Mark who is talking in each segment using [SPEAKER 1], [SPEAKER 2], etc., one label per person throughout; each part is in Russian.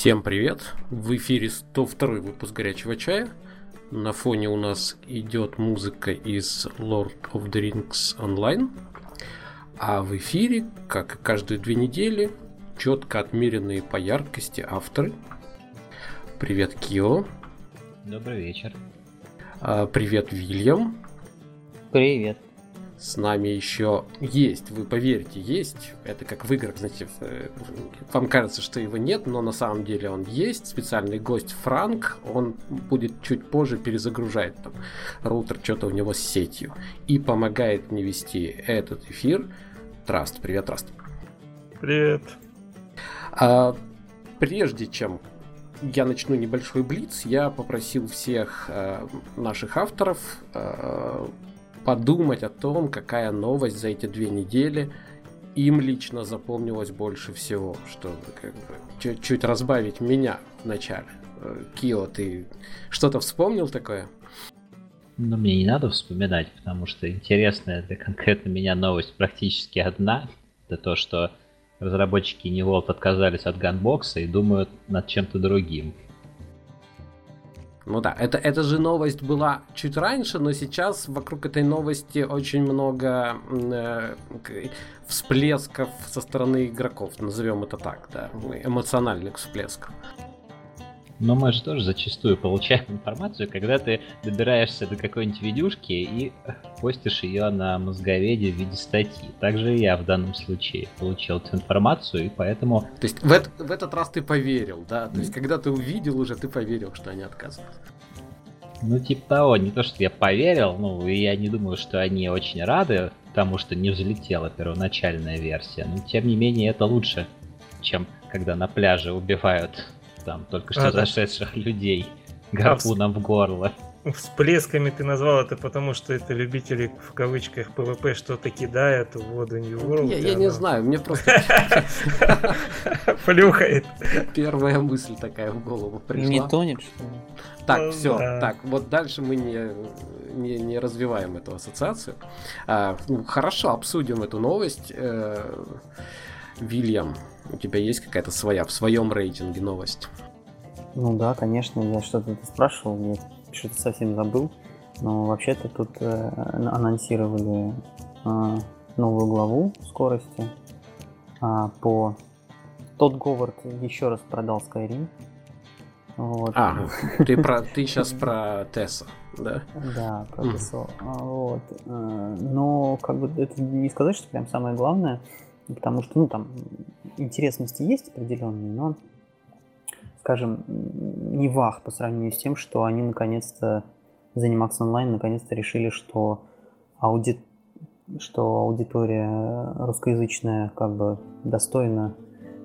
[SPEAKER 1] Всем привет! В эфире 102 выпуск «Горячего чая». На фоне у нас идет музыка из Lord of the Rings Online. А в эфире, как и каждые две недели, четко отмеренные по яркости авторы. Привет, Кио.
[SPEAKER 2] Добрый вечер.
[SPEAKER 1] А, привет, Вильям.
[SPEAKER 3] Привет.
[SPEAKER 1] С нами еще есть, вы поверьте, есть. Это как в играх, знаете, э, вам кажется, что его нет, но на самом деле он есть. Специальный гость Франк, он будет чуть позже перезагружать там роутер, что-то у него с сетью. И помогает мне вести этот эфир. Траст, привет, Траст.
[SPEAKER 4] Привет.
[SPEAKER 1] А, прежде чем я начну небольшой блиц, я попросил всех э, наших авторов э, подумать о том, какая новость за эти две недели им лично запомнилась больше всего, чтобы как бы чуть-чуть разбавить меня в начале. Э, Кио, ты что-то вспомнил такое?
[SPEAKER 2] Ну, мне не надо вспоминать, потому что интересная для конкретно меня новость практически одна. Это то, что разработчики World отказались от ганбокса и думают над чем-то другим.
[SPEAKER 1] Ну да, это, эта же новость была чуть раньше, но сейчас вокруг этой новости очень много э, всплесков со стороны игроков, назовем это так, да, эмоциональных всплесков.
[SPEAKER 2] Но мы же тоже зачастую получаем информацию, когда ты добираешься до какой-нибудь видюшки и постишь ее на мозговеде в виде статьи. Также и я в данном случае получил эту информацию, и поэтому...
[SPEAKER 1] То есть в, это, в этот раз ты поверил, да? То есть когда ты увидел уже, ты поверил, что они отказываются.
[SPEAKER 2] Ну, типа того, не то, что я поверил, ну, и я не думаю, что они очень рады тому, что не взлетела первоначальная версия, но тем не менее это лучше, чем когда на пляже убивают там только что а, зашедших да. людей гарпуном а, в горло.
[SPEAKER 4] Всплесками ты назвал это потому, что это любители в кавычках ПВП что-то кидают в воду New World.
[SPEAKER 1] Я, я не знаю, мне просто...
[SPEAKER 4] Плюхает.
[SPEAKER 1] Первая мысль такая в голову пришла.
[SPEAKER 3] Не тонет, что ли?
[SPEAKER 1] Так, ну, все, да. так, вот дальше мы не, не, не развиваем эту ассоциацию. А, ну, хорошо, обсудим эту новость. Вильям, у тебя есть какая-то своя, в своем рейтинге новость?
[SPEAKER 3] Ну да, конечно, я что-то спрашивал, я что-то совсем забыл. Но вообще-то тут э, анонсировали э, новую главу скорости. А, по тот Говард еще раз продал Skyrim.
[SPEAKER 1] Вот. А, ты, про, ты сейчас про Тесса, да?
[SPEAKER 3] Да, про. Тесса. Вот. Э, но как бы это не сказать, что прям самое главное. Потому что, ну, там интересности есть определенные, но, скажем, не вах по сравнению с тем, что они наконец-то, ZeniMax Online наконец-то решили, что, ауди... что аудитория русскоязычная как бы достойна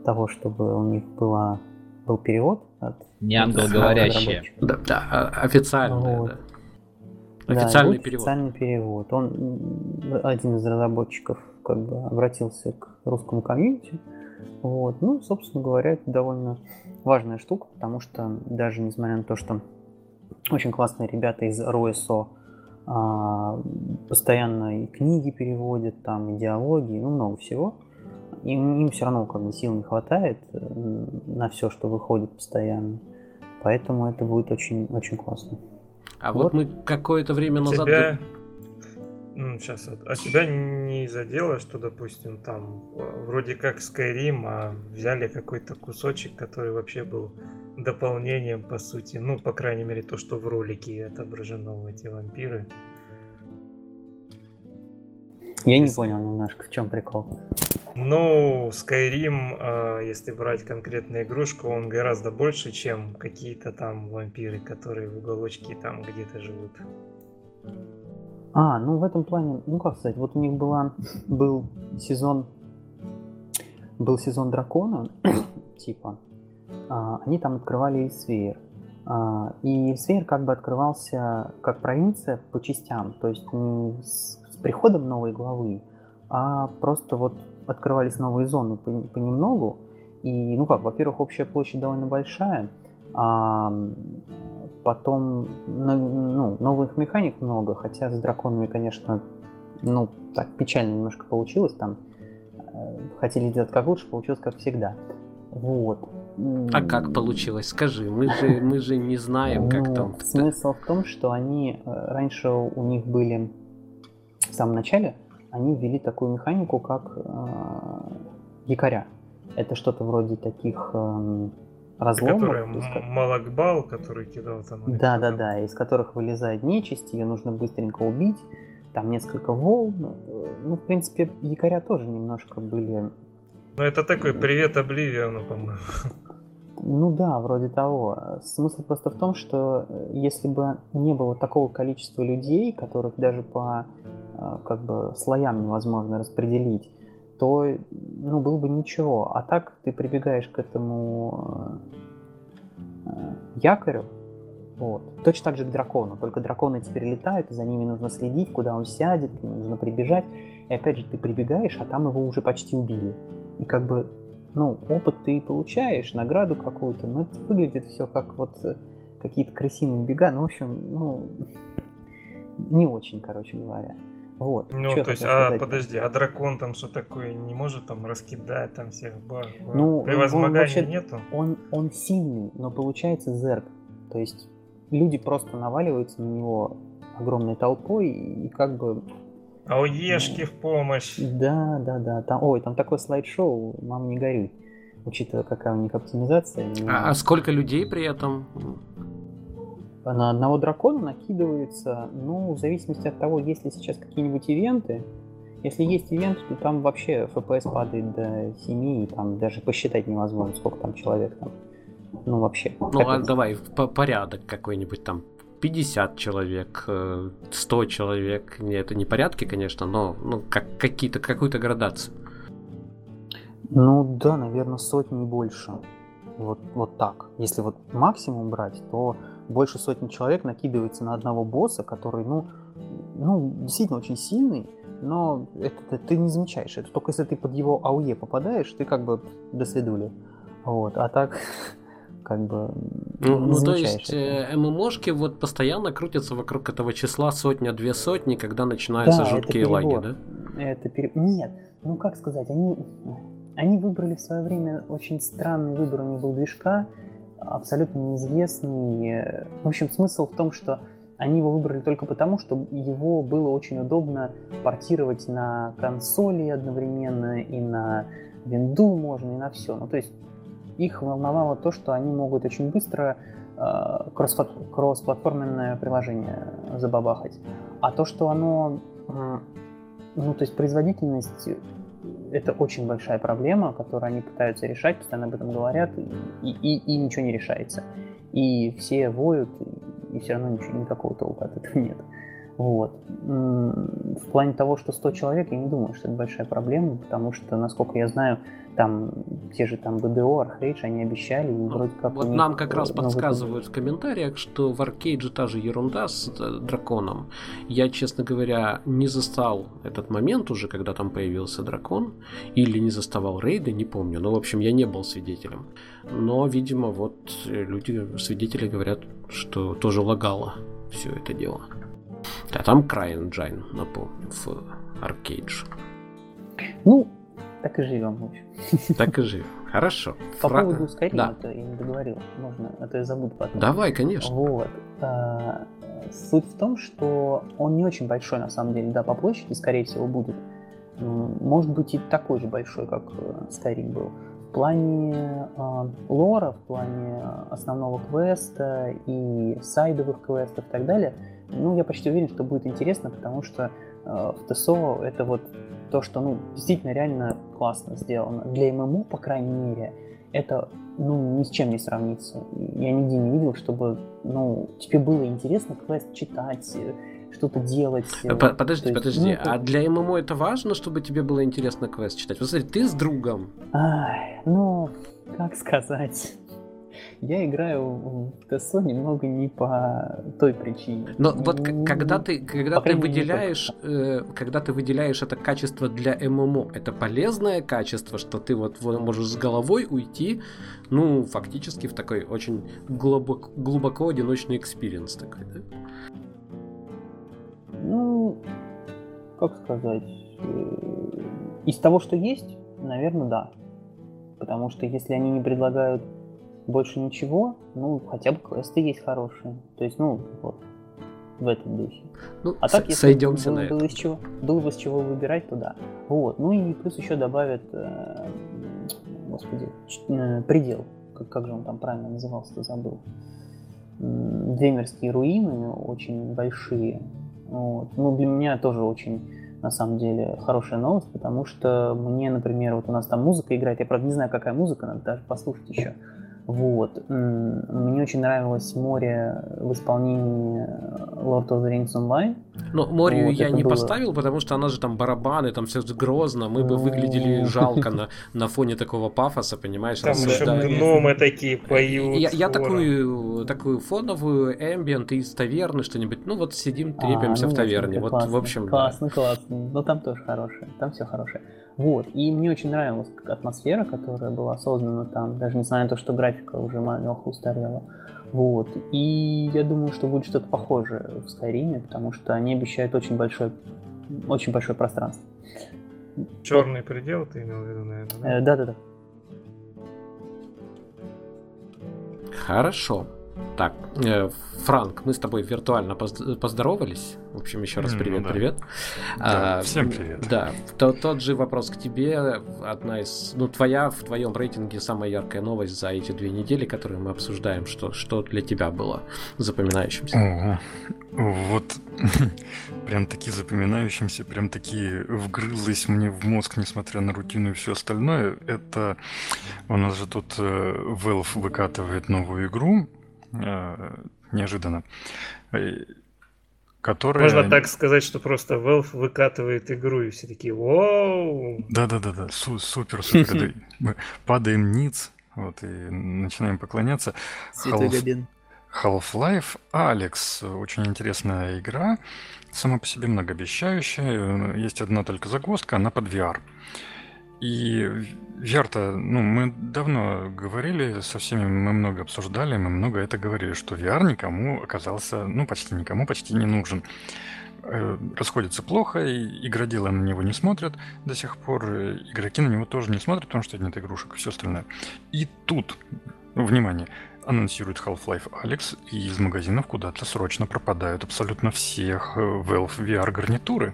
[SPEAKER 3] того, чтобы у них была, был перевод от...
[SPEAKER 2] Не англоговорящие.
[SPEAKER 1] Да, да, а, официальный, вот.
[SPEAKER 3] да. Официальный да, перевод. Официальный перевод. Он один из разработчиков как бы обратился к русскому комьюнити. Вот. Ну, собственно говоря, это довольно важная штука, потому что даже несмотря на то, что очень классные ребята из РОСО а, постоянно и книги переводят, там, и диалоги, ну, много всего, им, им все равно как бы сил не хватает на все, что выходит постоянно. Поэтому это будет очень, очень классно.
[SPEAKER 1] А вот, вот мы какое-то время назад...
[SPEAKER 4] Тебя ну, сейчас, а тебя не задело, что, допустим, там э, вроде как Skyrim, а взяли какой-то кусочек, который вообще был дополнением, по сути, ну, по крайней мере, то, что в ролике отображено в эти вампиры.
[SPEAKER 3] Я не понял немножко, в чем прикол.
[SPEAKER 4] Ну, Skyrim, а, если брать конкретную игрушку, он гораздо больше, чем какие-то там вампиры, которые в уголочке там где-то живут.
[SPEAKER 3] А, ну в этом плане, ну как сказать, вот у них была, был сезон, был сезон дракона, типа, а, они там открывали Эйсфейр. А, и Эльсвейр как бы открывался как провинция по частям, то есть не с, с приходом новой главы, а просто вот открывались новые зоны понемногу. И, ну как, во-первых, общая площадь довольно большая, а потом ну, новых механик много, хотя с драконами, конечно, ну, так печально немножко получилось, там э, хотели сделать как лучше, получилось как всегда. Вот.
[SPEAKER 1] А как получилось? Скажи, мы же, мы же не знаем, как ну, там.
[SPEAKER 3] Смысл в том, что они э, раньше у них были в самом начале, они ввели такую механику, как э, якоря. Это что-то вроде таких э, разломов.
[SPEAKER 4] Малакбал, который кидал там.
[SPEAKER 3] Да, да, да, из которых вылезает нечисть, ее нужно быстренько убить. Там несколько волн. Ну, в принципе, якоря тоже немножко были
[SPEAKER 4] ну, это такой привет Обливиону, по-моему.
[SPEAKER 3] Ну да, вроде того. Смысл просто в том, что э, если бы не было такого количества людей, которых даже по э, как бы слоям невозможно распределить, то ну, было бы ничего. А так ты прибегаешь к этому э, якорю, вот. Точно так же к дракону, только драконы теперь летают, за ними нужно следить, куда он сядет, нужно прибежать. И опять же, ты прибегаешь, а там его уже почти убили. И как бы, ну, опыт ты получаешь, награду какую-то, но это выглядит все как вот э, какие-то крысиные бега, ну, в общем, ну, не очень, короче говоря. Вот.
[SPEAKER 4] Ну, Чё то есть, а сказать? подожди, а дракон там что такое не может там раскидать там всех баг?
[SPEAKER 3] Ну, Превозмогания вообще, нету? Он, он сильный, но получается зерк. То есть люди просто наваливаются на него огромной толпой и как бы
[SPEAKER 4] а у Ешки в помощь.
[SPEAKER 3] Да, да, да. Там, ой, там такое слайд-шоу, мам, не горюй. Учитывая, какая у них оптимизация.
[SPEAKER 1] А, а сколько людей при этом?
[SPEAKER 3] На одного дракона накидывается, ну, в зависимости от того, есть ли сейчас какие-нибудь ивенты. Если есть ивент, то там вообще FPS падает до 7, и там даже посчитать невозможно, сколько там человек там. Ну, вообще.
[SPEAKER 1] Ну, а давай, по порядок какой-нибудь там 50 человек, 100 э, человек. Не, это не порядки, конечно, но ну, как, какие-то, какую-то градацию.
[SPEAKER 3] Ну да, наверное, сотни и больше. Вот, вот так. Если вот максимум брать, то больше сотни человек накидывается на одного босса, который, ну, ну действительно очень сильный, но это, это ты не замечаешь. Это только если ты под его АУЕ попадаешь, ты как бы до свидули. Вот. А так как бы
[SPEAKER 1] ну, ну то есть э, ММОшки вот постоянно крутятся вокруг этого числа сотня-две сотни, когда начинаются да, жуткие лаги, да?
[SPEAKER 3] Это пере... Нет, ну как сказать, они, они выбрали в свое время очень странный выбор, у них был движка, абсолютно неизвестный. В общем, смысл в том, что они его выбрали только потому, что его было очень удобно портировать на консоли одновременно и на винду можно, и на все. Ну, то есть их волновало то, что они могут очень быстро э, кросс-платформенное приложение забабахать. А то, что оно, э, ну, то есть производительность, это очень большая проблема, которую они пытаются решать, постоянно об этом говорят, и, и, и ничего не решается. И все воют, и все равно ничего, никакого толка от этого нет. Вот. В плане того, что 100 человек, я не думаю, что это большая проблема, потому что, насколько я знаю, там те же там БДО, Архейдж, они обещали, и вроде как...
[SPEAKER 1] Вот нам как раз подсказывают в комментариях, что в Аркейдже та же ерунда с э, драконом. Я, честно говоря, не застал этот момент уже, когда там появился дракон, или не заставал рейды, не помню. Но, в общем, я не был свидетелем. Но, видимо, вот э, люди, свидетели говорят, что тоже лагало все это дело. А там CryEngine, напомню, в Аркейдж.
[SPEAKER 3] Ну, так и живем, в общем.
[SPEAKER 1] Так и живем. Хорошо.
[SPEAKER 3] По Фра... поводу Skyrim, да. это я не договорил. Можно, а то я забуду потом.
[SPEAKER 1] Давай, конечно.
[SPEAKER 3] Вот. А, суть в том, что он не очень большой на самом деле. Да, по площади, скорее всего, будет. Может быть и такой же большой, как э, Skyrim был. В плане э, лора, в плане основного квеста и сайдовых квестов и так далее – ну, я почти уверен, что будет интересно, потому что э, в ТСО это вот то, что, ну, действительно реально классно сделано. Для ММО, по крайней мере, это, ну, ни с чем не сравнится. Я нигде не видел, чтобы, ну, тебе было интересно квест читать, э, что-то делать.
[SPEAKER 1] Э, подожди, есть, подожди. Ну, а для ММО это важно, чтобы тебе было интересно квест читать? Вот смотри, ты с другом.
[SPEAKER 3] Ай, ну, как сказать. Я играю в ТСО немного не по той причине.
[SPEAKER 1] Но вот когда ты, когда ты выделяешь, э, когда ты выделяешь это качество для ММО, это полезное качество, что ты вот можешь с головой уйти, ну, фактически в такой очень глубоко, глубоко одиночный experience такой, да?
[SPEAKER 3] Ну, как сказать, э, из того, что есть, наверное, да. Потому что если они не предлагают больше ничего, ну, хотя бы квесты есть хорошие. То есть, ну, вот, в этом духе.
[SPEAKER 1] Ну, а так, если сойдемся было, на
[SPEAKER 3] было, из чего, было бы с чего выбирать, то да. Вот. Ну и плюс еще добавят, э, господи, э, предел. Как, как же он там правильно назывался, забыл. Двемерские руины очень большие. Вот. Ну, для меня тоже очень на самом деле хорошая новость, потому что мне, например, вот у нас там музыка играет, я правда не знаю, какая музыка, надо даже послушать еще. Вот. Мне очень нравилось море в исполнении Lord of the Rings Online.
[SPEAKER 1] Но Морию вот, я не было... поставил, потому что она же там барабаны, там все грозно, мы бы выглядели жалко на, на фоне такого пафоса, понимаешь?
[SPEAKER 4] Там еще гномы такие поют.
[SPEAKER 1] Я, я такую, такую фоновую эмбиент из таверны что-нибудь, ну вот сидим, трепимся а, ну, в таверне. Вот, классно, в общем,
[SPEAKER 3] классно, да. классно. Но там тоже хорошее, там все хорошее. Вот, и мне очень нравилась атмосфера, которая была создана там, даже несмотря на то, что графика уже немного устарела. Вот, и я думаю, что будет что-то похожее в Skyrim, потому что они обещают очень большое, очень большое пространство.
[SPEAKER 4] Черный предел ты имел в виду, наверное?
[SPEAKER 3] Да, да, да.
[SPEAKER 1] Хорошо. Так, э, Франк, мы с тобой виртуально поздоровались. В общем, еще раз привет, ну, да. привет.
[SPEAKER 5] Да, а, всем привет.
[SPEAKER 1] Да, то, тот же вопрос к тебе. Одна из, ну, твоя в твоем рейтинге самая яркая новость за эти две недели, которые мы обсуждаем, что, что для тебя было запоминающимся.
[SPEAKER 5] Ого. Вот прям такие запоминающимся, прям такие вгрызлись мне в мозг, несмотря на рутину и все остальное. Это у нас же тут э, Valve выкатывает новую игру, э, неожиданно.
[SPEAKER 4] Которая... Можно так сказать, что просто Valve выкатывает игру, и все такие «Воу!»
[SPEAKER 5] Да-да-да, супер-супер. Мы падаем ниц, вот, и начинаем поклоняться. Half... Half-Life Alex. Очень интересная игра, сама по себе многообещающая. Есть одна только загвоздка, она под VR. И VR-то, ну, мы давно говорили со всеми, мы много обсуждали, мы много это говорили, что VR никому оказался, ну, почти никому, почти не нужен. Э, расходится плохо, и игроделы на него не смотрят до сих пор, игроки на него тоже не смотрят, потому что нет игрушек и все остальное. И тут, ну, внимание, анонсирует Half-Life Alex, и из магазинов куда-то срочно пропадают абсолютно всех э, Valve VR-гарнитуры.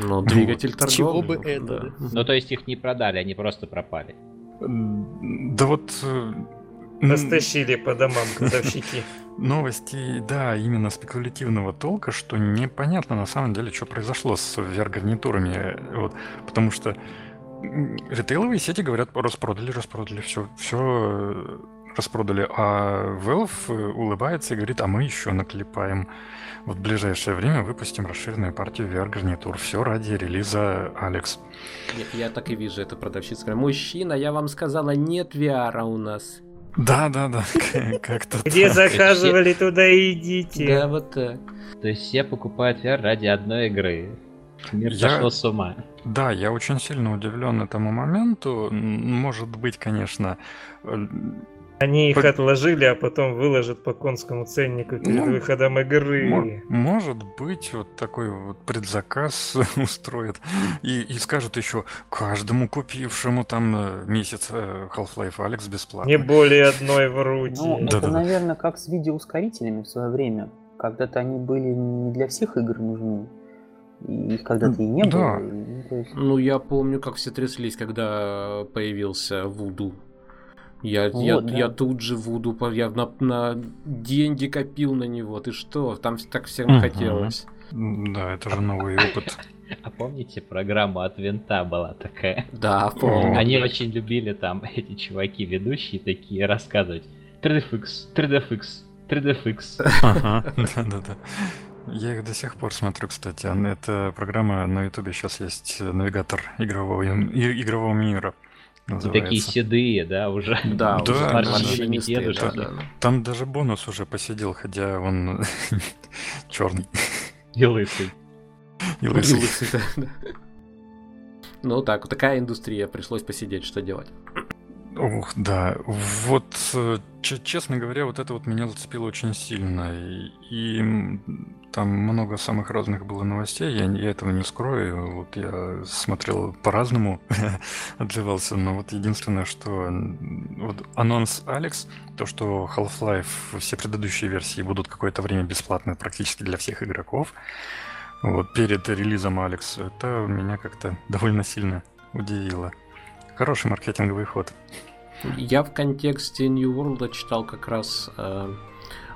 [SPEAKER 1] Ну, двигатель торговли.
[SPEAKER 2] Чего бы это? Ну, то есть их не продали, они просто пропали.
[SPEAKER 5] Да вот... Э,
[SPEAKER 4] Растащили по домам кладовщики.
[SPEAKER 5] Новости, да, именно спекулятивного толка, что непонятно на самом деле, что произошло с VR-гарнитурами. Вот, потому что ритейловые сети говорят, распродали, распродали, все, все э, распродали. А Valve э, улыбается и говорит, а мы еще наклепаем в ближайшее время выпустим расширенную партию VR-гарнитур. Все ради релиза Алекс.
[SPEAKER 1] Я, я так и вижу, это продавщица. Мужчина, я вам сказала, нет VR у нас.
[SPEAKER 5] Да, да, да, как-то.
[SPEAKER 4] Где заказывали, туда идите.
[SPEAKER 1] Да, вот так.
[SPEAKER 2] То есть все покупают VR ради одной игры. Мир зашел с ума.
[SPEAKER 5] Да, я очень сильно удивлен этому моменту. Может быть, конечно,
[SPEAKER 4] они их по... отложили, а потом выложат по конскому ценнику перед ну, выходом игры.
[SPEAKER 5] Может быть, вот такой вот предзаказ устроят и, и скажут еще каждому купившему там э, месяц э, Half-Life Alex бесплатно.
[SPEAKER 4] Не более одной в руки.
[SPEAKER 3] Ну, да, это, да, наверное, как с видеоускорителями в свое время. Когда-то они были не для всех игр нужны. И их когда-то и не да. было.
[SPEAKER 1] И, есть... Ну, я помню, как все тряслись, когда появился Вуду я, вот, я, да. я тут же Вуду, я на, на деньги копил на него. Ты что? Там так всем угу. хотелось.
[SPEAKER 5] Да, это же новый опыт.
[SPEAKER 2] А помните, программа от Винта была такая?
[SPEAKER 1] Да, помню.
[SPEAKER 2] Они очень любили там, эти чуваки, ведущие такие, рассказывать 3DFX, 3DFX, 3DFX.
[SPEAKER 5] Ага, да-да-да. Я их до сих пор смотрю, кстати. Это программа на Ютубе сейчас есть навигатор игрового, игрового мира.
[SPEAKER 2] Называется. Такие седые, да, уже.
[SPEAKER 1] Да,
[SPEAKER 2] да,
[SPEAKER 1] уже
[SPEAKER 2] морщинами дедушки.
[SPEAKER 5] Да, да. Там даже бонус уже посидел, хотя он черный.
[SPEAKER 2] И лысый.
[SPEAKER 1] И лысый. И лысый да. Ну так, такая индустрия, пришлось посидеть, что делать.
[SPEAKER 5] Ух, да. Вот, э, честно говоря, вот это вот меня зацепило очень сильно. И, и там много самых разных было новостей, я, я этого не скрою. Вот я смотрел по-разному, отзывался, но вот единственное, что вот анонс Алекс, то, что Half-Life, все предыдущие версии будут какое-то время бесплатны практически для всех игроков. Вот перед релизом Алекс, это меня как-то довольно сильно удивило. Хороший маркетинговый ход.
[SPEAKER 1] Я в контексте New World читал как раз э,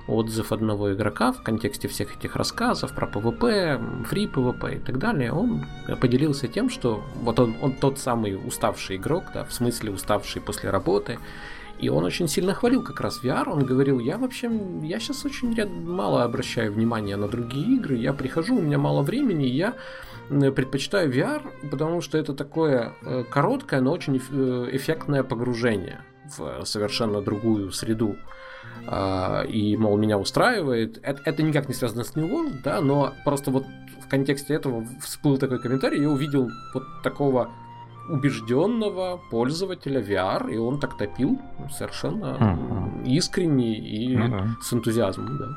[SPEAKER 1] отзыв одного игрока в контексте всех этих рассказов про PvP, фри PvP и так далее. Он поделился тем, что вот он, он тот самый уставший игрок, да, в смысле уставший после работы, и он очень сильно хвалил как раз VR. Он говорил, я вообще, я сейчас очень мало обращаю внимания на другие игры. Я прихожу, у меня мало времени, я предпочитаю VR, потому что это такое э, короткое, но очень э, эффектное погружение в совершенно другую среду. А, и, мол, меня устраивает. Это, это никак не связано с New World, да, но просто вот в контексте этого всплыл такой комментарий, я увидел вот такого убежденного пользователя VR, и он так топил совершенно uh-huh. искренне и. Ну с энтузиазмом, да.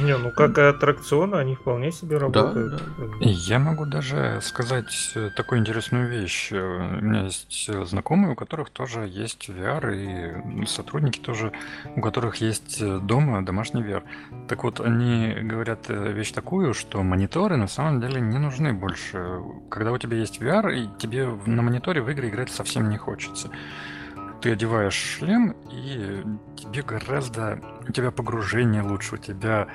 [SPEAKER 4] Не, ну как аттракционы, они вполне себе работают. Да, да.
[SPEAKER 5] Я могу даже сказать э, такую интересную вещь. Э, у меня есть э, знакомые, у которых тоже есть VR, и сотрудники тоже, у которых есть дома домашний VR. Так вот, они говорят вещь такую, что мониторы на самом деле не нужны больше. Когда у тебя есть VR, и тебе на мониторе в игры играть совсем не хочется ты одеваешь шлем, и тебе гораздо... У тебя погружение лучше, у тебя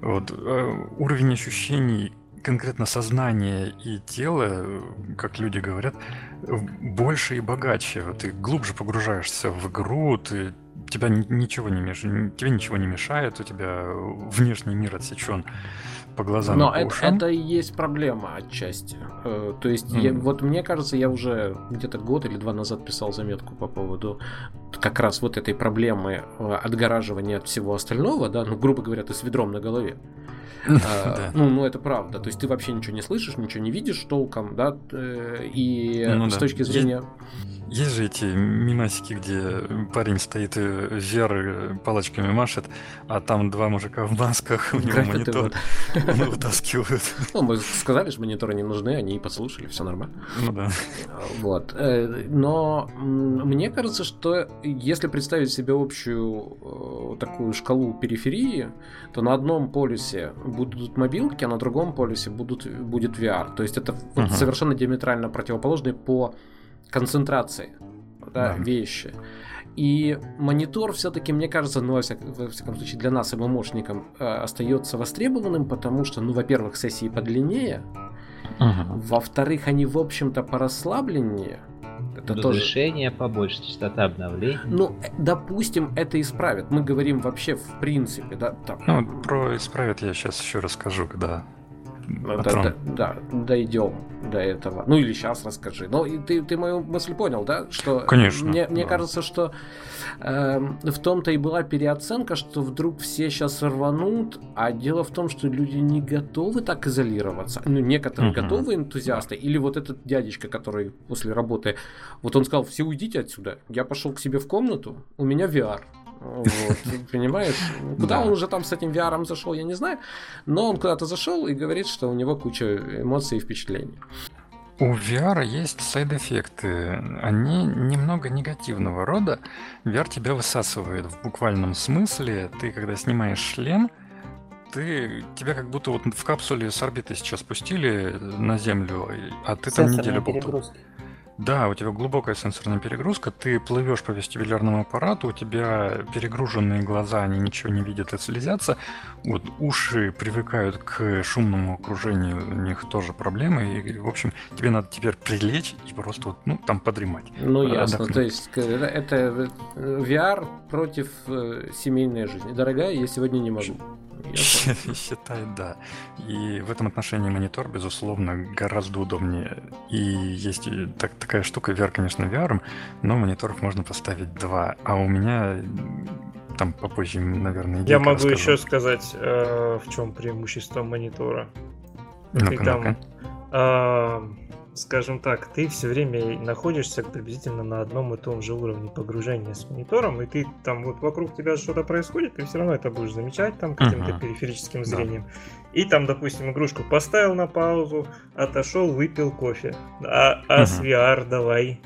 [SPEAKER 5] вот, э, уровень ощущений конкретно сознания и тела, как люди говорят, больше и богаче. Ты глубже погружаешься в игру, ты, тебя ничего не мешает, тебе ничего не мешает, у тебя внешний мир отсечен по глазам.
[SPEAKER 1] Но это, это и есть проблема отчасти. Э, то есть, mm. я, вот мне кажется, я уже где-то год или два назад писал заметку по поводу как раз вот этой проблемы э, отгораживания от всего остального, да, ну, грубо говоря, ты с ведром на голове. А, ну, ну, это правда. То есть ты вообще ничего не слышишь, ничего не видишь толком, да, и ну с точки зрения...
[SPEAKER 5] Есть же эти мимасики, где парень стоит и VR палочками машет, а там два мужика в масках, у него монитор вытаскивают.
[SPEAKER 1] Ну, мы сказали, что мониторы не нужны, они и послушали, все нормально.
[SPEAKER 5] Ну да.
[SPEAKER 1] Вот. Э, но мне кажется, что если представить себе общую э, такую шкалу периферии, то на одном полюсе будут мобилки, а на другом полюсе будут, будет VR. То есть это совершенно диаметрально противоположные по концентрации да, да. вещи. И монитор все-таки, мне кажется, ну, во, всяк, во всяком случае, для нас, ММОшникам, э, остается востребованным, потому что, ну, во-первых, сессии подлиннее, uh-huh. во-вторых, они, в общем-то, порасслабленнее.
[SPEAKER 2] Это Разрешение тоже... побольше, частота обновлений.
[SPEAKER 1] Ну, э, допустим, это исправит. Мы говорим вообще в принципе, да.
[SPEAKER 5] Там. Ну, про исправит я сейчас еще расскажу, когда
[SPEAKER 1] да, да, да, дойдем до этого. Ну или сейчас расскажи. Но ты, ты мою мысль понял, да? Что
[SPEAKER 5] Конечно.
[SPEAKER 1] Мне, мне
[SPEAKER 5] да.
[SPEAKER 1] кажется, что э, в том-то и была переоценка, что вдруг все сейчас рванут, а дело в том, что люди не готовы так изолироваться. Ну, некоторые угу. готовы энтузиасты. Или вот этот дядечка, который после работы, вот он сказал, все уйдите отсюда. Я пошел к себе в комнату, у меня VR. Вот, понимаешь? Куда да. он уже там с этим VR зашел, я не знаю. Но он куда-то зашел и говорит, что у него куча эмоций и впечатлений.
[SPEAKER 5] У VR есть сайд-эффекты. Они немного негативного рода. VR тебя высасывает в буквальном смысле. Ты, когда снимаешь шлем, ты тебя как будто вот в капсуле с орбиты сейчас спустили на Землю, а ты там неделю
[SPEAKER 3] был.
[SPEAKER 5] Да, у тебя глубокая сенсорная перегрузка, ты плывешь по вестибулярному аппарату, у тебя перегруженные глаза, они ничего не видят и слезятся, вот уши привыкают к шумному окружению, у них тоже проблемы, и, в общем, тебе надо теперь прилечь и просто вот, ну, там подремать.
[SPEAKER 1] Ну, ясно, отдохнуть. то есть это VR против э, семейной жизни. Дорогая, я сегодня не могу.
[SPEAKER 5] Считай, да. И в этом отношении монитор, безусловно, гораздо удобнее. И есть так, такая штука, VR, конечно, VR, но мониторов можно поставить два. А у меня там попозже, наверное,
[SPEAKER 4] Я могу расскажу. еще сказать, э, в чем преимущество монитора. Ну-ка, ну-ка. Э, скажем так, ты все время находишься приблизительно на одном и том же уровне погружения с монитором, и ты там вот вокруг тебя что-то происходит, ты все равно это будешь замечать там каким-то uh-huh. периферическим зрением. Да. И там, допустим, игрушку поставил на паузу, отошел, выпил кофе. А, а uh-huh. с VR давай.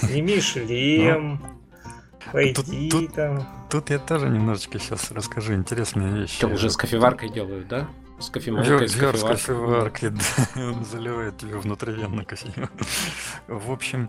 [SPEAKER 4] Сними шлем, ну, пойди
[SPEAKER 5] тут,
[SPEAKER 4] там.
[SPEAKER 5] Тут я тоже немножечко сейчас расскажу интересные вещи.
[SPEAKER 1] Что, уже с кофеваркой делают, да? С кофемолкой,
[SPEAKER 5] с кофеваркой. да. Он заливает тебе внутривенно кофе. В общем,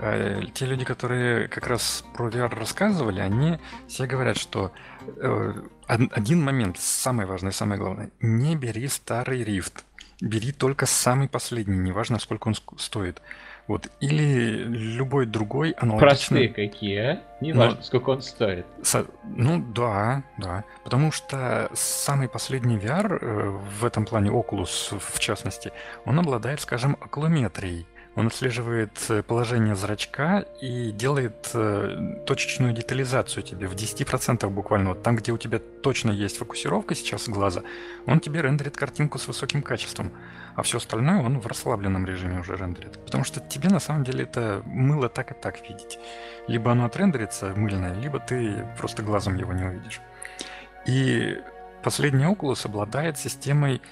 [SPEAKER 5] э, те люди, которые как раз про VR рассказывали, они все говорят, что э, один момент, самый важный, самое главное, не бери старый рифт. Бери только самый последний, неважно, сколько он стоит. Вот. Или любой другой
[SPEAKER 2] аналогичный... Простые какие, а? Не ну, важно, сколько он стоит.
[SPEAKER 5] Со... Ну да, да. Потому что самый последний VR э, в этом плане, Oculus в частности, он обладает, скажем, окулометрией. Он отслеживает э, положение зрачка и делает э, точечную детализацию тебе в 10% буквально. Вот там, где у тебя точно есть фокусировка сейчас глаза, он тебе рендерит картинку с высоким качеством. А все остальное он в расслабленном режиме уже рендерит. Потому что тебе на самом деле это мыло так и так видеть. Либо оно отрендерится мыльное, либо ты просто глазом его не увидишь. И последний Oculus обладает системой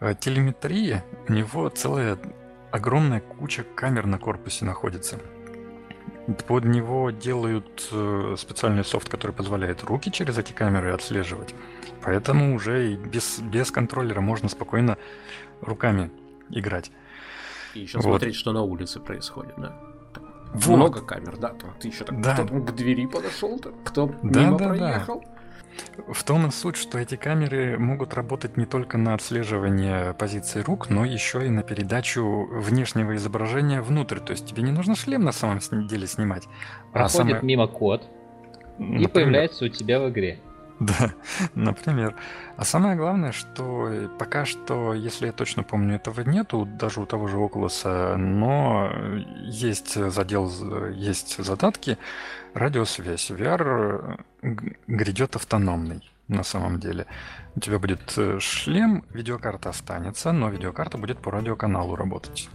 [SPEAKER 5] э, телеметрии. У него целая огромная куча камер на корпусе находится. Под него делают э, специальный софт, который позволяет руки через эти камеры отслеживать. Поэтому уже и без, без контроллера можно спокойно руками играть.
[SPEAKER 1] И еще вот. смотреть, что на улице происходит, да? Вот. Много камер, да? Ты еще так да. кто к двери подошел-то? Кто да, мимо да, проехал? Да.
[SPEAKER 5] В том и суть, что эти камеры могут работать не только на отслеживание позиции рук, но еще и на передачу внешнего изображения внутрь. То есть тебе не нужно шлем на самом деле снимать.
[SPEAKER 2] А Проходит а самое... мимо код Например... и появляется у тебя в игре.
[SPEAKER 5] Да, например. А самое главное, что пока что, если я точно помню, этого нету, даже у того же Oculus, но есть задел, есть задатки, радиосвязь. VR грядет автономный на самом деле. У тебя будет э, шлем, видеокарта останется, но видеокарта будет по радиоканалу работать.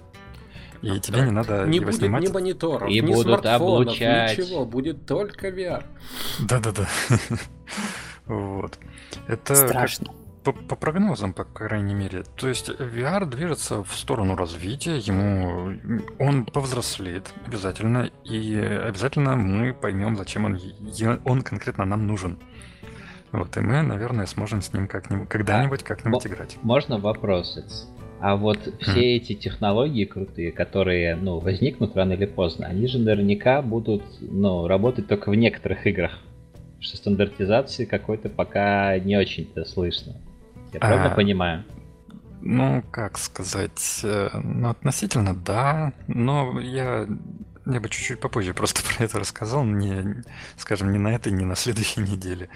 [SPEAKER 5] И а, тебе да. не надо
[SPEAKER 1] не его будет снимать. ни мониторов,
[SPEAKER 2] и
[SPEAKER 1] ни
[SPEAKER 2] будут облучать.
[SPEAKER 1] ничего, будет только VR.
[SPEAKER 5] Да-да-да. Вот. Это Страшно. По, по прогнозам, по крайней мере. То есть VR движется в сторону развития, ему он повзрослеет обязательно, и обязательно мы поймем, зачем он, он конкретно нам нужен. Вот, и мы, наверное, сможем с ним как-нибудь, когда-нибудь как-нибудь играть.
[SPEAKER 2] Можно вопрос? А вот все mm. эти технологии крутые, которые, ну, возникнут рано или поздно, они же наверняка будут, ну, работать только в некоторых играх что стандартизации какой-то пока не очень-то слышно. Я правильно а, понимаю?
[SPEAKER 5] Ну, как сказать, э, ну, относительно да, но я, я бы чуть-чуть попозже просто про это рассказал, не, скажем, не на этой, не на следующей неделе.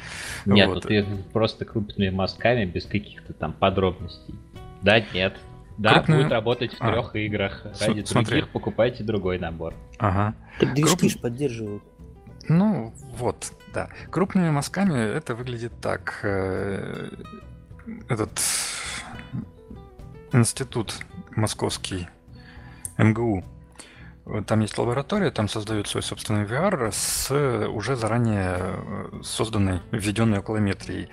[SPEAKER 2] Нет, вот. ну ты просто крупными мазками, без каких-то там подробностей. Да, нет. Да, Крупную... будет работать в а. трех играх. Ради С- других смотри. покупайте другой набор.
[SPEAKER 3] Ага. Так движки Круп... поддерживают.
[SPEAKER 5] Ну, вот, да. Крупными мазками это выглядит так. Э, этот институт московский, МГУ, там есть лаборатория, там создают свой собственный VR с уже заранее э, созданной, введенной околометрией.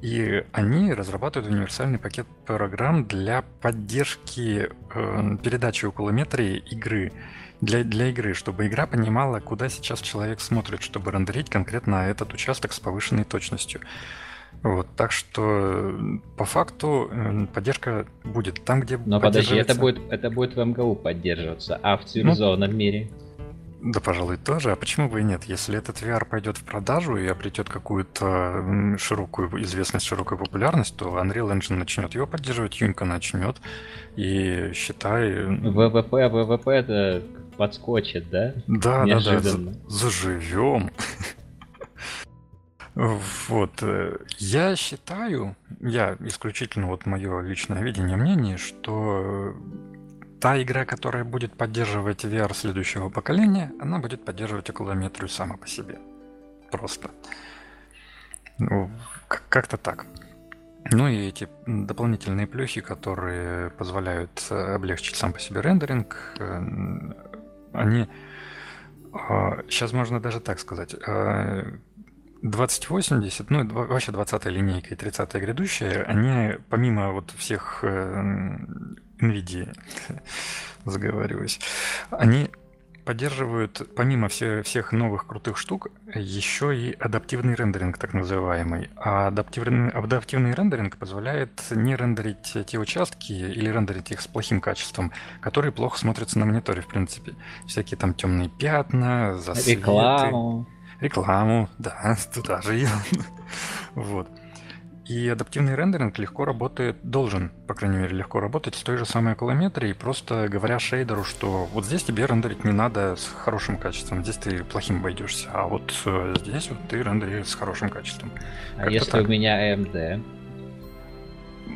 [SPEAKER 5] И они разрабатывают универсальный пакет программ для поддержки э, передачи околометрии игры для, для игры, чтобы игра понимала, куда сейчас человек смотрит, чтобы рендерить конкретно этот участок с повышенной точностью. Вот, так что по факту э, поддержка будет там, где
[SPEAKER 2] Но подожди, это будет, это будет в МГУ поддерживаться, а в цивилизованном ну, мире?
[SPEAKER 5] Да, пожалуй, тоже. А почему бы и нет? Если этот VR пойдет в продажу и обретет какую-то широкую известность, широкую популярность, то Unreal Engine начнет его поддерживать, Юнька начнет. И считай...
[SPEAKER 2] ВВП, ВВП это подскочит, да?
[SPEAKER 5] Да, Неожиданно. да, да. Заживем. Вот, э, я считаю, я исключительно вот мое личное видение, мнение, что та игра, которая будет поддерживать VR следующего поколения, она будет поддерживать околометрию сама по себе. Просто. Ну, как-то так. Ну и эти дополнительные плюхи, которые позволяют э, облегчить сам по себе рендеринг, э, они... Сейчас а, можно даже так сказать. 2080, а, ну вообще 20 линейка и 30 грядущая, они помимо вот всех э, NVIDIA, заговариваюсь, они поддерживают, помимо все, всех новых крутых штук, еще и адаптивный рендеринг, так называемый. А адаптивный, адаптивный рендеринг позволяет не рендерить те участки или рендерить их с плохим качеством, которые плохо смотрятся на мониторе, в принципе. Всякие там темные пятна, засветы.
[SPEAKER 2] Рекламу.
[SPEAKER 5] Рекламу, да, туда же. Вот. И адаптивный рендеринг легко работает, должен, по крайней мере, легко работать с той же самой околометрией, просто говоря шейдеру, что вот здесь тебе рендерить не надо с хорошим качеством, здесь ты плохим обойдешься, а вот э, здесь вот ты рендеришь с хорошим качеством.
[SPEAKER 2] А как если так. у меня AMD?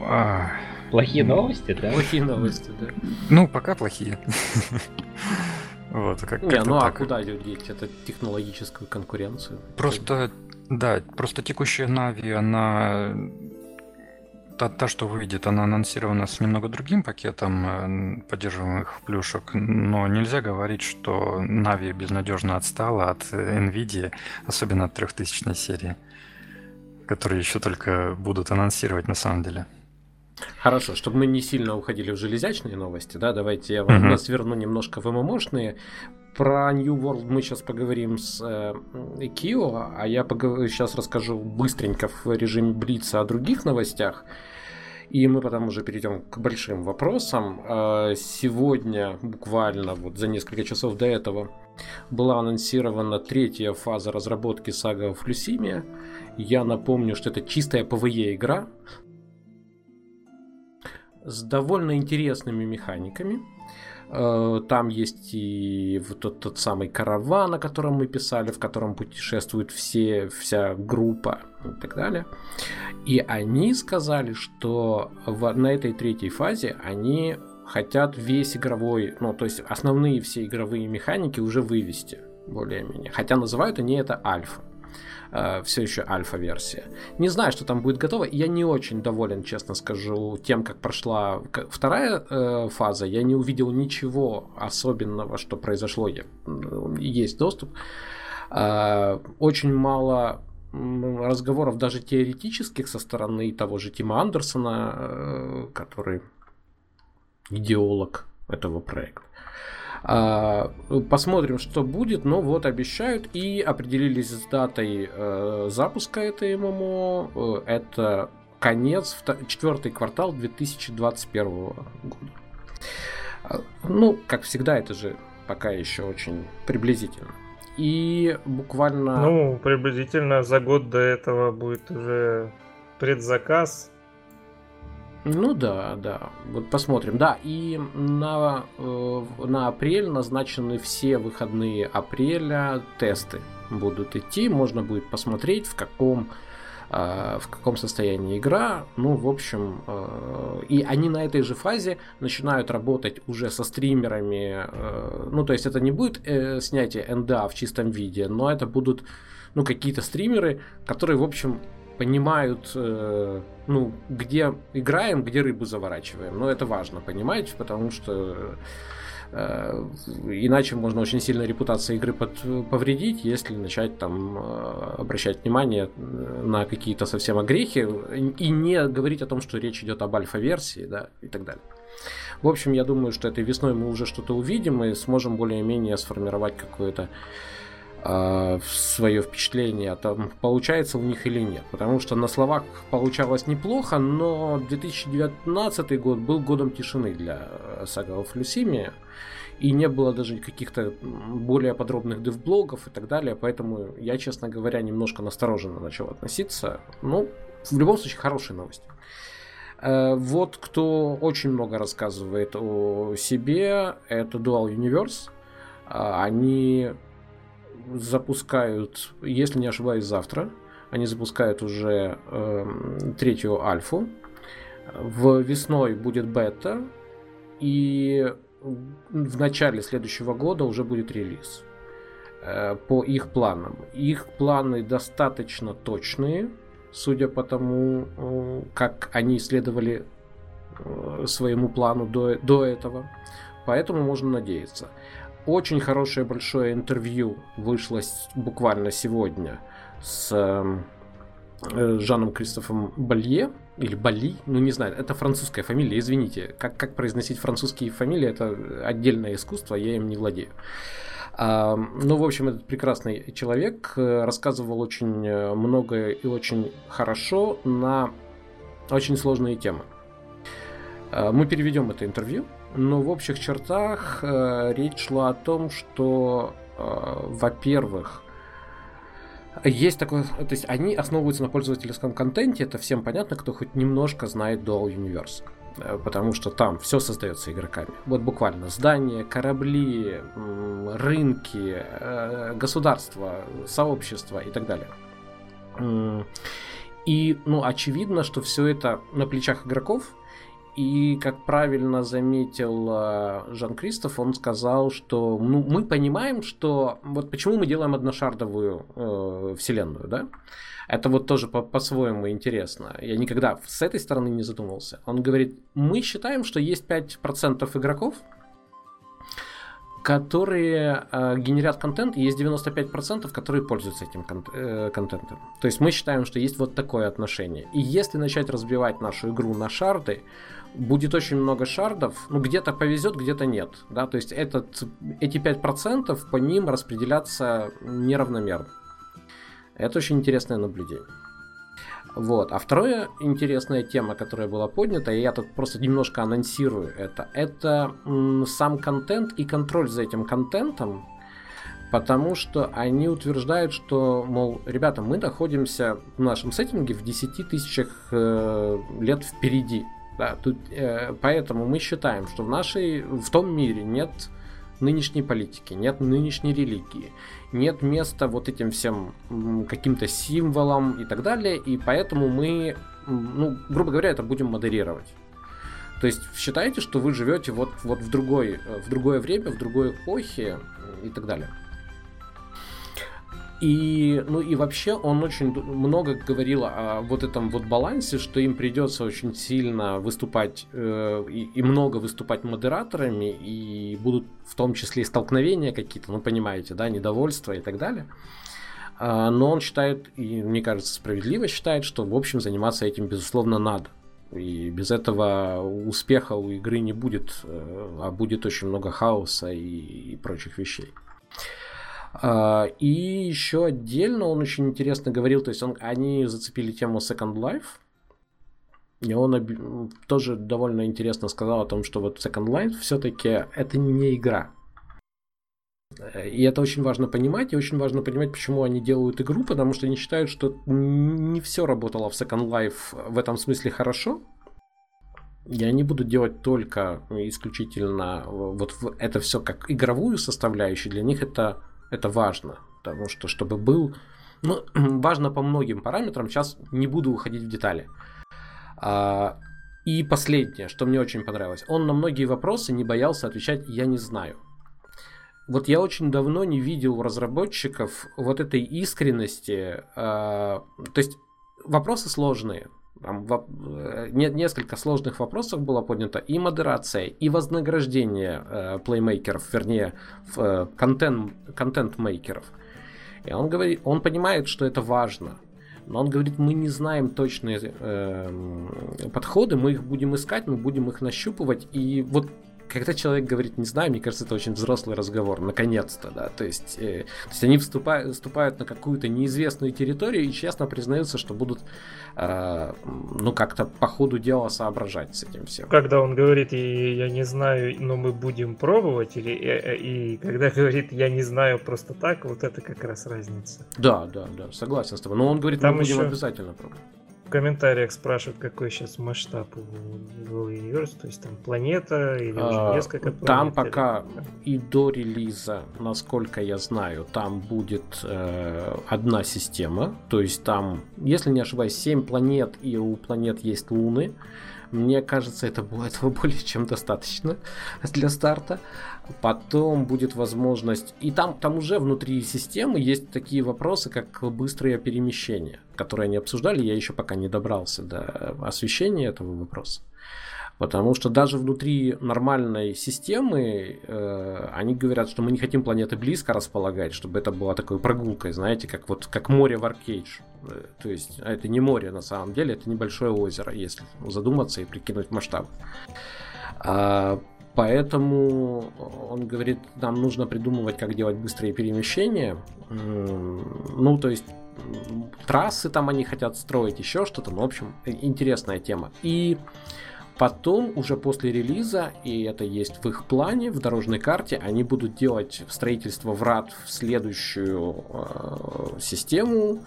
[SPEAKER 2] А... Плохие новости, да?
[SPEAKER 1] Плохие новости, да.
[SPEAKER 5] Ну, пока плохие.
[SPEAKER 1] Вот, как, Не, ну а куда деть? Это технологическую конкуренцию.
[SPEAKER 5] Просто да, просто текущая Нави, она та, та, что выйдет, она анонсирована с немного другим пакетом э, поддерживаемых плюшек, но нельзя говорить, что Нави безнадежно отстала от NVIDIA, особенно от 3000 серии, которые еще только будут анонсировать на самом деле.
[SPEAKER 1] Хорошо, чтобы мы не сильно уходили в железячные новости, да, давайте я вам uh-huh. сверну немножко в ММОшные. Про New World мы сейчас поговорим с э, Кио, а я поговор... сейчас расскажу быстренько в режиме Блица о других новостях. И мы потом уже перейдем к большим вопросам. Э, сегодня, буквально вот за несколько часов до этого, была анонсирована третья фаза разработки сага Флюсимия. Я напомню, что это чистая PvE игра с довольно интересными механиками. Э, там есть и вот тот, тот самый караван, о котором мы писали, в котором путешествует все, вся группа и так далее. И они сказали, что в, на этой третьей фазе они хотят весь игровой, ну, то есть основные все игровые механики уже вывести более-менее. Хотя называют они это альфа э, все еще альфа-версия. Не знаю, что там будет готово. Я не очень доволен, честно скажу, тем, как прошла вторая э, фаза. Я не увидел ничего особенного, что произошло. Я, есть доступ. Э, очень мало разговоров даже теоретических со стороны того же Тима Андерсона, э, который идеолог этого проекта. А, посмотрим, что будет. Но вот обещают и определились с датой э, запуска этой ММО. Э, это конец, четвертый квартал 2021 года. А, ну, как всегда, это же пока еще очень приблизительно. И буквально...
[SPEAKER 4] Ну, приблизительно за год до этого будет уже предзаказ
[SPEAKER 1] ну да, да. Вот посмотрим. Да, и на, э, на апрель назначены все выходные апреля тесты будут идти. Можно будет посмотреть, в каком э, в каком состоянии игра. Ну, в общем, э, и они на этой же фазе начинают работать уже со стримерами. Э, ну, то есть это не будет э, снятие NDA в чистом виде, но это будут ну, какие-то стримеры, которые, в общем, понимают, э, ну, где играем, где рыбу заворачиваем. Но это важно понимать, потому что э, иначе можно очень сильно репутацию игры под, повредить, если начать там э, обращать внимание на какие-то совсем огрехи и не говорить о том, что речь идет об альфа-версии, да, и так далее. В общем, я думаю, что этой весной мы уже что-то увидим и сможем более-менее сформировать какое-то э, свое впечатление, там получается у них или нет. Потому что на словах получалось неплохо, но 2019 год был годом тишины для сага of Люсимия. И не было даже каких-то более подробных девблогов и так далее. Поэтому я, честно говоря, немножко настороженно начал относиться. Ну, в любом случае, хорошие новости. Э, вот кто очень много рассказывает о себе, это Dual Universe. Они запускают, если не ошибаюсь, завтра Они запускают уже э, третью альфу. В весной будет бета. И в начале следующего года уже будет релиз. Э, по их планам. Их планы достаточно точные, судя по тому, э, как они следовали э, своему плану до, до этого. Поэтому можно надеяться. Очень хорошее большое интервью вышло буквально сегодня с Жаном Кристофом Балье, или Бали, ну не знаю, это французская фамилия, извините. Как, как произносить французские фамилии, это отдельное искусство, я им не владею. А, ну, в общем, этот прекрасный человек э, рассказывал очень э, много и очень хорошо на очень сложные темы. Мы переведем это интервью, но в общих чертах э, речь шла о том, что, во-первых, есть такое, то есть они основываются на пользовательском контенте, это всем понятно, кто хоть немножко знает Dual Universe. Э, потому что там все создается игроками. Вот буквально здания, корабли, рынки, э, государства, сообщества и так далее. И, ну, очевидно, что все это на плечах игроков, и, как правильно заметил э, Жан Кристоф, он сказал, что ну, мы понимаем, что вот почему мы делаем одношардовую э, вселенную, да? Это вот тоже по- по-своему интересно. Я никогда с этой стороны не задумывался. Он говорит, мы считаем, что есть 5% игроков, которые э, генерят контент, и есть 95%, которые пользуются этим кон- э, контентом. То есть мы считаем, что есть вот такое отношение. И если начать разбивать нашу игру на шарды, будет очень много шардов, ну где-то повезет, где-то нет, да, то есть этот, эти 5% по ним распределяться неравномерно. Это очень интересное наблюдение. Вот. А вторая интересная тема, которая была поднята, и я тут просто немножко анонсирую это, это сам контент и контроль за этим контентом, потому что они утверждают, что, мол, ребята, мы находимся в нашем сеттинге в 10 тысячах э, лет впереди. Да, тут, э, поэтому мы считаем, что в нашей, в том мире нет нынешней политики, нет нынешней религии, нет места вот этим всем каким-то символам и так далее, и поэтому мы, ну, грубо говоря, это будем модерировать. То есть считайте, что вы живете вот, вот в, другой, э, в другое время, в другой эпохе и так далее. И, ну и вообще он очень много говорил о вот этом вот балансе, что им придется очень сильно выступать э, и, и много выступать модераторами, и будут в том числе и столкновения какие-то, ну понимаете, да, недовольство и так далее. А, но он считает, и мне кажется справедливо считает, что в общем заниматься этим безусловно надо. И без этого успеха у игры не будет, э, а будет очень много хаоса и, и прочих вещей. А, и еще отдельно он очень интересно говорил, то есть он, они зацепили тему Second Life, и он тоже довольно интересно сказал о том, что вот Second Life все-таки это не игра. И это очень важно понимать, и очень важно понимать, почему они делают игру, потому что они считают, что не все работало в Second Life в этом смысле хорошо. И они будут делать только исключительно вот это все как игровую составляющую. Для них это это важно, потому что чтобы был... Ну, важно по многим параметрам, сейчас не буду уходить в детали. А, и последнее, что мне очень понравилось. Он на многие вопросы не боялся отвечать «я не знаю». Вот я очень давно не видел у разработчиков вот этой искренности. А, то есть вопросы сложные, там, э, не, несколько сложных вопросов было поднято. И модерация, и вознаграждение э, плеймейкеров, вернее, э, контент, контент-мейкеров. И он говорит, он понимает, что это важно. Но он говорит, мы не знаем точные э, подходы, мы их будем искать, мы будем их нащупывать. И вот когда человек говорит не знаю, мне кажется, это очень взрослый разговор, наконец-то, да, то есть, э, то есть они вступают, вступают на какую-то неизвестную территорию и честно признаются, что будут, э, ну, как-то по ходу дела соображать с этим всем.
[SPEAKER 4] Когда он говорит, и я не знаю, но мы будем пробовать, или и, э, и когда говорит, я не знаю просто так, вот это как раз разница.
[SPEAKER 1] Да, да, да, согласен с тобой, но он говорит, Там мы будем еще... обязательно пробовать.
[SPEAKER 4] Комментариях спрашивают, какой сейчас масштаб у Universe, то есть там планета или уже а, несколько
[SPEAKER 1] планет. Там пока и до релиза, насколько я знаю, там будет э, одна система, то есть там, если не ошибаюсь, 7 планет и у планет есть луны. Мне кажется, это, этого более чем достаточно для старта. Потом будет возможность... И там, там уже внутри системы есть такие вопросы, как быстрое перемещение, которые они обсуждали. Я еще пока не добрался до освещения этого вопроса. Потому что даже внутри нормальной системы э, они говорят, что мы не хотим планеты близко располагать, чтобы это была такой прогулкой, знаете, как вот как море в Аркейдж. Э, то есть а это не море на самом деле, это небольшое озеро, если задуматься и прикинуть масштаб. А, поэтому он говорит, нам нужно придумывать, как делать быстрые перемещения. Ну, то есть трассы там они хотят строить, еще что-то. Ну, в общем, интересная тема. И Потом, уже после релиза, и это есть в их плане, в дорожной карте, они будут делать строительство врат в следующую э, систему, э,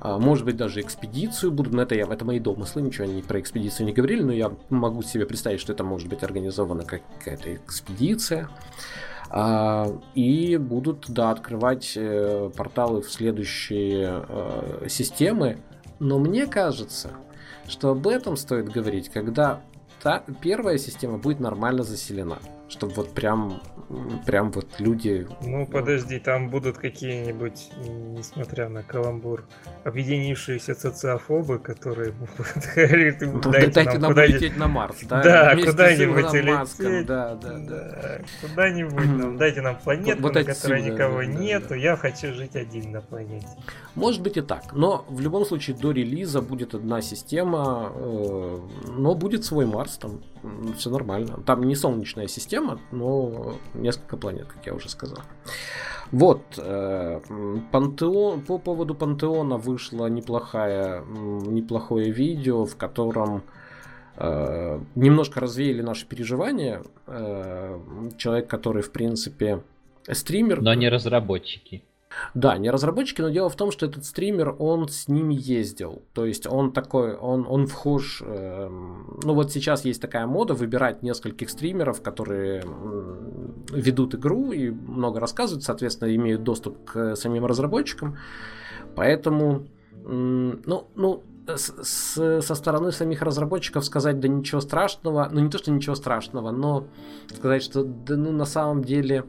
[SPEAKER 1] может быть, даже экспедицию будут, но это, я, это мои домыслы, ничего они про экспедицию не говорили, но я могу себе представить, что это может быть организована какая-то экспедиция. А, и будут, да, открывать э, порталы в следующие э, системы. Но мне кажется, что об этом стоит говорить, когда та первая система будет нормально заселена чтобы вот прям, прям вот люди...
[SPEAKER 4] Ну, подожди, там будут какие-нибудь, несмотря на каламбур, объединившиеся социофобы, которые будут говорить,
[SPEAKER 1] ну, дайте, дайте нам, нам полететь на Марс, да?
[SPEAKER 4] Да, куда-нибудь лететь. Да, да, да. Куда-нибудь нам, дайте нам планету, вот на которой никого да, нету, да. я хочу жить один на планете.
[SPEAKER 1] Может быть и так, но в любом случае до релиза будет одна система, э, но будет свой Марс там, все нормально. Там не солнечная система, но несколько планет, как я уже сказал. Вот, э, Пантеон, по поводу Пантеона вышло неплохое, неплохое видео, в котором э, немножко развеяли наши переживания. Э, человек, который, в принципе, стример.
[SPEAKER 2] Но не разработчики.
[SPEAKER 1] Да, не разработчики, но дело в том, что этот стример, он с ними ездил. То есть он такой, он, он вхож... Э, ну вот сейчас есть такая мода выбирать нескольких стримеров, которые э, ведут игру и много рассказывают, соответственно, имеют доступ к самим разработчикам. Поэтому, э, ну, ну, с, со стороны самих разработчиков сказать, да ничего страшного, ну не то, что ничего страшного, но сказать, что да ну на самом деле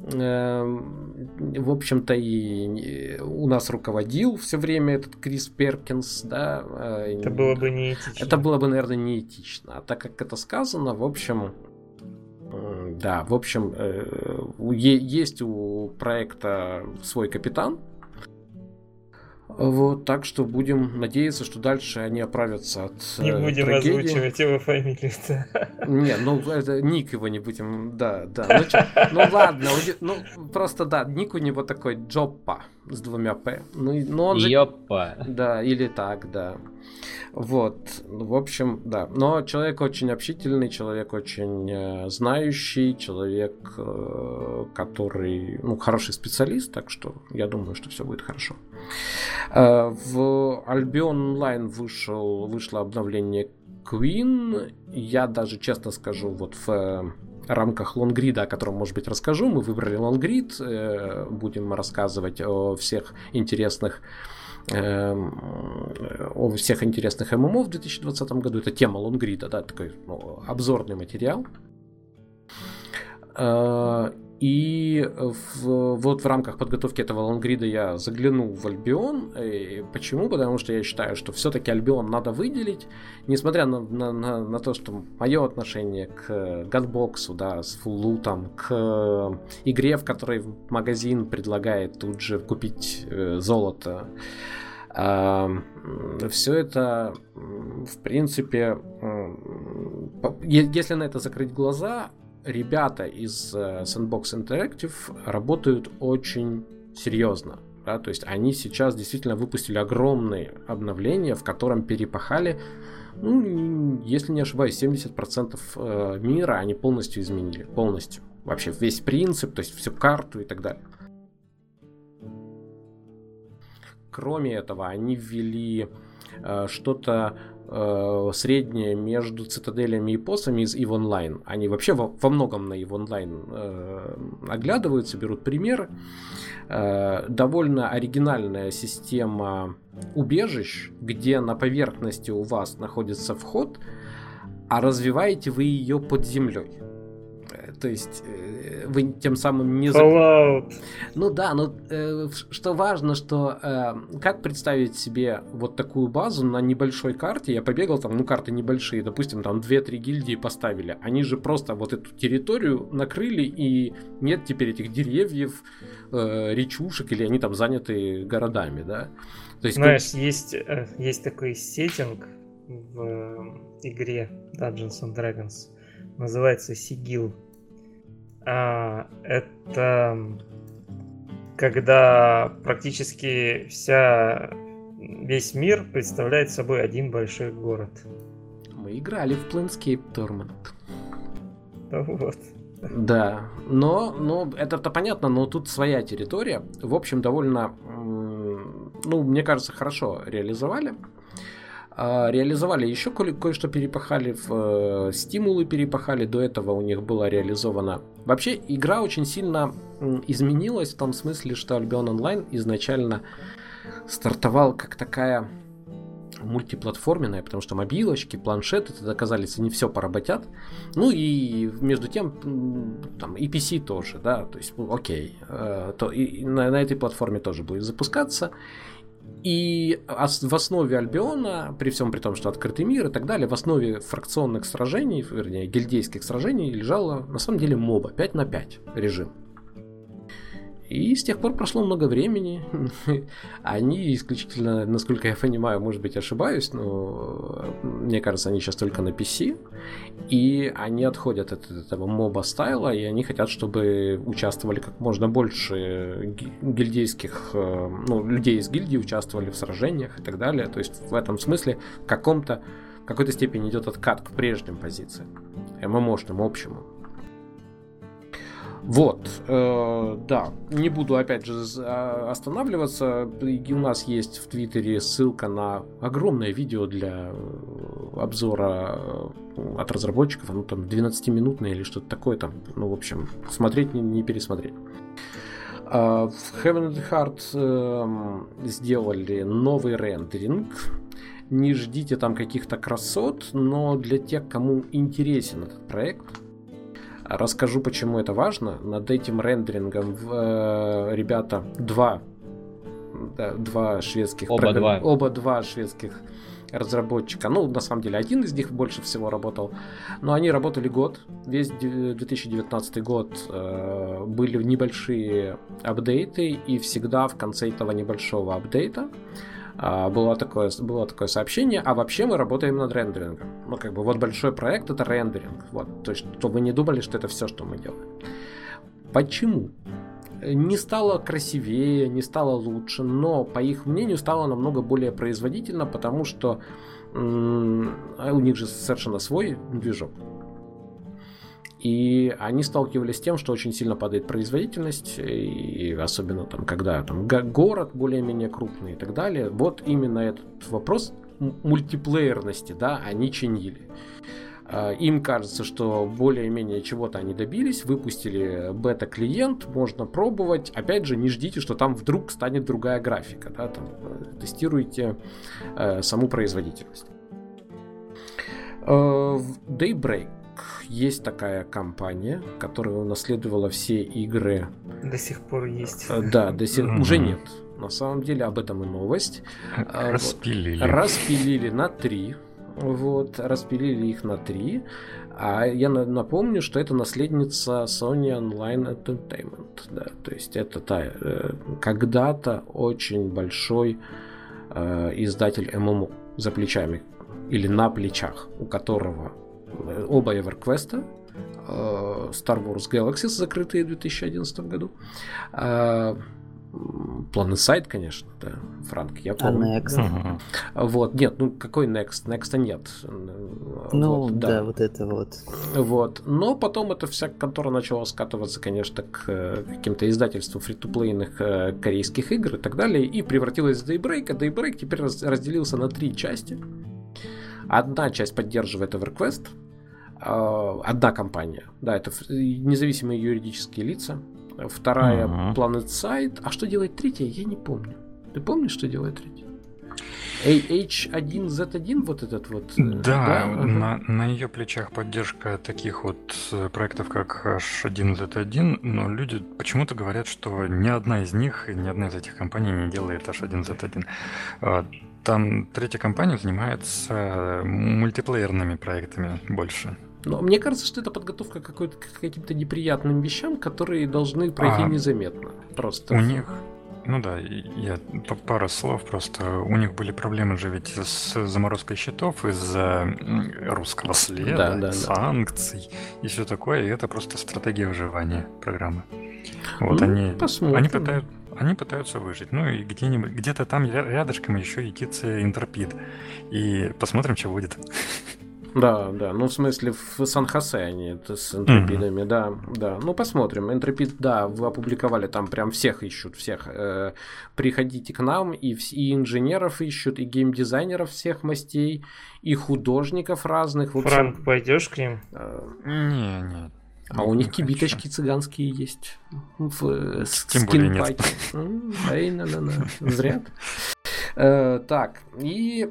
[SPEAKER 1] в общем-то, и у нас руководил все время этот Крис Перкинс, да.
[SPEAKER 4] Э, это было бы неэтично.
[SPEAKER 1] Это было бы, наверное, неэтично. А так как это сказано, в общем, да, в общем, э, есть у проекта свой капитан, вот, так что будем надеяться, что дальше они оправятся от
[SPEAKER 4] Не э, будем трагедии. озвучивать его фамилию.
[SPEAKER 1] Не, ну это ник его не будем, да, да. Ну, чё, ну ладно, ну просто да, ник у него такой Джоппа с двумя П. Ну, ну он же...
[SPEAKER 2] Йоппа.
[SPEAKER 1] Да, или так, да. Вот, в общем, да. Но человек очень общительный, человек очень э, знающий, человек, э, который, ну, хороший специалист, так что я думаю, что все будет хорошо. Э, в Albion Online вышел, вышло обновление Queen. Я даже, честно скажу, вот в рамках лонгрида, о котором, может быть, расскажу. Мы выбрали лонгрид, э, будем рассказывать о всех интересных о всех интересных ММО в 2020 году. Это тема лонгрида, да, такой ну, обзорный материал. Э, и в, вот в рамках подготовки этого лонгрида я заглянул в Альбион. И почему? Потому что я считаю, что все-таки Альбион надо выделить, несмотря на, на, на, на то, что мое отношение к гадбоксу, да, с фуллутом, к игре, в которой магазин предлагает тут же купить э, золото. А, все это, в принципе, если на это закрыть глаза, ребята из uh, Sandbox Interactive работают очень серьезно. Да, то есть они сейчас действительно выпустили огромные обновления, в котором перепахали, ну, если не ошибаюсь, 70% э, мира они полностью изменили. Полностью. Вообще весь принцип, то есть всю карту и так далее. Кроме этого, они ввели э, что-то э, среднее между цитаделями и посами из EVE Online. Они вообще во, во многом на EVE Online э, оглядываются, берут примеры. Э, довольно оригинальная система убежищ, где на поверхности у вас находится вход, а развиваете вы ее под землей. То есть э, вы тем самым не...
[SPEAKER 4] Fallout.
[SPEAKER 1] Ну да, но э, что важно, что э, как представить себе вот такую базу на небольшой карте, я побегал там, ну карты небольшие, допустим, там 2-3 гильдии поставили, они же просто вот эту территорию накрыли, и нет теперь этих деревьев, э, речушек, или они там заняты городами, да?
[SPEAKER 4] То есть, Знаешь, как... есть, э, есть такой сеттинг в э, игре Dungeons and Dragons, называется Сигил. А, это когда практически вся весь мир представляет собой один большой город.
[SPEAKER 1] Мы играли в Planescape Torment.
[SPEAKER 4] Ну вот.
[SPEAKER 1] Да, но, но это-то понятно, но тут своя территория. В общем, довольно, ну, мне кажется, хорошо реализовали. А, реализовали еще ко- кое-что перепахали, в э, стимулы перепахали, до этого у них было реализовано. Вообще игра очень сильно изменилась в том смысле, что Albion Online изначально стартовал как такая мультиплатформенная, потому что мобилочки, планшеты это оказались не все поработят. Ну и между тем там и PC тоже, да, то есть ну, окей, э, то и на, на этой платформе тоже будет запускаться. И в основе Альбиона, при всем при том, что открытый мир и так далее, в основе фракционных сражений, вернее, гильдейских сражений лежало на самом деле моба 5 на 5 режим. И с тех пор прошло много времени. Они исключительно, насколько я понимаю, может быть ошибаюсь, но мне кажется, они сейчас только на PC. И они отходят от этого моба стайла, и они хотят, чтобы участвовали как можно больше гильдейских, э, ну, людей из гильдии участвовали в сражениях и так далее. То есть в этом смысле в каком-то какой-то степени идет откат к прежним позициям, ММОшным, общему. Вот, э, да, не буду опять же а, останавливаться. У нас есть в Твиттере ссылка на огромное видео для э, обзора э, от разработчиков. Оно там 12-минутное или что-то такое там. Ну, в общем, смотреть, не, не пересмотреть. Uh, в Heaven and Heart uh, сделали новый рендеринг. Не ждите там каких-то красот, но для тех, кому интересен этот проект, Расскажу, почему это важно. Над этим рендерингом э, ребята два, да, два шведских...
[SPEAKER 2] Оба программ... два.
[SPEAKER 1] Оба два шведских разработчика. Ну, на самом деле, один из них больше всего работал. Но они работали год. Весь 2019 год э, были небольшие апдейты, и всегда в конце этого небольшого апдейта было такое, было такое сообщение, а вообще мы работаем над рендерингом. Ну, как бы, вот большой проект это рендеринг. Вот, то есть, чтобы вы не думали, что это все, что мы делаем. Почему? Не стало красивее, не стало лучше, но, по их мнению, стало намного более производительно, потому что у них же совершенно свой движок. И они сталкивались с тем, что очень сильно падает производительность, и особенно там, когда там город более-менее крупный и так далее. Вот именно этот вопрос мультиплеерности, да, они чинили. А, им кажется, что более-менее чего-то они добились, выпустили бета-клиент, можно пробовать. Опять же, не ждите, что там вдруг станет другая графика, да, там, э, тестируйте э, саму производительность. Э, Daybreak есть такая компания, которая унаследовала все игры.
[SPEAKER 4] До сих пор есть.
[SPEAKER 1] Э, да, до сих mm-hmm. уже нет. На самом деле об этом и новость.
[SPEAKER 5] А, распилили.
[SPEAKER 1] Вот. Распилили на три. Вот, распилили их на три. А я напомню, что это наследница Sony Online Entertainment. Да, то есть это та, э, когда-то очень большой э, издатель ММО за плечами или на плечах, у которого оба EverQuest, э, Star Wars Galaxies, закрытые в 2011 году, э, Planet конечно, да, Франк, я
[SPEAKER 3] помню. А Next?
[SPEAKER 1] Вот, нет, ну какой Next? Next нет.
[SPEAKER 3] ну, вот, да. да, вот это вот.
[SPEAKER 1] Вот. Но потом эта вся контора начала скатываться, конечно, к э, каким-то издательствам фри-то-плейных э, корейских игр и так далее, и превратилась в Daybreak, а Daybreak теперь разделился на три части. Одна часть поддерживает EverQuest, а, одна компания, да, это независимые юридические лица. Вторая uh-huh. Planet Side. А что делает третья, я не помню. Ты помнишь, что делает третья? H1Z1 вот этот вот.
[SPEAKER 5] Э, да, да? На, на ее плечах поддержка таких вот э, проектов, как H1Z1, но люди почему-то говорят, что ни одна из них, ни одна из этих компаний не делает H1Z1. Там третья компания занимается мультиплеерными проектами больше.
[SPEAKER 1] Но мне кажется, что это подготовка к, к каким-то неприятным вещам, которые должны пройти а, незаметно. Просто.
[SPEAKER 5] У них ну да, я пару слов просто. У них были проблемы же ведь с заморозкой счетов из-за русского следа, да, да, санкций да. и все такое. И это просто стратегия выживания программы. Вот ну, они, посмотрим. они пытаются, они пытаются выжить. Ну и где-нибудь, где-то там рядышком еще ютится Интерпид. И посмотрим, что будет.
[SPEAKER 1] Да, да. Ну, в смысле, в Сан-Хосе они это с энтропидами, mm-hmm. да, да. Ну, посмотрим. Энтропид, да, вы опубликовали, там прям всех ищут, всех. Э, приходите к нам, и, и инженеров ищут, и геймдизайнеров всех мастей, и художников разных.
[SPEAKER 4] В общем, Франк, пойдешь к ним?
[SPEAKER 5] Э, не, нет.
[SPEAKER 1] А у них кибиточки хочу. цыганские есть в нет. Эй, на, на, на. Зря. Э, так, и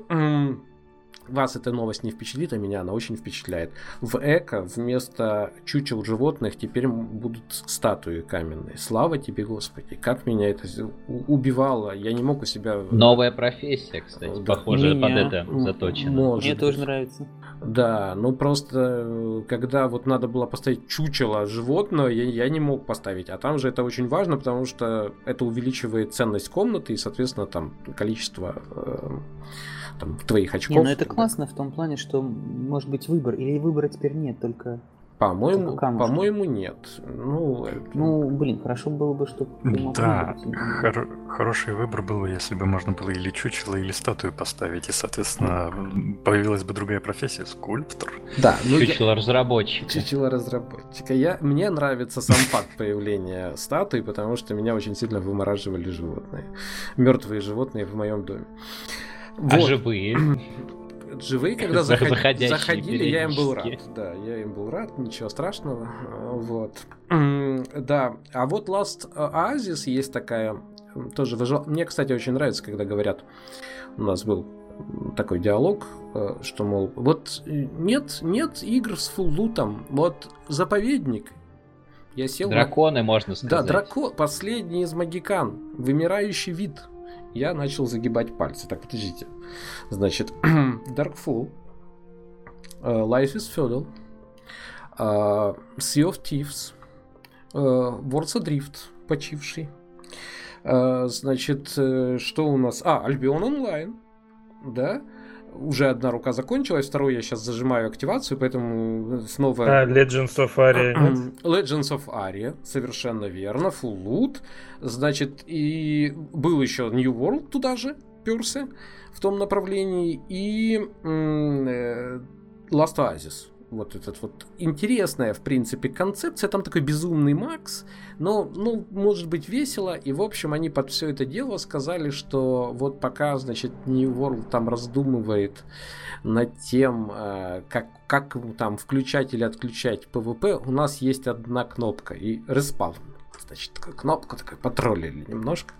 [SPEAKER 1] вас эта новость не впечатлит, а меня она очень впечатляет. В Эко вместо чучел животных теперь будут статуи каменные. Слава тебе, Господи. Как меня это убивало. Я не мог у себя...
[SPEAKER 2] Новая профессия, кстати, да. похоже, меня... под это заточена.
[SPEAKER 3] Может Мне быть. тоже нравится.
[SPEAKER 1] Да, ну просто, когда вот надо было поставить чучело животного, я, я не мог поставить. А там же это очень важно, потому что это увеличивает ценность комнаты и, соответственно, там количество э, там, твоих очков. Не,
[SPEAKER 3] ну это классно в том плане, что может быть выбор, или выбора теперь нет, только
[SPEAKER 1] по-моему, по-моему, нет. Ну, это...
[SPEAKER 3] ну, блин, хорошо было бы, чтобы
[SPEAKER 5] Да, хор- хороший выбор был бы, если бы можно было или чучело, или статую поставить, и, соответственно, появилась бы другая профессия — скульптор.
[SPEAKER 2] Да, ну чучело я... разработчика.
[SPEAKER 1] Чучело разработчика. Я... Мне нравится сам факт появления статуи, потому что меня очень сильно вымораживали животные. Мертвые животные в моем доме.
[SPEAKER 2] Вот. А живые?
[SPEAKER 1] Живые, когда заходили, заходили я им был рад. Да, я им был рад, ничего страшного. Вот. Да, а вот Last Oasis есть такая, тоже выжил. Мне, кстати, очень нравится, когда говорят, у нас был такой диалог, э, что, мол, вот э, нет, нет игр с фуллутом, вот заповедник, я сел...
[SPEAKER 2] Драконы, на... можно сказать.
[SPEAKER 1] Да, дракон, последний из магикан, вымирающий вид я начал загибать пальцы. Так, подождите. Значит, Darkfall, uh, Life is Feudal, uh, Sea of Thieves, uh, Words Adrift, почивший. Uh, значит, что у нас? А, Albion Online, да? Уже одна рука закончилась, вторую я сейчас зажимаю активацию, поэтому снова...
[SPEAKER 4] А, Legends of Aria, нет?
[SPEAKER 1] Legends of Aria, совершенно верно, Full Loot. Значит, и был еще New World туда же, перся в том направлении, и э, Last Oasis вот этот вот интересная, в принципе, концепция. Там такой безумный Макс, но, ну, может быть весело. И, в общем, они под все это дело сказали, что вот пока, значит, New World там раздумывает над тем, э, как, как там включать или отключать PvP, у нас есть одна кнопка. И респаун. Значит, такая кнопка, такая потроллили немножко.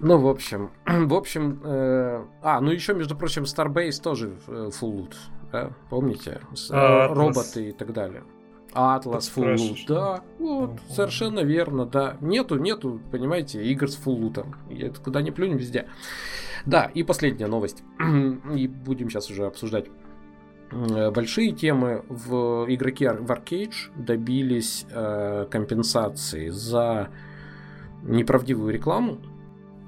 [SPEAKER 1] Ну, в общем, в общем, э, а, ну еще, между прочим, Starbase тоже э, full loot да, помните? С, а, роботы и так далее. Атлас Loot, да, вот, mm-hmm. совершенно верно, да. Нету, нету, понимаете, игр с Loot. Это куда не плюнь везде. Да, и последняя новость. и будем сейчас уже обсуждать большие темы. В игроки в Arcade добились э, компенсации за неправдивую рекламу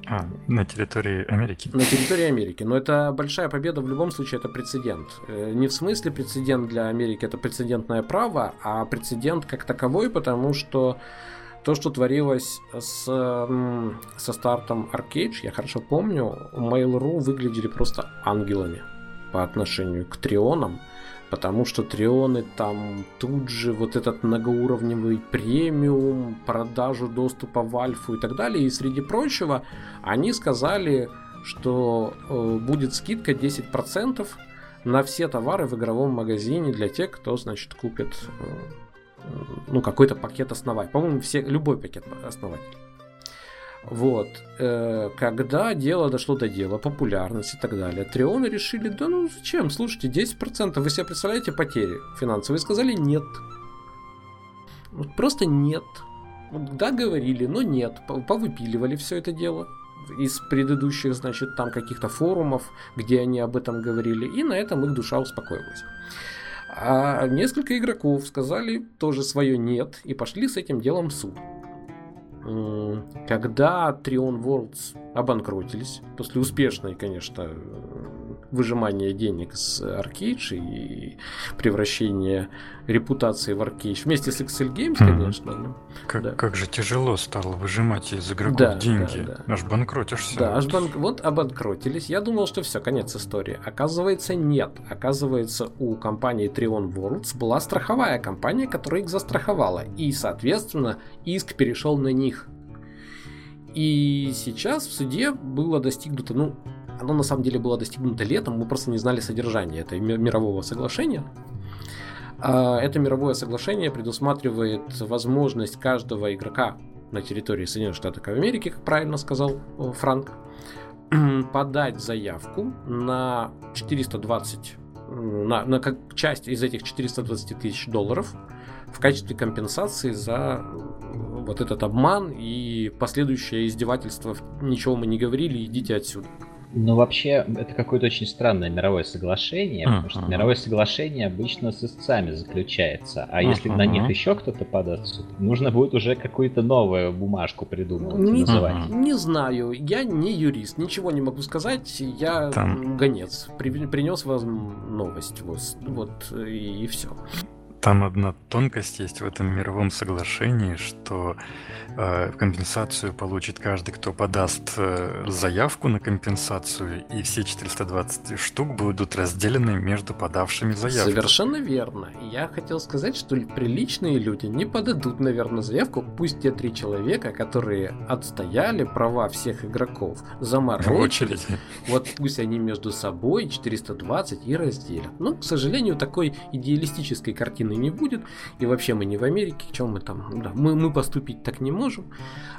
[SPEAKER 5] а, на территории Америки.
[SPEAKER 1] На территории Америки. Но это большая победа, в любом случае это прецедент. Э, не в смысле прецедент для Америки, это прецедентное право, а прецедент как таковой, потому что то, что творилось с, со стартом Arcade, я хорошо помню, Mail.ru выглядели просто ангелами по отношению к трионам. Потому что Трионы там тут же вот этот многоуровневый премиум, продажу доступа в альфу и так далее. И среди прочего, они сказали, что э, будет скидка 10% на все товары в игровом магазине для тех, кто, значит, купит э, ну, какой-то пакет основатель. По-моему, все, любой пакет основатель. Вот. Э, когда дело дошло до дела, популярность и так далее, Трионы решили, да ну зачем, слушайте, 10%, вы себе представляете потери финансовые? Сказали нет. Вот просто нет. Да, говорили, но нет. Повыпиливали все это дело из предыдущих, значит, там каких-то форумов, где они об этом говорили, и на этом их душа успокоилась. А несколько игроков сказали тоже свое нет и пошли с этим делом в суд когда Trion Worlds обанкротились, после успешной, конечно, выжимания денег с Arcade и превращения репутации в Arcade вместе с Excel Games, конечно. Mm-hmm.
[SPEAKER 5] Как, да. как же тяжело стало выжимать из игроков да, деньги. Да, да. Аж банкротишься.
[SPEAKER 1] Да, аж банк... вот обанкротились. Я думал, что все, конец истории. Оказывается, нет. Оказывается, у компании Trion Worlds была страховая компания, которая их застраховала. И, соответственно, иск перешел на них. И сейчас в суде было достигнуто, ну, оно на самом деле было достигнуто летом, мы просто не знали содержания этого мирового соглашения. А, это мировое соглашение предусматривает возможность каждого игрока на территории Соединенных Штатов Америки, как правильно сказал э, Франк, подать заявку на 420, на, на как часть из этих 420 тысяч долларов в качестве компенсации за вот этот обман и последующее издевательство. Ничего мы не говорили, идите отсюда.
[SPEAKER 2] Ну, вообще, это какое-то очень странное мировое соглашение, uh-huh. потому что мировое соглашение обычно с истцами заключается, а uh-huh. если на них еще кто-то подаст нужно будет уже какую-то новую бумажку придумывать,
[SPEAKER 1] не, называть. Не знаю, я не юрист, ничего не могу сказать, я Там... гонец, При, принес вам новость, вот, вот и, и все.
[SPEAKER 5] Там одна тонкость есть в этом мировом соглашении, что э, компенсацию получит каждый, кто подаст э, заявку на компенсацию, и все 420 штук будут разделены между подавшими заявку.
[SPEAKER 1] Совершенно верно. Я хотел сказать, что приличные люди не подадут, наверное, заявку, пусть те три человека, которые отстояли права всех игроков, заморочили. Вот пусть они между собой 420 и разделят. Но, к сожалению, такой идеалистической картины не будет. И вообще мы не в Америке, чем мы там, да, мы, мы поступить так не можем.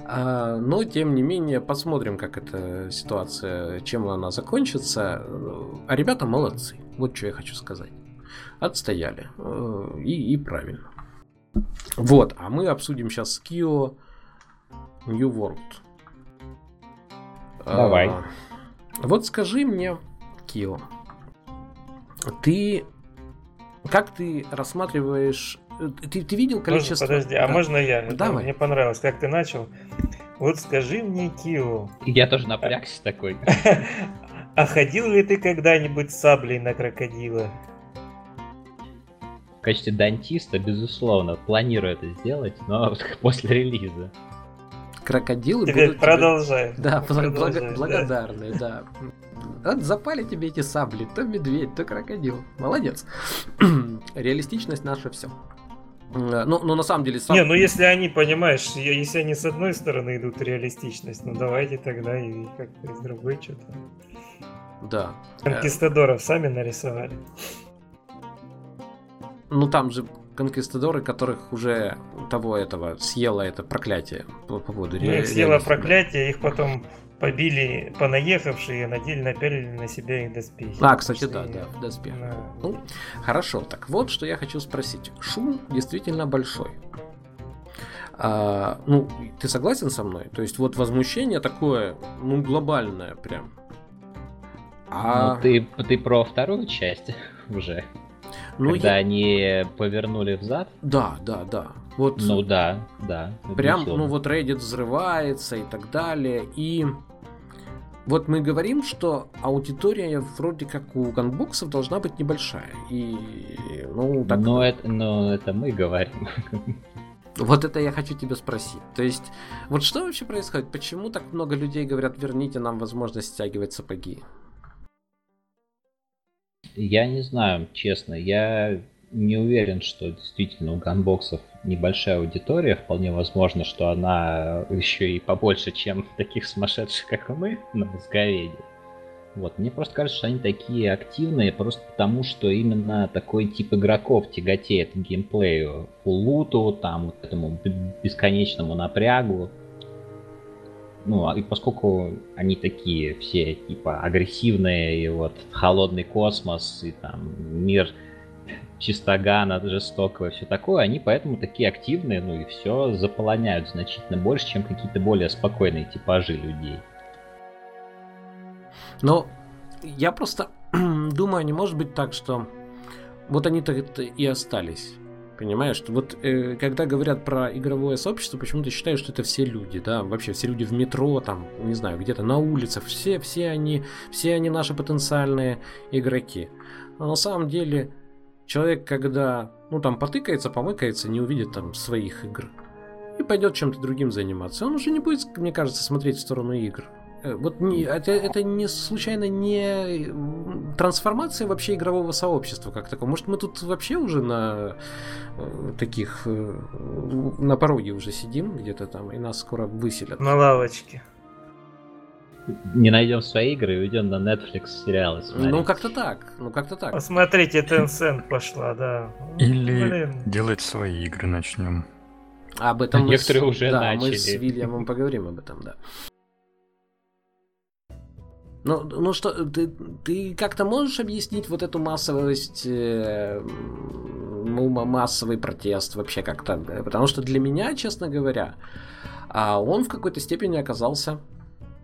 [SPEAKER 1] А, но, тем не менее, посмотрим, как эта ситуация, чем она закончится. А ребята молодцы, вот что я хочу сказать. Отстояли. Э, и, и правильно. Вот, а мы обсудим сейчас Kio New World.
[SPEAKER 2] Давай.
[SPEAKER 1] А, вот скажи мне, Кио, ты как ты рассматриваешь... Э, ты, ты видел количество...
[SPEAKER 4] Можно, подожди, а можно я? Давай. Мне понравилось, как ты начал. Вот скажи мне, Кио...
[SPEAKER 2] Я тоже напрягся такой.
[SPEAKER 4] А ходил ли ты когда-нибудь с саблей на крокодила?
[SPEAKER 2] В качестве дантиста, безусловно, планирую это сделать, но после релиза.
[SPEAKER 1] Крокодилы
[SPEAKER 4] Теперь будут... продолжай.
[SPEAKER 1] Да, продолжай, благодарны, да. да. Запали тебе эти сабли, то медведь, то крокодил. Молодец. Реалистичность наша все. Ну, ну, на самом деле...
[SPEAKER 4] Сам... Не, ну если они, понимаешь, если они с одной стороны идут реалистичность, ну давайте тогда и как-то с другой что-то.
[SPEAKER 1] Да.
[SPEAKER 4] Конкистадоров сами нарисовали.
[SPEAKER 1] Ну там же конкистадоры, которых уже того этого съело это проклятие по поводу
[SPEAKER 4] ну, их съело проклятие, их потом побили понаехавшие, надели, напялили на себя их доспехи.
[SPEAKER 1] А, кстати, да, да, доспех. Да. Ну, хорошо, так вот, что я хочу спросить. Шум действительно большой. А, ну, ты согласен со мной? То есть вот возмущение такое, ну, глобальное прям.
[SPEAKER 2] А... Ну, ты, ты про вторую часть уже. Ну, Когда я... они повернули взад?
[SPEAKER 1] Да, да, да. Вот,
[SPEAKER 2] ну да, да.
[SPEAKER 1] Прям, безусловно. ну вот Reddit взрывается и так далее. И вот мы говорим, что аудитория вроде как у ганбоксов должна быть небольшая. И, ну, так...
[SPEAKER 2] Но это, но это мы говорим.
[SPEAKER 1] Вот это я хочу тебя спросить. То есть, вот что вообще происходит? Почему так много людей говорят, верните нам возможность стягивать сапоги?
[SPEAKER 2] Я не знаю, честно. Я не уверен, что действительно у ганбоксов небольшая аудитория. Вполне возможно, что она еще и побольше, чем таких сумасшедших, как мы, на мозговеде. Вот, мне просто кажется, что они такие активные просто потому, что именно такой тип игроков тяготеет к геймплею, фуллуту, там, вот этому бесконечному напрягу. Ну, а и поскольку они такие все, типа, агрессивные, и вот холодный космос, и там мир чистогана, жестокого, все такое, они поэтому такие активные, ну и все заполоняют значительно больше, чем какие-то более спокойные типажи людей.
[SPEAKER 1] Но я просто думаю, не может быть так, что вот они-то и остались. Понимаешь, вот э, когда говорят про игровое сообщество, почему-то считают, что это все люди, да, вообще все люди в метро, там, не знаю, где-то на улицах, все, все они, все они наши потенциальные игроки. Но на самом деле человек, когда, ну, там, потыкается, помыкается, не увидит там своих игр и пойдет чем-то другим заниматься, он уже не будет, мне кажется, смотреть в сторону игр. Э, вот не, это, это не случайно не трансформация вообще игрового сообщества как такого. Может, мы тут вообще уже на э, таких э, на пороге уже сидим где-то там, и нас скоро выселят.
[SPEAKER 4] На лавочке.
[SPEAKER 2] Не найдем свои игры и уйдем на Netflix сериалы
[SPEAKER 1] смотреть. Ну, как-то так. Ну, как-то так.
[SPEAKER 4] Посмотрите, Tencent пошла, да.
[SPEAKER 5] Или Блин. делать свои игры начнем.
[SPEAKER 1] Об этом
[SPEAKER 2] Некоторые мы с, уже
[SPEAKER 1] да,
[SPEAKER 2] начали.
[SPEAKER 1] мы с Вильямом поговорим об этом, да. Ну, ну что, ты, ты как-то можешь объяснить вот эту массовость, э, массовый протест вообще как-то? Потому что для меня, честно говоря, а он в какой-то степени оказался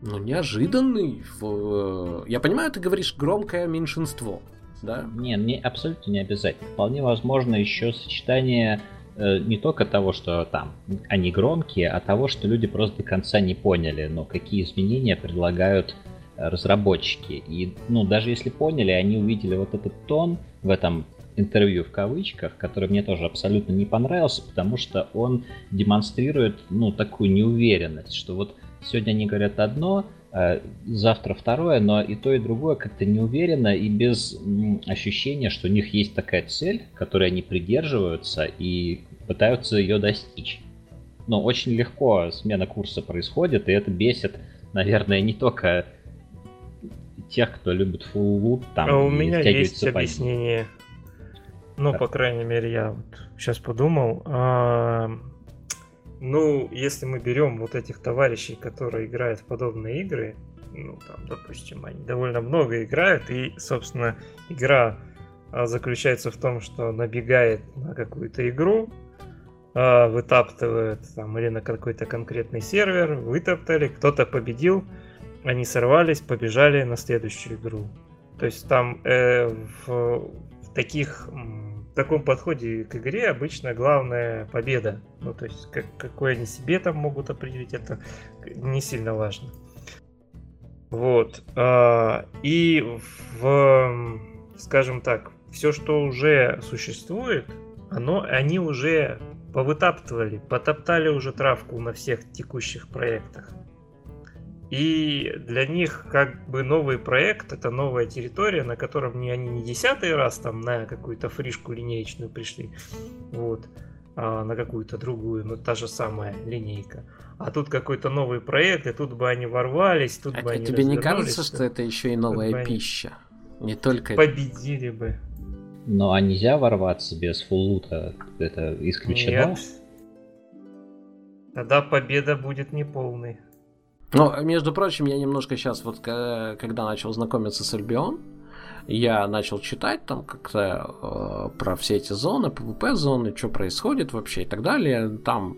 [SPEAKER 1] ну, неожиданный. В... Я понимаю, ты говоришь громкое меньшинство, да?
[SPEAKER 2] Не, не абсолютно не обязательно. Вполне возможно еще сочетание э, не только того, что там они громкие, а того, что люди просто до конца не поняли, но какие изменения предлагают разработчики. И, ну, даже если поняли, они увидели вот этот тон в этом интервью в кавычках, который мне тоже абсолютно не понравился, потому что он демонстрирует, ну, такую неуверенность, что вот сегодня они говорят одно, а завтра второе, но и то, и другое как-то неуверенно и без ощущения, что у них есть такая цель, которой они придерживаются и пытаются ее достичь. Но очень легко смена курса происходит, и это бесит, наверное, не только тех, кто любит loot, там
[SPEAKER 4] а у меня есть сапоги. объяснение. Ну, по крайней мере, я вот сейчас подумал. А, ну, если мы берем вот этих товарищей, которые играют в подобные игры, ну, там, допустим, они довольно много играют, и, собственно, игра а, заключается в том, что набегает на какую-то игру, а, вытаптывает там или на какой-то конкретный сервер, вытоптали, кто-то победил, они сорвались, побежали на следующую игру. То есть там э, в, в таких в таком подходе к игре обычно главная победа. Ну, то есть, как, какой они себе там могут определить, это не сильно важно. Вот. А, и в, скажем так, все, что уже существует, оно, они уже повытаптывали, потоптали уже травку на всех текущих проектах. И для них как бы новый проект, это новая территория, на котором не, они не десятый раз там на какую-то фришку линеечную пришли, вот, а на какую-то другую, но та же самая линейка. А тут какой-то новый проект, и тут бы они ворвались, тут
[SPEAKER 1] а
[SPEAKER 4] бы они
[SPEAKER 1] тебе не кажется, что это еще и новая пища? Не только...
[SPEAKER 4] Победили бы.
[SPEAKER 2] Ну а нельзя ворваться без фуллута? Это исключено? Нет.
[SPEAKER 4] Тогда победа будет неполной.
[SPEAKER 1] Но, между прочим, я немножко сейчас, вот когда начал знакомиться с Альбион, я начал читать там как-то э, про все эти зоны, PvP-зоны, что происходит вообще и так далее. Там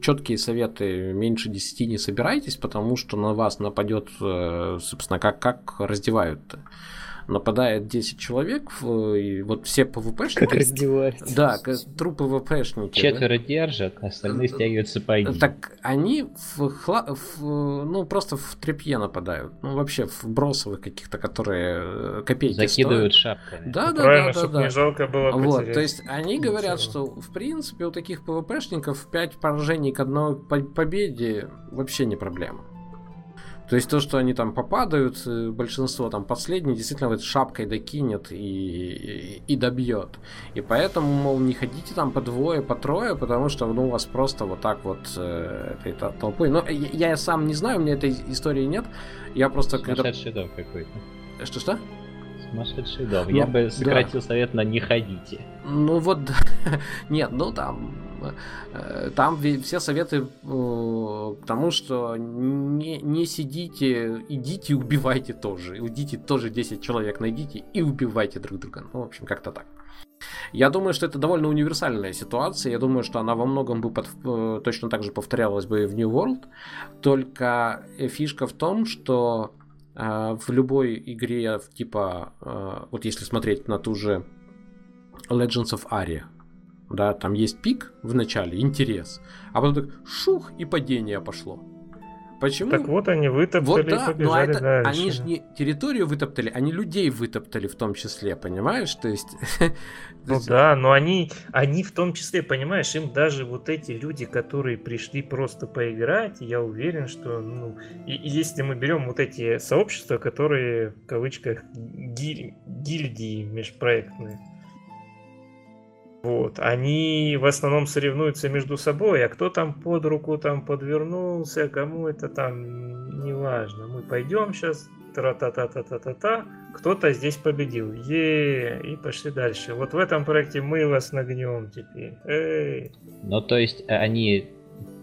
[SPEAKER 1] четкие советы меньше 10 не собирайтесь, потому что на вас нападет, э, собственно, как, как раздевают -то нападает 10 человек, и вот все ПВПшники...
[SPEAKER 3] Как раздеваются.
[SPEAKER 1] Да, трупы ПВПшники.
[SPEAKER 2] Четверо да? держат, остальные стягивают сапоги.
[SPEAKER 1] Так они в, хла... в, ну, просто в трепье нападают. Ну, вообще в бросовых каких-то, которые э, копейки
[SPEAKER 2] Закидывают стоят. шапками.
[SPEAKER 1] Да, да,
[SPEAKER 4] Правильно,
[SPEAKER 1] да, да,
[SPEAKER 4] да. не жалко было
[SPEAKER 1] Вот, то есть они говорят, что в принципе у таких ПВПшников 5 поражений к одной победе вообще не проблема. То есть то, что они там попадают, э, большинство там последние, действительно вот шапкой докинет и, и, и добьет. И поэтому, мол, не ходите там по двое, по трое, потому что ну, у вас просто вот так вот э, этой толпой. Но я, я сам не знаю, у меня этой истории нет. Я просто...
[SPEAKER 2] Сумасшедший когда... дом какой-то.
[SPEAKER 1] Что-что?
[SPEAKER 2] Сумасшедший дом. Ну, я бы сократил да. совет на не ходите.
[SPEAKER 1] Ну вот, нет, ну там там все советы э, к тому, что не, не сидите, идите и убивайте тоже. Идите тоже 10 человек найдите и убивайте друг друга. Ну, в общем, как-то так. Я думаю, что это довольно универсальная ситуация. Я думаю, что она во многом бы под, э, точно так же повторялась бы и в New World. Только фишка в том, что э, в любой игре, типа, э, вот если смотреть на ту же Legends of Aria, да, там есть пик в начале, интерес, а потом так шух и падение пошло. Почему?
[SPEAKER 4] Так вот они вытоптали вот, да, и побежали это, дальше.
[SPEAKER 1] Они же не территорию вытоптали, они людей вытоптали в том числе, понимаешь? То есть...
[SPEAKER 4] Ну да, но они, они в том числе, понимаешь, им даже вот эти люди, которые пришли просто поиграть, я уверен, что, ну, и, и если мы берем вот эти сообщества, которые, в кавычках, гиль, гильдии межпроектные, вот. Они в основном соревнуются между собой, а кто там под руку там подвернулся, кому это там неважно. Мы пойдем сейчас, тра-та-та-та-та-та-та, кто-то здесь победил. е и пошли дальше. Вот в этом проекте мы вас нагнем теперь. Эй.
[SPEAKER 2] Ну, то есть э, они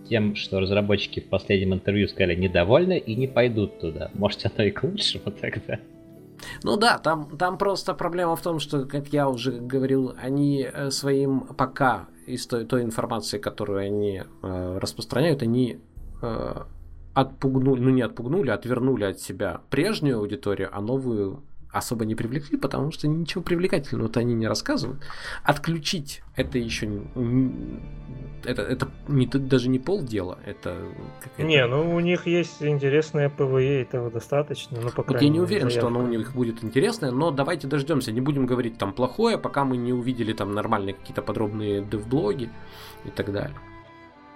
[SPEAKER 2] тем, что разработчики в последнем интервью сказали недовольны и не пойдут туда. Может, оно и к лучшему тогда.
[SPEAKER 1] Ну да, там, там просто проблема в том, что, как я уже говорил, они э, своим пока из той, той информации, которую они э, распространяют, они э, отпугнули, ну не отпугнули, отвернули от себя прежнюю аудиторию, а новую особо не привлекли, потому что ничего привлекательного-то они не рассказывают. Отключить это еще не, это, это не, даже не полдела, это
[SPEAKER 4] Не, ну у них есть интересное ПВЕ, этого достаточно, ну по
[SPEAKER 1] Вот я не уверен, заявка. что оно у них будет интересное, но давайте дождемся, не будем говорить там плохое, пока мы не увидели там нормальные какие-то подробные девблоги и так далее.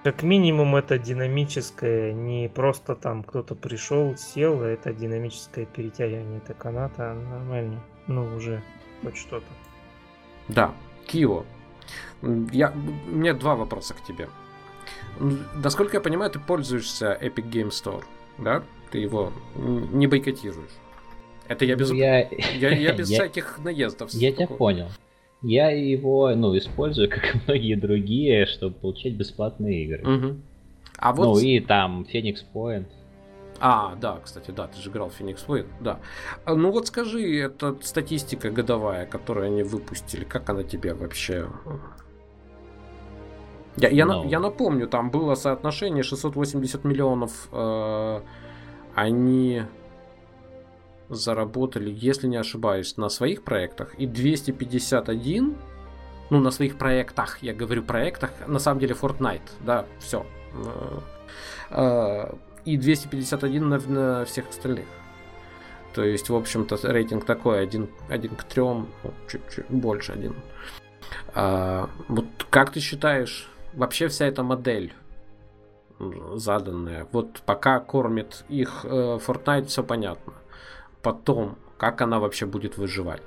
[SPEAKER 4] Как минимум это динамическое, не просто там кто-то пришел, сел, а это динамическое перетягивание это каната, нормально. Ну, уже хоть что-то.
[SPEAKER 1] Да, Кио. Я, у меня два вопроса к тебе. Насколько я понимаю, ты пользуешься Epic Game Store, да? Ты его не бойкотируешь. Это я без, я... Я, я без я... всяких наездов.
[SPEAKER 2] Я тебя понял. Я его, ну, использую, как и многие другие, чтобы получать бесплатные игры. Угу. А вот... Ну и там Phoenix Point.
[SPEAKER 1] А, да, кстати, да, ты же играл в Phoenix Point, да. А, ну вот скажи, это статистика годовая, которую они выпустили, как она тебе вообще? Я, я, no. на, я напомню, там было соотношение 680 миллионов, э, они заработали, если не ошибаюсь, на своих проектах, и 251, ну, на своих проектах, я говорю проектах, на самом деле Fortnite, да, все. Э, и 251 на, всех остальных. То есть, в общем-то, рейтинг такой, один, один к трем, ну, чуть-чуть больше один. А, вот как ты считаешь, вообще вся эта модель заданная, вот пока кормит их э, Fortnite, все понятно потом, как она вообще будет выживать?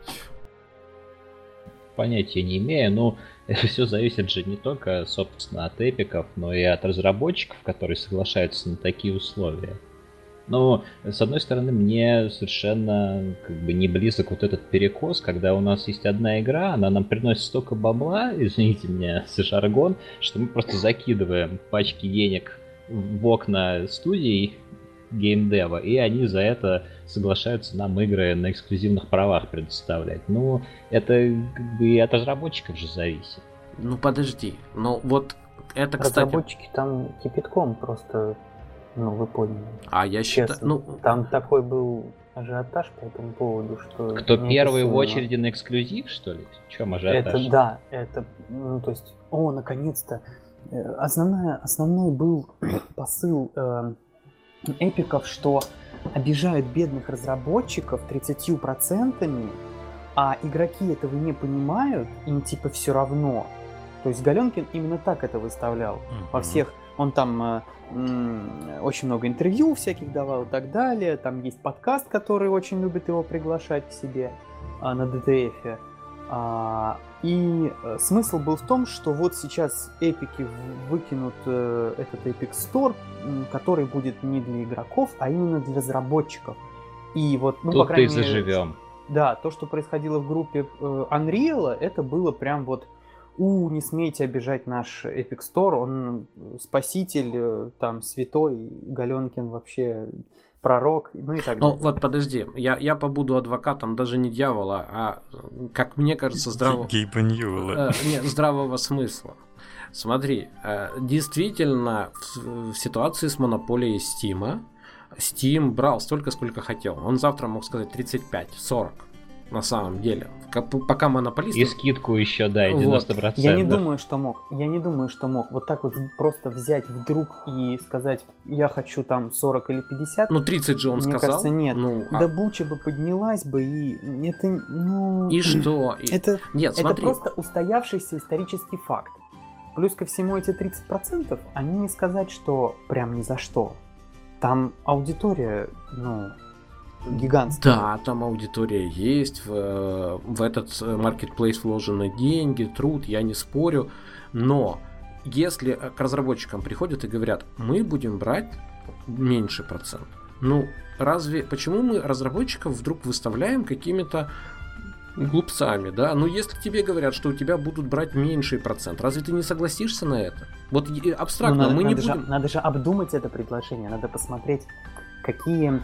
[SPEAKER 2] Понятия не имею, но это все зависит же не только, собственно, от эпиков, но и от разработчиков, которые соглашаются на такие условия. Но, с одной стороны, мне совершенно как бы не близок вот этот перекос, когда у нас есть одна игра, она нам приносит столько бабла, извините меня за жаргон, что мы просто закидываем пачки денег в окна студий геймдева, и они за это соглашаются нам игры на эксклюзивных правах предоставлять. Ну, это как бы и от разработчиков же зависит.
[SPEAKER 1] Ну подожди, но вот это, кстати...
[SPEAKER 3] Разработчики там кипятком просто, ну, вы поняли.
[SPEAKER 1] А я считаю... Ну...
[SPEAKER 3] Там такой был ажиотаж по этому поводу, что...
[SPEAKER 2] Кто первый в очереди на эксклюзив, что ли? В чем ажиотаж?
[SPEAKER 3] Это, да, это, ну, то есть, о, наконец-то. Э, основная, основной был посыл э, эпиков, что обижают бедных разработчиков 30%, а игроки этого не понимают, им типа все равно. То есть Галенкин именно так это выставлял mm-hmm. во всех Он там очень много интервью всяких давал и так далее. Там есть подкаст, который очень любит его приглашать к себе а, на DTF. А, и э, смысл был в том, что вот сейчас эпики выкинут э, этот Epic Store, который будет не для игроков, а именно для разработчиков. И вот,
[SPEAKER 2] ну, Тут по крайней мере, заживем.
[SPEAKER 3] Да, то, что происходило в группе э, Unreal, это было прям вот у, не смейте обижать наш Epic Store, он спаситель, там, святой, Галенкин вообще пророк, ну и так
[SPEAKER 1] ну, далее. Ну вот подожди, я, я побуду адвокатом даже не дьявола, а, как мне кажется, здравого... Э, нет, здравого смысла. Смотри, э, действительно, в, в ситуации с монополией Стима, Steam брал столько, сколько хотел. Он завтра мог сказать 35, 40 на самом деле. Пока монополист...
[SPEAKER 2] И скидку еще, да, 90%. Вот.
[SPEAKER 3] Я не думаю, что мог. Я не думаю, что мог. Вот так вот просто взять вдруг и сказать, я хочу там 40 или 50.
[SPEAKER 1] Ну, 30 же он
[SPEAKER 3] мне
[SPEAKER 1] сказал.
[SPEAKER 3] кажется, нет. Ну, а... Да буча бы поднялась бы, и это, ну...
[SPEAKER 1] И что?
[SPEAKER 3] Это, нет, это просто устоявшийся исторический факт. Плюс ко всему эти 30%, они не сказать, что прям ни за что. Там аудитория, ну, гигантская.
[SPEAKER 1] Да, там аудитория есть, в, в этот marketplace вложены деньги, труд, я не спорю, но если к разработчикам приходят и говорят, мы будем брать меньший процент, ну, разве, почему мы разработчиков вдруг выставляем какими-то глупцами, да? Ну, если тебе говорят, что у тебя будут брать меньший процент, разве ты не согласишься на это? Вот абстрактно, ну, надо, мы
[SPEAKER 3] надо
[SPEAKER 1] не
[SPEAKER 3] же,
[SPEAKER 1] будем...
[SPEAKER 3] Надо же обдумать это предложение, надо посмотреть, какие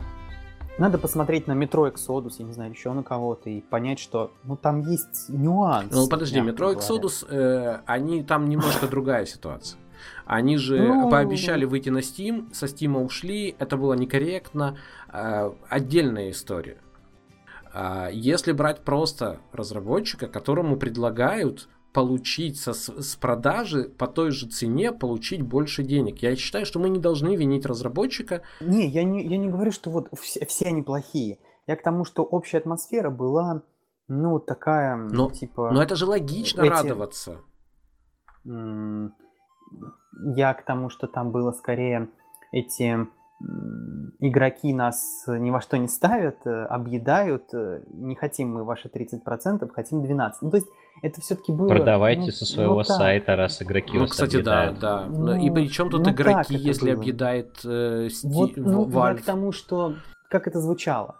[SPEAKER 3] надо посмотреть на метро Exodus, я не знаю, еще на кого-то, и понять, что ну там есть нюанс.
[SPEAKER 1] Ну подожди, метро Exodus, э, они там немножко другая ситуация. Они же ну, пообещали выйти на Steam, со Steam ушли, это было некорректно. Э, отдельная история. Э, если брать просто разработчика, которому предлагают получить со, с продажи по той же цене получить больше денег. Я считаю, что мы не должны винить разработчика.
[SPEAKER 3] Не, я не, я не говорю, что вот все, все они плохие. Я к тому, что общая атмосфера была, ну, такая,
[SPEAKER 1] но,
[SPEAKER 3] типа...
[SPEAKER 1] Но это же логично эти... радоваться.
[SPEAKER 3] Я к тому, что там было скорее эти игроки нас ни во что не ставят, э, объедают, э, не хотим мы ваши 30%, хотим 12%. Ну, то есть это все-таки было...
[SPEAKER 2] Продавайте ну, со своего ну, сайта, раз игроки
[SPEAKER 1] ну, вас кстати, объедают. да, да. Ну, И причем тут ну, игроки, если было. объедает э, Steam,
[SPEAKER 3] вот, ну, Valve? к тому, что... Как это звучало?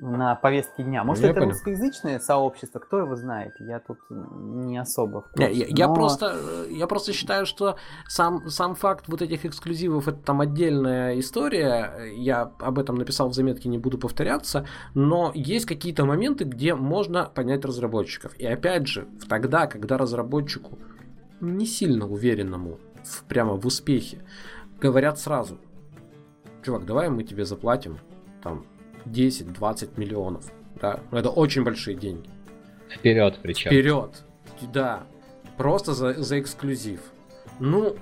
[SPEAKER 3] На повестке дня. Может, я это понял. русскоязычное сообщество, кто его знает? Я тут не особо. В
[SPEAKER 1] курсе, я, я, но... просто, я просто считаю, что сам, сам факт вот этих эксклюзивов это там отдельная история. Я об этом написал в заметке, не буду повторяться. Но есть какие-то моменты, где можно понять разработчиков. И опять же, тогда, когда разработчику не сильно уверенному в, прямо в успехе, говорят сразу, чувак, давай мы тебе заплатим там 10-20 миллионов. Да? Это очень большие деньги.
[SPEAKER 2] Вперед причем.
[SPEAKER 1] Вперед. Да. Просто за, за эксклюзив. Ну,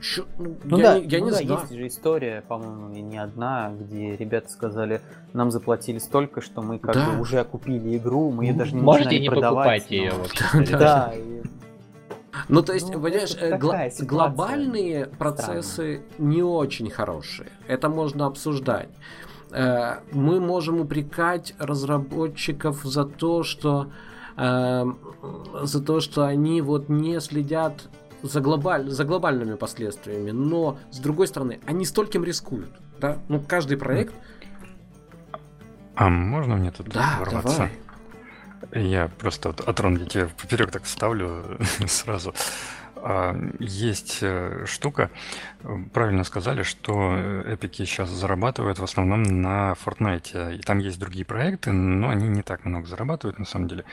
[SPEAKER 3] Чё, ну, ну я, да, я ну не да, знаю. есть же история, по-моему, и не одна, где ребята сказали, нам заплатили столько, что мы как да. бы уже купили игру, мы ее даже не
[SPEAKER 2] Можете не
[SPEAKER 3] продавать.
[SPEAKER 2] покупать ее
[SPEAKER 3] но... Да.
[SPEAKER 1] Ну, то есть, ну, понимаешь, э, гл- глобальные процессы не очень хорошие. Это можно обсуждать. Э, мы можем упрекать разработчиков за то, что э, за то, что они вот не следят за, глобаль, за глобальными последствиями, но с другой стороны, они стольким рискуют, да? Ну каждый проект.
[SPEAKER 5] А можно мне тут
[SPEAKER 1] да,
[SPEAKER 5] ворваться? Давай. Я просто от, от Рон, я тебе поперек так вставлю сразу. А, есть э, штука, правильно сказали, что эпики сейчас зарабатывают в основном на Fortnite. И там есть другие проекты, но они не так много зарабатывают на самом деле,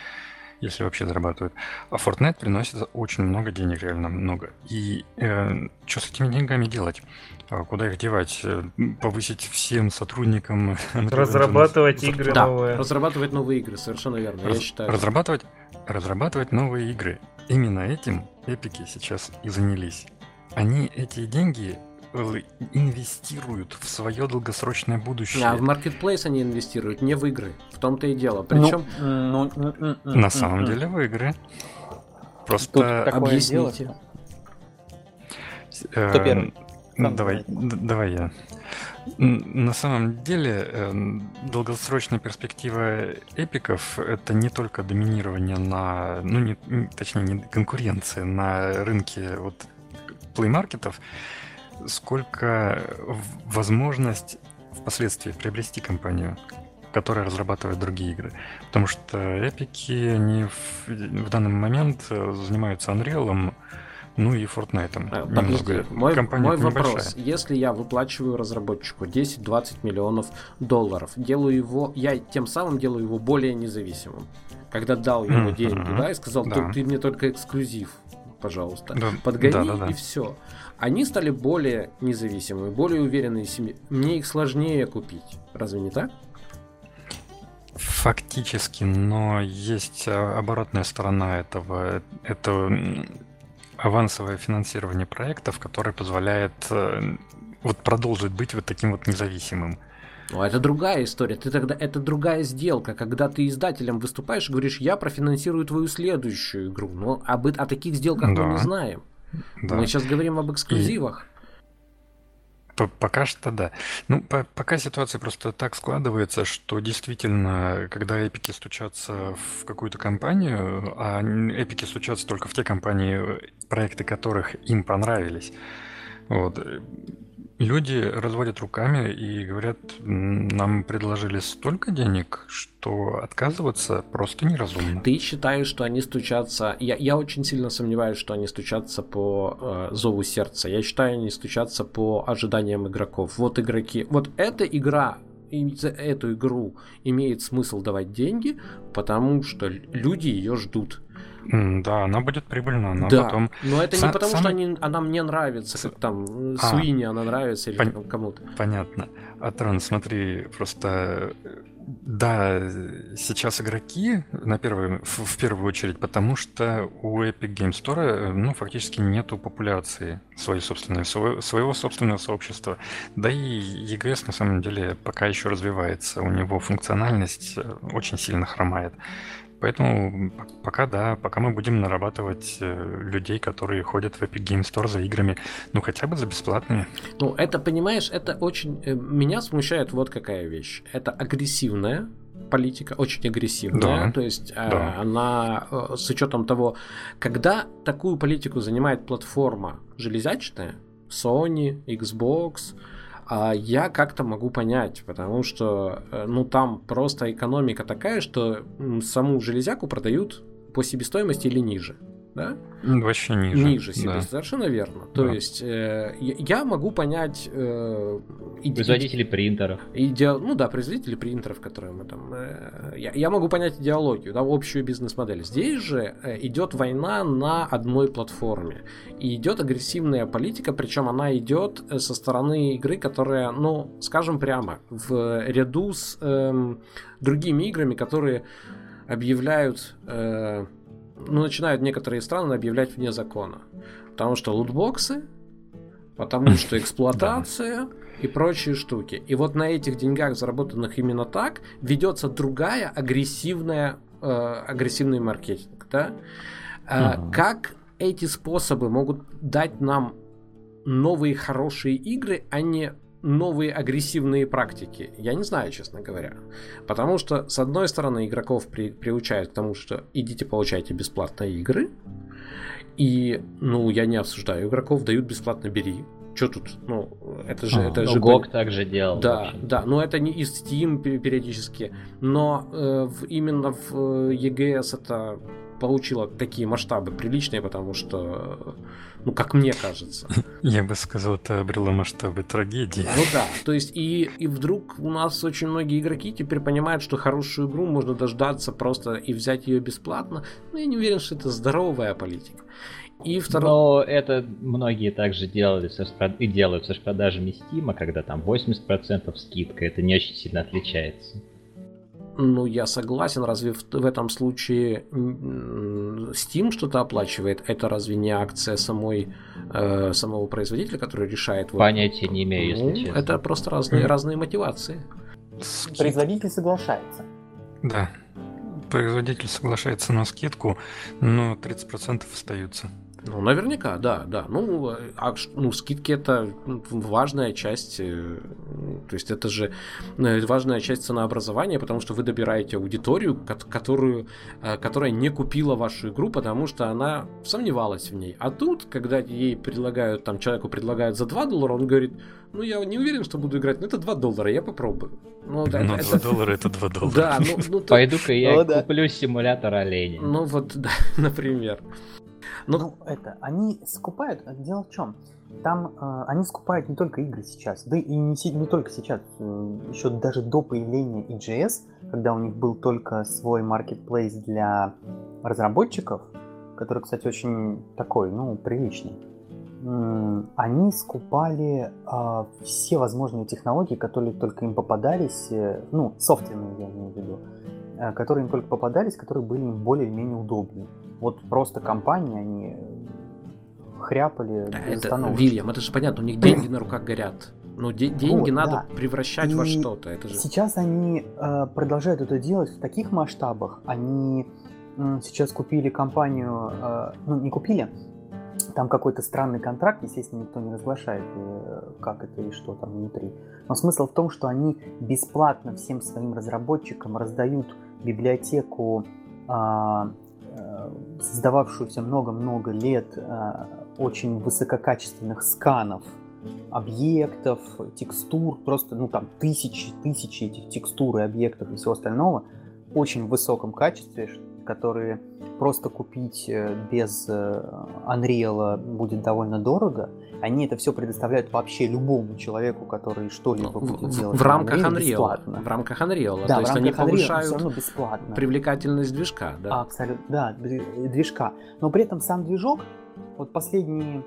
[SPEAKER 5] если вообще зарабатывают. А Fortnite приносит очень много денег, реально много. И э, что с этими деньгами делать? А куда их девать? Э, повысить всем сотрудникам?
[SPEAKER 4] Разрабатывать игры
[SPEAKER 1] да,
[SPEAKER 4] новые.
[SPEAKER 1] разрабатывать новые игры, совершенно верно, Раз, я считаю.
[SPEAKER 5] Разрабатывать, разрабатывать новые игры. Именно этим эпики сейчас и занялись. Они эти деньги э, инвестируют в свое долгосрочное будущее.
[SPEAKER 1] А в маркетплейс они инвестируют, не в игры. В том-то и дело. Причем...
[SPEAKER 5] Ну, ну, ну, на самом деле в игры. Просто
[SPEAKER 1] объясните.
[SPEAKER 3] Кто э, первый?
[SPEAKER 5] Сам давай, давай я. На самом деле, э, долгосрочная перспектива эпиков это не только доминирование на, ну не, точнее не конкуренция на рынке вот плеймаркетов, сколько возможность впоследствии приобрести компанию, которая разрабатывает другие игры. Потому что эпики, они в, в данный момент э, занимаются Unreal, ну и Fortnite.
[SPEAKER 1] А, немного. Мой, мой вопрос. Если я выплачиваю разработчику 10-20 миллионов долларов, делаю его, я тем самым делаю его более независимым. Когда дал ему mm-hmm. деньги, да, и сказал, да. ты мне только эксклюзив, пожалуйста, да. подгони да, да, да. и все. Они стали более независимыми, более уверенные в себе. Мне их сложнее купить. Разве не так?
[SPEAKER 5] Фактически, но есть а, оборотная сторона этого. Это авансовое финансирование проектов, которое позволяет э, вот продолжить быть вот таким вот независимым.
[SPEAKER 1] Ну, это другая история. Ты тогда это другая сделка, когда ты издателем выступаешь и говоришь, я профинансирую твою следующую игру. Но об, о таких сделках да. мы не знаем. Да. Мы сейчас говорим об эксклюзивах.
[SPEAKER 5] Пока что да. Ну, по пока ситуация просто так складывается, что действительно, когда эпики стучатся в какую-то компанию, а эпики стучатся только в те компании, проекты которых им понравились, вот, Люди разводят руками и говорят, нам предложили столько денег, что отказываться просто неразумно.
[SPEAKER 1] Ты считаешь, что они стучатся... Я, я очень сильно сомневаюсь, что они стучатся по э, зову сердца. Я считаю, они стучатся по ожиданиям игроков. Вот игроки... Вот эта игра и за эту игру имеет смысл давать деньги, потому что люди ее ждут.
[SPEAKER 5] Да, она будет прибыльна, но
[SPEAKER 1] да,
[SPEAKER 5] потом...
[SPEAKER 1] но это не потому, сам... что они, она мне нравится, как там а, Суини она нравится или пон... кому-то.
[SPEAKER 5] Понятно. Атрон, смотри, просто... Да, сейчас игроки на первую, в, в первую очередь, потому что у Epic Game Store ну, фактически нету популяции своей собственной, своего, своего собственного сообщества. Да и EGS на самом деле пока еще развивается. У него функциональность э, очень сильно хромает. Поэтому пока да, пока мы будем нарабатывать э, людей, которые ходят в Epic Game Store за играми, ну хотя бы за бесплатными.
[SPEAKER 1] Ну это, понимаешь, это очень... Э, меня смущает вот какая вещь. Это агрессивная политика, очень агрессивная. Да, то есть э, да. она с учетом того, когда такую политику занимает платформа железячная, Sony, Xbox, а я как-то могу понять, потому что, э, ну, там просто экономика такая, что саму железяку продают по себестоимости или ниже да?
[SPEAKER 5] Вообще ниже.
[SPEAKER 1] Ниже себе, да. совершенно верно. То да. есть э, я могу понять... Э,
[SPEAKER 2] иде... Производители принтеров.
[SPEAKER 1] Иде... Ну да, производители принтеров, которые мы там... Э, я, я могу понять идеологию, да, общую бизнес-модель. Здесь же э, идет война на одной платформе. И идет агрессивная политика, причем она идет э, со стороны игры, которая, ну, скажем прямо, в ряду с э, другими играми, которые объявляют... Э, ну, начинают некоторые страны объявлять вне закона. Потому что лутбоксы, потому что эксплуатация и прочие штуки. И вот на этих деньгах, заработанных именно так, ведется другая агрессивная, э, агрессивный маркетинг. Да? Э, Как эти способы могут дать нам новые хорошие игры, а не новые агрессивные практики? Я не знаю, честно говоря. Потому что, с одной стороны, игроков при, приучают к тому, что идите получайте бесплатные игры. И, ну, я не обсуждаю игроков, дают бесплатно бери. Что тут? Ну, это же... А, это ну, же
[SPEAKER 2] GOG был... также делал.
[SPEAKER 1] Да, да, но это не из Steam периодически. Но э, в, именно в э, EGS это получила такие масштабы приличные, потому что, ну, как мне кажется.
[SPEAKER 5] Я бы сказал, это обрело масштабы трагедии.
[SPEAKER 1] Ну да, то есть и, и вдруг у нас очень многие игроки теперь понимают, что хорошую игру можно дождаться просто и взять ее бесплатно. Но я не уверен, что это здоровая политика.
[SPEAKER 2] И второе... Но это многие также делали со, и делают со продажами Steam, когда там 80% скидка, это не очень сильно отличается.
[SPEAKER 1] Ну, я согласен. Разве в, в этом случае Steam что-то оплачивает? Это разве не акция самой, э, самого производителя, который решает?
[SPEAKER 2] Понятия вот, не имею, ну, если честно.
[SPEAKER 1] Это просто разные, разные мотивации.
[SPEAKER 3] Производитель соглашается.
[SPEAKER 5] Да. Производитель соглашается на скидку, но 30% остаются.
[SPEAKER 1] Ну, наверняка, да, да. Ну, а, ну, скидки это важная часть, э, то есть это же э, важная часть ценообразования, потому что вы добираете аудиторию, которую, э, которая не купила вашу игру, потому что она сомневалась в ней. А тут, когда ей предлагают, там, человеку предлагают за 2 доллара, он говорит, ну, я не уверен, что буду играть, но это 2 доллара, я попробую.
[SPEAKER 5] Ну, да, ну это... 2 доллара это 2 доллара.
[SPEAKER 2] Да, ну... ну Пойду-ка я ну, куплю симулятор оленя.
[SPEAKER 1] Ну, вот, да, например.
[SPEAKER 3] Ну, ну это, они скупают, дело в чем? Там э, они скупают не только игры сейчас, да и не, не только сейчас, э, еще даже до появления EGS, когда у них был только свой маркетплейс для разработчиков, который, кстати, очень такой, ну, приличный. Они скупали э, все возможные технологии, которые только им попадались, э, ну, софтверные, я имею в виду, э, которые им только попадались, которые были им более-менее удобны. Вот просто компании, они хряпали
[SPEAKER 1] Это, Вильям, это же понятно, у них деньги на руках горят. Но де- деньги вот, надо да. превращать и во что-то. Это же...
[SPEAKER 3] Сейчас они э, продолжают это делать в таких масштабах. Они э, сейчас купили компанию, э, ну не купили, там какой-то странный контракт, естественно, никто не разглашает, э, как это и что там внутри. Но смысл в том, что они бесплатно всем своим разработчикам раздают библиотеку а, Э, создававшуюся много-много лет э, очень высококачественных сканов объектов, текстур, просто, ну, там, тысячи, тысячи этих текстур и объектов и всего остального, очень в высоком качестве, которые просто купить э, без Unreal будет довольно дорого, они это все предоставляют вообще любому человеку, который что-либо будет
[SPEAKER 1] делать. В рамках Unreal. Бесплатно. В рамках Unreal.
[SPEAKER 3] Да,
[SPEAKER 1] То
[SPEAKER 3] есть
[SPEAKER 1] они повышают
[SPEAKER 3] Unreal, бесплатно.
[SPEAKER 1] привлекательность движка. Да?
[SPEAKER 3] Абсолютно, да, движка. Но при этом сам движок, вот последние,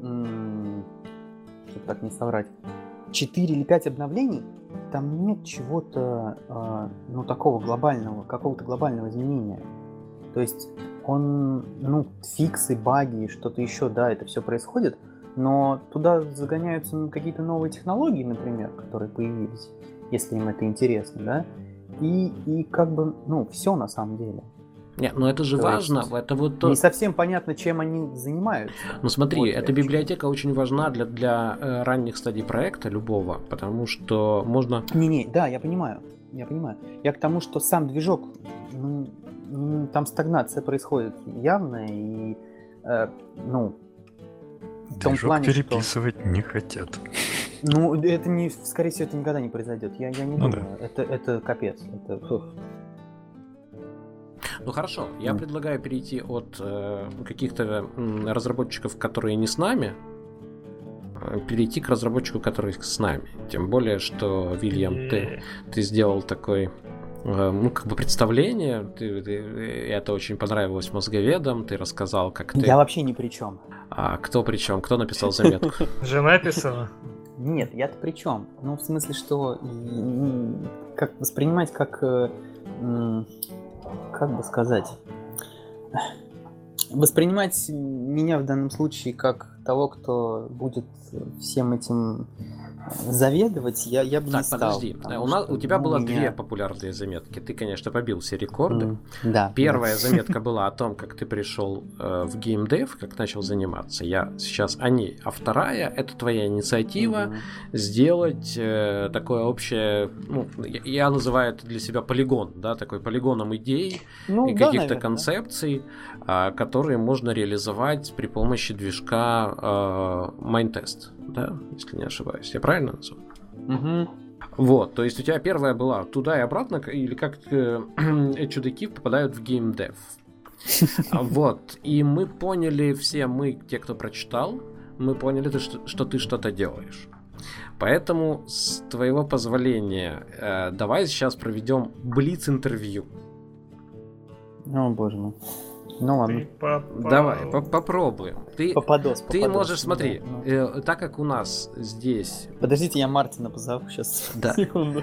[SPEAKER 3] чтобы так не соврать, 4 или 5 обновлений, там нет чего-то, э, ну, такого глобального, какого-то глобального изменения. То есть он, ну, фиксы, баги, что-то еще, да, это все происходит, но туда загоняются какие-то новые технологии, например, которые появились, если им это интересно, да, и, и как бы, ну, все на самом деле.
[SPEAKER 1] Нет, ну это же то важно. Есть, это вот то...
[SPEAKER 3] Не совсем понятно, чем они занимаются.
[SPEAKER 1] Ну смотри, вот эта библиотека очень важна для, для э, ранних стадий проекта любого, потому что можно...
[SPEAKER 3] Не-не, да, я понимаю. Я понимаю. Я к тому, что сам движок, ну, там стагнация происходит явная, и, э, ну,
[SPEAKER 5] в том Движок плане, переписывать что... не хотят.
[SPEAKER 3] Ну, это не, скорее всего, это никогда не произойдет. Я, я не ну, думаю. Да. Это, это капец. Это, фух.
[SPEAKER 1] Ну хорошо, я mm. предлагаю перейти от э, каких-то разработчиков, которые не с нами, э, перейти к разработчику, который с нами. Тем более, что, Вильям, ты, ты сделал такой Э, ну, как бы представление. Ты, ты, это очень понравилось мозговедам. Ты рассказал, как ты.
[SPEAKER 3] Я вообще ни при чем.
[SPEAKER 1] А кто при чем? Кто написал заметку?
[SPEAKER 4] Жена писала.
[SPEAKER 3] Нет, я-то при чем? Ну, в смысле, что как воспринимать как э, как бы сказать воспринимать меня в данном случае как того, кто будет всем этим заведовать я, я бы так, не стал. подожди.
[SPEAKER 1] У, нас, у тебя было меня... две популярные заметки. Ты, конечно, побил все рекорды. Mm,
[SPEAKER 3] да.
[SPEAKER 1] Первая
[SPEAKER 3] да.
[SPEAKER 1] заметка была о том, как ты пришел э, в геймдев, как начал заниматься. Я сейчас о ней. А вторая это твоя инициатива mm-hmm. сделать э, такое общее, ну, я, я называю это для себя полигон, да, такой полигоном идей ну, и да, каких-то концепций, которые можно реализовать при помощи движка э, Mindtest да, если не ошибаюсь. Я правильно назвал?
[SPEAKER 3] Угу.
[SPEAKER 1] Вот, то есть у тебя первая была туда и обратно, или как э, чудаки попадают в геймдев. Вот, и мы поняли все, мы, те, кто прочитал, мы поняли, что, что ты что-то делаешь. Поэтому, с твоего позволения, э, давай сейчас проведем блиц-интервью.
[SPEAKER 3] О, боже мой. Ну ладно.
[SPEAKER 1] Давай, по попробуем. Ты,
[SPEAKER 3] попадос,
[SPEAKER 1] ты попадос, можешь, смотри, да, э, так как у нас здесь...
[SPEAKER 3] Подождите, я Мартина позову сейчас.
[SPEAKER 1] Да. Секунду.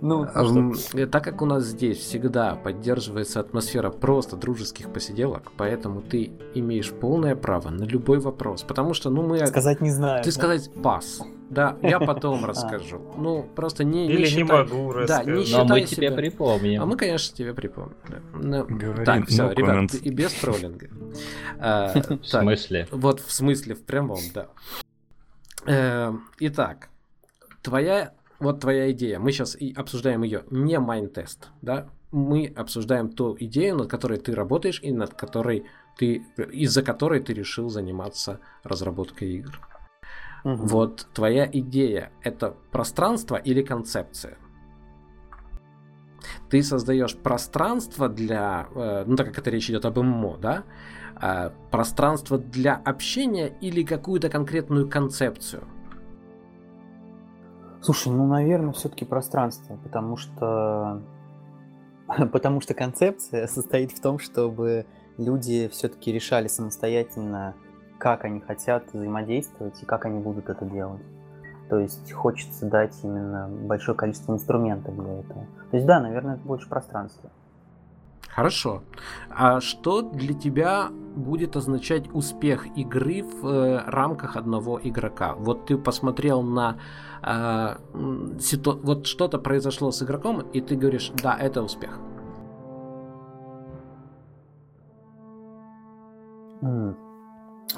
[SPEAKER 1] ну, ну э, так как у нас здесь всегда поддерживается атмосфера просто дружеских посиделок, поэтому ты имеешь полное право на любой вопрос. Потому что, ну, мы...
[SPEAKER 3] Сказать не знаю.
[SPEAKER 1] Ты да? сказать пас. Да, я потом расскажу. Ну, просто не
[SPEAKER 4] Или не могу
[SPEAKER 1] рассказать. Да, не
[SPEAKER 2] Но мы тебе припомним.
[SPEAKER 1] А мы, конечно, тебе припомним. Ну, так, все, ребят, и без троллинга.
[SPEAKER 2] А, в смысле?
[SPEAKER 1] Вот в смысле, в прямом, да. Э, итак, твоя вот твоя идея. Мы сейчас и обсуждаем ее не Minetest, да? Мы обсуждаем ту идею, над которой ты работаешь и над которой ты, из-за которой ты решил заниматься разработкой игр. Угу. Вот твоя идея это пространство или концепция? Ты создаешь пространство для, э, ну так как это речь идет об ММО, да, э, пространство для общения или какую-то конкретную концепцию?
[SPEAKER 3] Слушай, ну, наверное, все-таки пространство, потому что потому что концепция состоит в том, чтобы люди все-таки решали самостоятельно, как они хотят взаимодействовать и как они будут это делать. То есть хочется дать именно большое количество инструментов для этого. То есть да, наверное, это больше пространство.
[SPEAKER 1] Хорошо. А что для тебя будет означать успех игры в э, рамках одного игрока? Вот ты посмотрел на э, ситу... вот что-то произошло с игроком, и ты говоришь, да, это успех.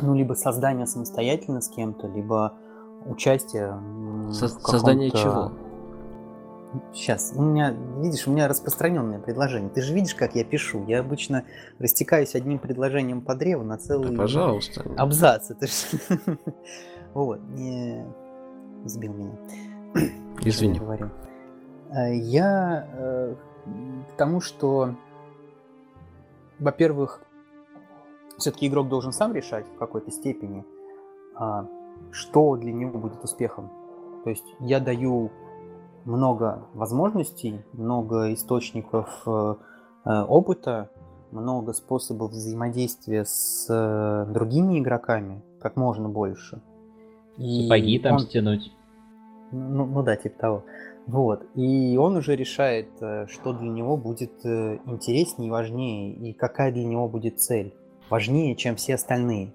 [SPEAKER 3] Ну, либо создание самостоятельно с кем-то, либо участие.
[SPEAKER 1] Со- создание чего?
[SPEAKER 3] Сейчас, у меня, видишь, у меня распространенное предложение. Ты же видишь, как я пишу. Я обычно растекаюсь одним предложением по древу на целый
[SPEAKER 1] да, пожалуйста.
[SPEAKER 3] абзац. Это ж... вот, не сбил меня.
[SPEAKER 1] Извини.
[SPEAKER 3] Говорю. Э, я э, к тому, что, во-первых, все-таки игрок должен сам решать в какой-то степени, а, что для него будет успехом. То есть я даю много возможностей, много источников э, э, опыта, много способов взаимодействия с э, другими игроками, как можно больше.
[SPEAKER 2] И Сапоги там он... стянуть.
[SPEAKER 3] Ну, ну да, типа того. Вот. И он уже решает, что для него будет интереснее и важнее, и какая для него будет цель. Важнее, чем все остальные.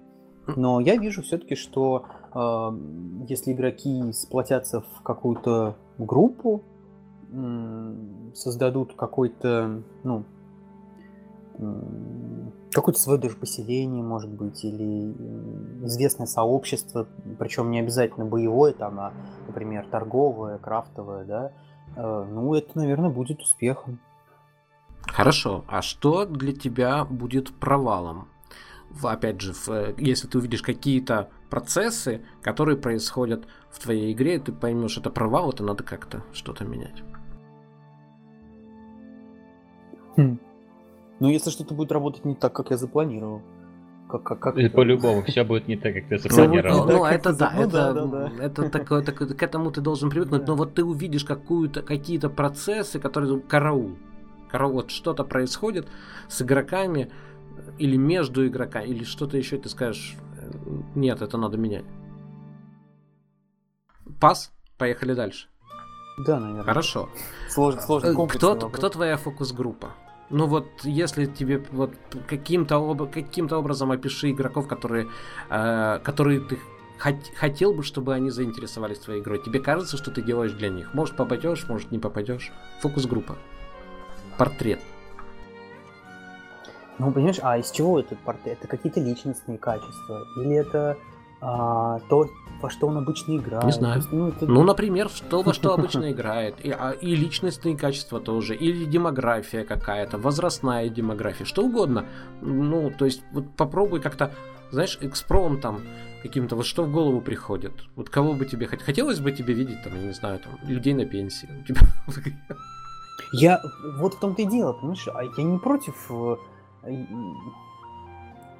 [SPEAKER 3] Но я вижу все-таки, что э, если игроки сплотятся в какую-то группу, создадут какой-то, ну, какое-то свое даже поселение, может быть, или известное сообщество, причем не обязательно боевое, там, а, например, торговое, крафтовое, да, э, ну, это, наверное, будет успехом.
[SPEAKER 1] Хорошо, а что для тебя будет провалом? Опять же, в, э, если ты увидишь какие-то процессы, которые происходят в твоей игре, ты поймешь, это провал, это надо как-то что-то менять.
[SPEAKER 3] Хм. Ну, если что-то будет работать не так, как я запланировал.
[SPEAKER 2] Как, как, как... По-любому все будет не так, как ты запланировал.
[SPEAKER 1] Ну, это да, ну, это, да, да. это такое, так, к этому ты должен привыкнуть, но вот ты увидишь какую-то, какие-то процессы, которые караул. Караул, вот что-то происходит с игроками, или между игроками, или что-то еще, ты скажешь, нет, это надо менять. Пас, поехали дальше.
[SPEAKER 3] Да, наверное.
[SPEAKER 1] Хорошо.
[SPEAKER 3] Сложно.
[SPEAKER 1] Э, кто, кто твоя фокус-группа? Ну вот, если тебе вот каким-то об, каким образом опиши игроков, которые, э, которые ты хот- хотел бы, чтобы они заинтересовались твоей игрой. Тебе кажется, что ты делаешь для них? Может попадешь, может не попадешь. Фокус-группа. Портрет.
[SPEAKER 3] Ну, понимаешь, а из чего этот портрет? Это какие-то личностные качества? Или это а, то, во что он обычно играет?
[SPEAKER 1] Не знаю. Есть, ну, это... ну, например, что во что обычно играет. И, а, и личностные качества тоже. Или демография какая-то, возрастная демография, что угодно. Ну, то есть, вот попробуй как-то, знаешь, экспромтом каким-то, вот что в голову приходит. Вот кого бы тебе хотелось бы тебе видеть, там, я не знаю, там, людей на пенсии. У тебя...
[SPEAKER 3] Я, вот в том-то и дело, понимаешь, а я не против э,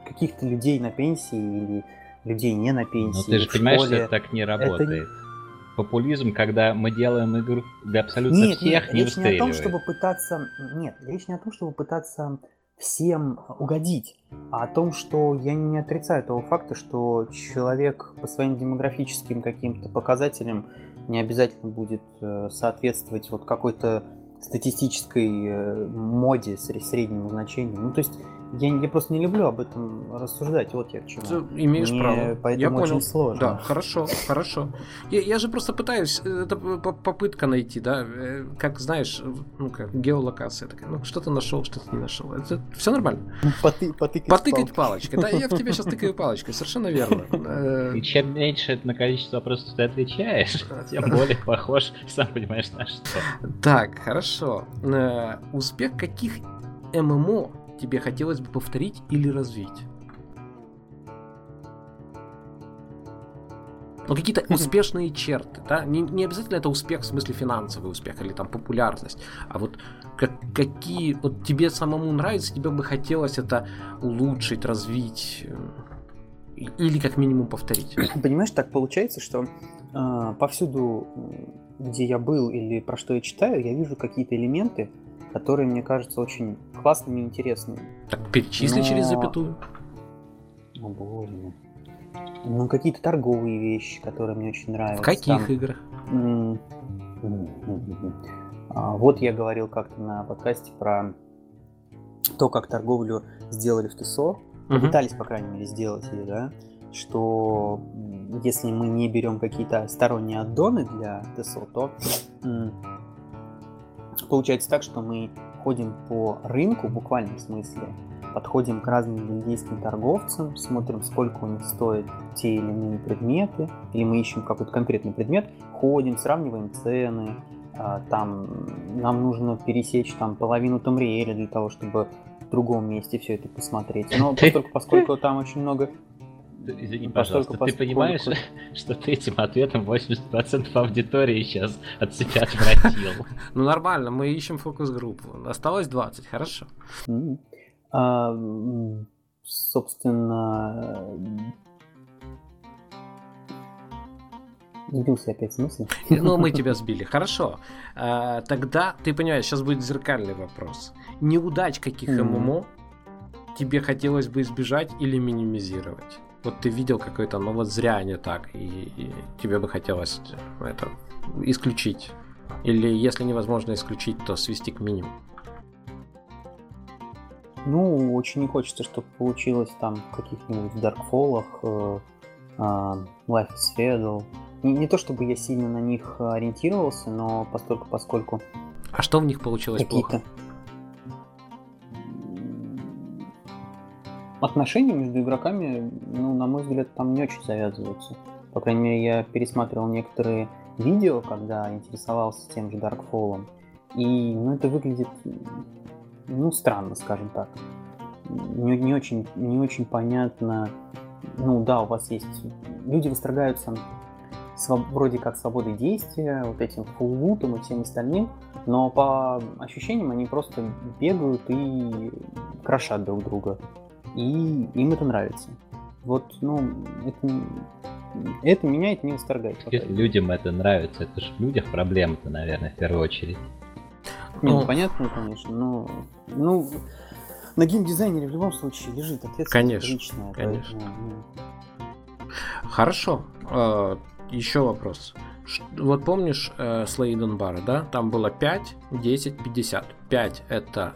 [SPEAKER 3] каких-то людей на пенсии или людей не на пенсии.
[SPEAKER 2] Но ты же понимаешь, школе. что это так не работает. Это... Популизм, когда мы делаем игру для абсолютно нет, всех, нет, не речь не о том,
[SPEAKER 3] чтобы пытаться... Нет, речь не о том, чтобы пытаться всем угодить, а о том, что я не отрицаю того факта, что человек по своим демографическим каким-то показателям не обязательно будет э, соответствовать вот какой-то статистической э, моде среднему значению. Ну, то есть Я, я просто не люблю об этом рассуждать, вот я к чему.
[SPEAKER 1] Ты имеешь
[SPEAKER 3] Мне
[SPEAKER 1] право.
[SPEAKER 3] Поэтому
[SPEAKER 1] я
[SPEAKER 3] очень
[SPEAKER 1] понял.
[SPEAKER 3] сложно.
[SPEAKER 1] Да, хорошо, хорошо. Я, я же просто пытаюсь, э, это попытка найти, да, э, как знаешь, ну как геолокация такая, ну что-то нашел, что-то не нашел. Это все нормально.
[SPEAKER 3] Ну, поты, потыкать,
[SPEAKER 1] потыкать палочкой. Да, я в тебя сейчас тыкаю палочкой, совершенно верно.
[SPEAKER 2] Э, И чем меньше на количество вопросов ты отвечаешь, тем более похож, сам понимаешь, на что.
[SPEAKER 1] Так, хорошо. Успех каких ММО тебе хотелось бы повторить или развить? Ну, какие-то успешные черты, да? Не, не обязательно это успех в смысле финансовый успех или там популярность, а вот как, какие, вот тебе самому нравится, тебе бы хотелось это улучшить, развить э, или как минимум повторить.
[SPEAKER 3] Понимаешь, так получается, что э, повсюду, где я был или про что я читаю, я вижу какие-то элементы, которые мне кажутся очень классными и интересными.
[SPEAKER 1] Так, перечисли Но... через запятую.
[SPEAKER 3] О боже. Ну, какие-то торговые вещи, которые мне очень нравятся.
[SPEAKER 1] В каких Там... играх?
[SPEAKER 3] А, вот я говорил как-то на подкасте про то, как торговлю сделали в ТСО. Угу. Пытались, по крайней мере, сделать ее, да? Что если мы не берем какие-то сторонние аддоны для ТСО, то получается так, что мы ходим по рынку в буквальном смысле, подходим к разным бельгийским торговцам, смотрим, сколько у них стоят те или иные предметы, или мы ищем какой-то конкретный предмет, ходим, сравниваем цены, а, там нам нужно пересечь там половину Тамриэля для того, чтобы в другом месте все это посмотреть. Но поскольку, поскольку там очень много
[SPEAKER 2] Извини, пожалуйста, поскольку, ты понимаешь, что ты этим ответом 80% аудитории сейчас от себя отвратил?
[SPEAKER 1] Ну нормально, мы ищем фокус-группу. Осталось 20, хорошо.
[SPEAKER 3] А, собственно, Сбился опять смысл.
[SPEAKER 1] Ну, мы тебя сбили. Хорошо. А, тогда, ты понимаешь, сейчас будет зеркальный вопрос. Неудач каких ММО тебе хотелось бы избежать или минимизировать? Вот ты видел какой-то, ну вот зря не так, и, и тебе бы хотелось это исключить. Или если невозможно исключить, то свести к минимуму.
[SPEAKER 3] Ну, очень не хочется, чтобы получилось там в каких-нибудь Darkfall, э, э, Life is Feudal. Не, не то чтобы я сильно на них ориентировался, но постольку поскольку...
[SPEAKER 1] А что в них получилось плохо?
[SPEAKER 3] Отношения между игроками, ну, на мой взгляд, там не очень завязываются. По крайней мере, я пересматривал некоторые видео, когда интересовался тем же Darkfall. И, ну, это выглядит ну, странно, скажем так. Не, не, очень, не очень понятно. Ну да, у вас есть... Люди восторгаются своб... вроде как свободой действия, вот этим фуллутом и всем остальным, но по ощущениям они просто бегают и крошат друг друга. И им это нравится. Вот, ну, это, это меня это не восторгает.
[SPEAKER 2] Людям это нравится, это же в людях проблема-то, наверное, в первую очередь.
[SPEAKER 3] Не, ну, ну понятно, конечно, но ну, на геймдизайнере в любом случае лежит ответственность
[SPEAKER 1] конечно, личная. Конечно. Поэтому, ну... Хорошо. Uh, еще вопрос. Вот помнишь э, Слейден Бара, да? Там было 5, 10, 50. 5 это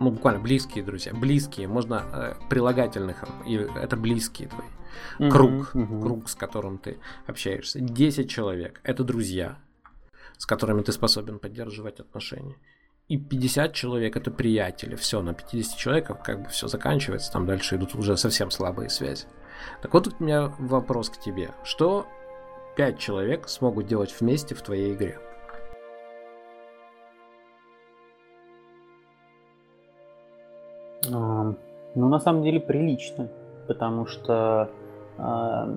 [SPEAKER 1] ну, буквально близкие друзья. Близкие, можно э, прилагательных, и это близкие твои. Круг, uh-huh, uh-huh. круг, с которым ты общаешься. 10 человек это друзья с которыми ты способен поддерживать отношения. И 50 человек это приятели. Все, на 50 человеков как бы все заканчивается, там дальше идут уже совсем слабые связи. Так вот у меня вопрос к тебе. Что 5 человек смогут делать вместе в твоей игре?
[SPEAKER 3] Ну, на самом деле прилично, потому что э,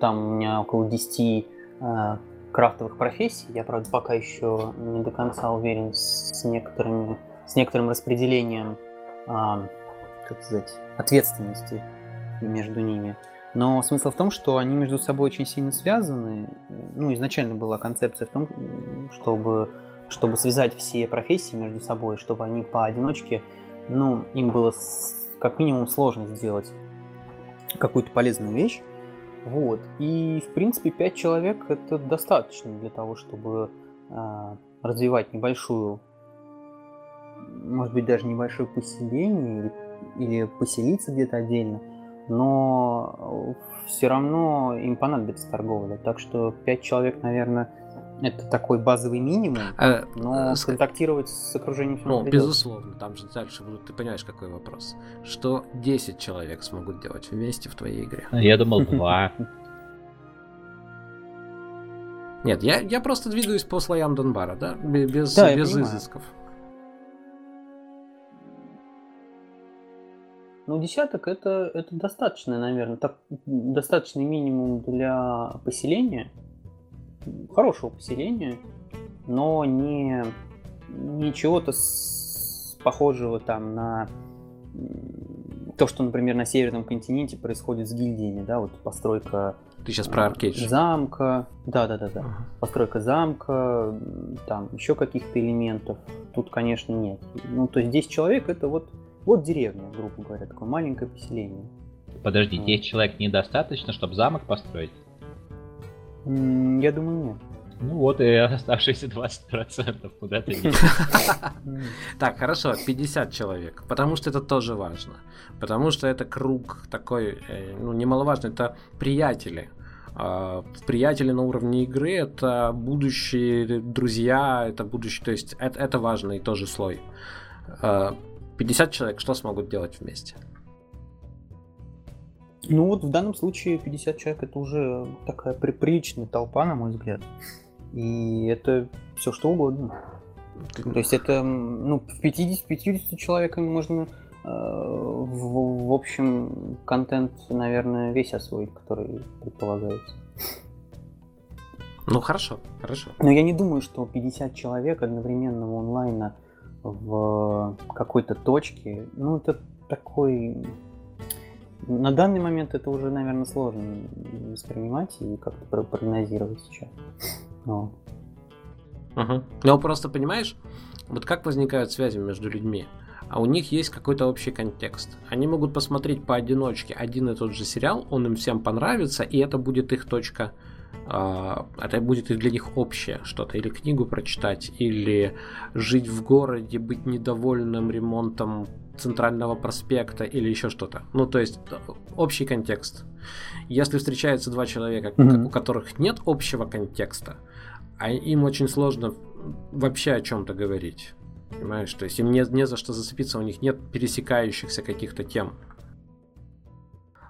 [SPEAKER 3] там у меня около 10 э, крафтовых профессий. Я, правда, пока еще не до конца уверен с некоторыми, с некоторым распределением, а, как сказать, ответственности между ними. Но смысл в том, что они между собой очень сильно связаны. Ну, изначально была концепция в том, чтобы, чтобы связать все профессии между собой, чтобы они поодиночке, ну, им было как минимум сложно сделать какую-то полезную вещь. Вот. И, в принципе, 5 человек это достаточно для того, чтобы э, развивать небольшую может быть, даже небольшое поселение или, или поселиться где-то отдельно, но все равно им понадобится торговля. Так что 5 человек, наверное, это такой базовый минимум, а, но с... контактировать с окружением
[SPEAKER 1] Ну, безусловно, там же дальше будут, ты понимаешь, какой вопрос. Что 10 человек смогут делать вместе в твоей игре?
[SPEAKER 2] Я думал, два.
[SPEAKER 1] Нет, я, я просто двигаюсь по слоям Донбара, да? Без, да, без изысков.
[SPEAKER 3] Ну, десяток это, это достаточно, наверное. Так, достаточный минимум для поселения. Хорошего поселения, но не, не чего-то похожего там на то, что, например, на Северном континенте происходит с гильдиями, да, вот постройка
[SPEAKER 1] ты сейчас про Аркейдж.
[SPEAKER 3] Замка, да-да-да-да. Ага. Постройка замка, там еще каких-то элементов. Тут, конечно, нет. Ну, то есть 10 человек это вот, вот деревня, грубо говоря, такое маленькое поселение.
[SPEAKER 2] Подожди, 10 человек недостаточно, чтобы замок построить?
[SPEAKER 3] Я думаю, нет.
[SPEAKER 2] Ну вот и оставшиеся 20% куда ты
[SPEAKER 1] Так, хорошо, 50 человек. Потому что это тоже важно. Потому что это круг такой, э, ну, немаловажный, это приятели. А, приятели на уровне игры это будущие друзья, это будущее, то есть это, это важный тоже слой. 50 а, человек что смогут делать вместе?
[SPEAKER 3] Ну вот в данном случае 50 человек это уже такая приличная толпа, на мой взгляд. И это все что угодно. То есть это, ну, в 50, 50 человеками можно э, в, в общем контент, наверное, весь освоить, который предполагается.
[SPEAKER 1] Ну хорошо, хорошо.
[SPEAKER 3] Но я не думаю, что 50 человек одновременного онлайна в какой-то точке, ну это такой... На данный момент это уже, наверное, сложно воспринимать и как-то прогнозировать сейчас.
[SPEAKER 1] Ну. Угу. Ну, просто понимаешь, вот как возникают связи между людьми? А у них есть какой-то общий контекст. Они могут посмотреть поодиночке один и тот же сериал, он им всем понравится, и это будет их точка а, это будет для них общее что-то, или книгу прочитать, или жить в городе, быть недовольным ремонтом центрального проспекта, или еще что-то. Ну, то есть общий контекст. Если встречаются два человека, mm-hmm. у которых нет общего контекста, а им очень сложно вообще о чем-то говорить. Понимаешь, то есть им не, не за что зацепиться, у них нет пересекающихся каких-то тем.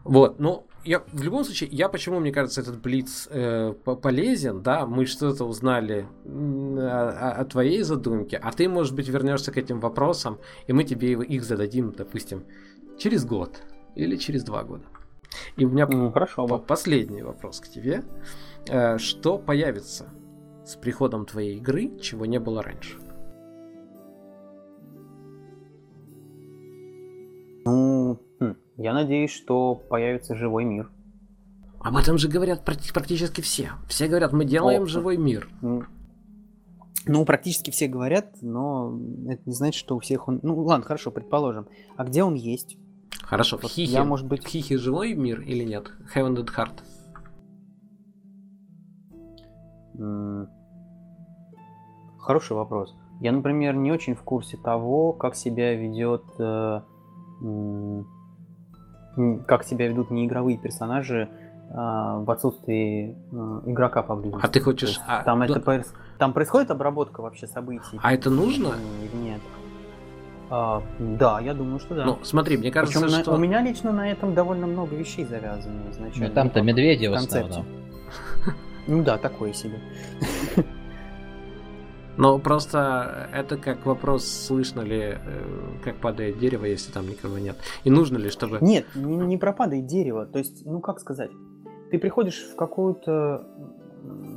[SPEAKER 1] Вот, ну, я, в любом случае, я почему, мне кажется, этот блиц э, полезен, да, мы что-то узнали о, о твоей задумке, а ты, может быть, вернешься к этим вопросам, и мы тебе их зададим, допустим, через год или через два года. И у меня ну, хорошо, последний вопрос к тебе. Э, что появится с приходом твоей игры, чего не было раньше?
[SPEAKER 3] Ну, хм, я надеюсь, что появится живой мир.
[SPEAKER 1] Об этом же говорят практически все. Все говорят, мы делаем О, живой мир.
[SPEAKER 3] Ну, практически все говорят, но это не значит, что у всех он... Ну, ладно, хорошо, предположим. А где он есть?
[SPEAKER 1] Хорошо, в Хихе, я, может быть... в Хихе живой мир или нет? Heaven Dead Heart.
[SPEAKER 3] Хороший вопрос. Я, например, не очень в курсе того, как себя ведет, э, как себя ведут неигровые персонажи э, в отсутствии э, игрока поблизости.
[SPEAKER 1] А ты хочешь? А,
[SPEAKER 3] там, да... это, там происходит обработка вообще событий?
[SPEAKER 1] А это нужно?
[SPEAKER 3] Нет? А, да, я думаю, что да.
[SPEAKER 1] Ну, смотри, мне кажется, Причем что...
[SPEAKER 3] На, у меня лично на этом довольно много вещей завязано изначально.
[SPEAKER 2] Ну, там-то медведи в основном.
[SPEAKER 3] Ну да, такое себе.
[SPEAKER 1] Но просто это как вопрос, слышно ли, э, как падает дерево, если там никого нет. И нужно ли, чтобы...
[SPEAKER 3] Нет, не, пропадает дерево. То есть, ну как сказать, ты приходишь в какую-то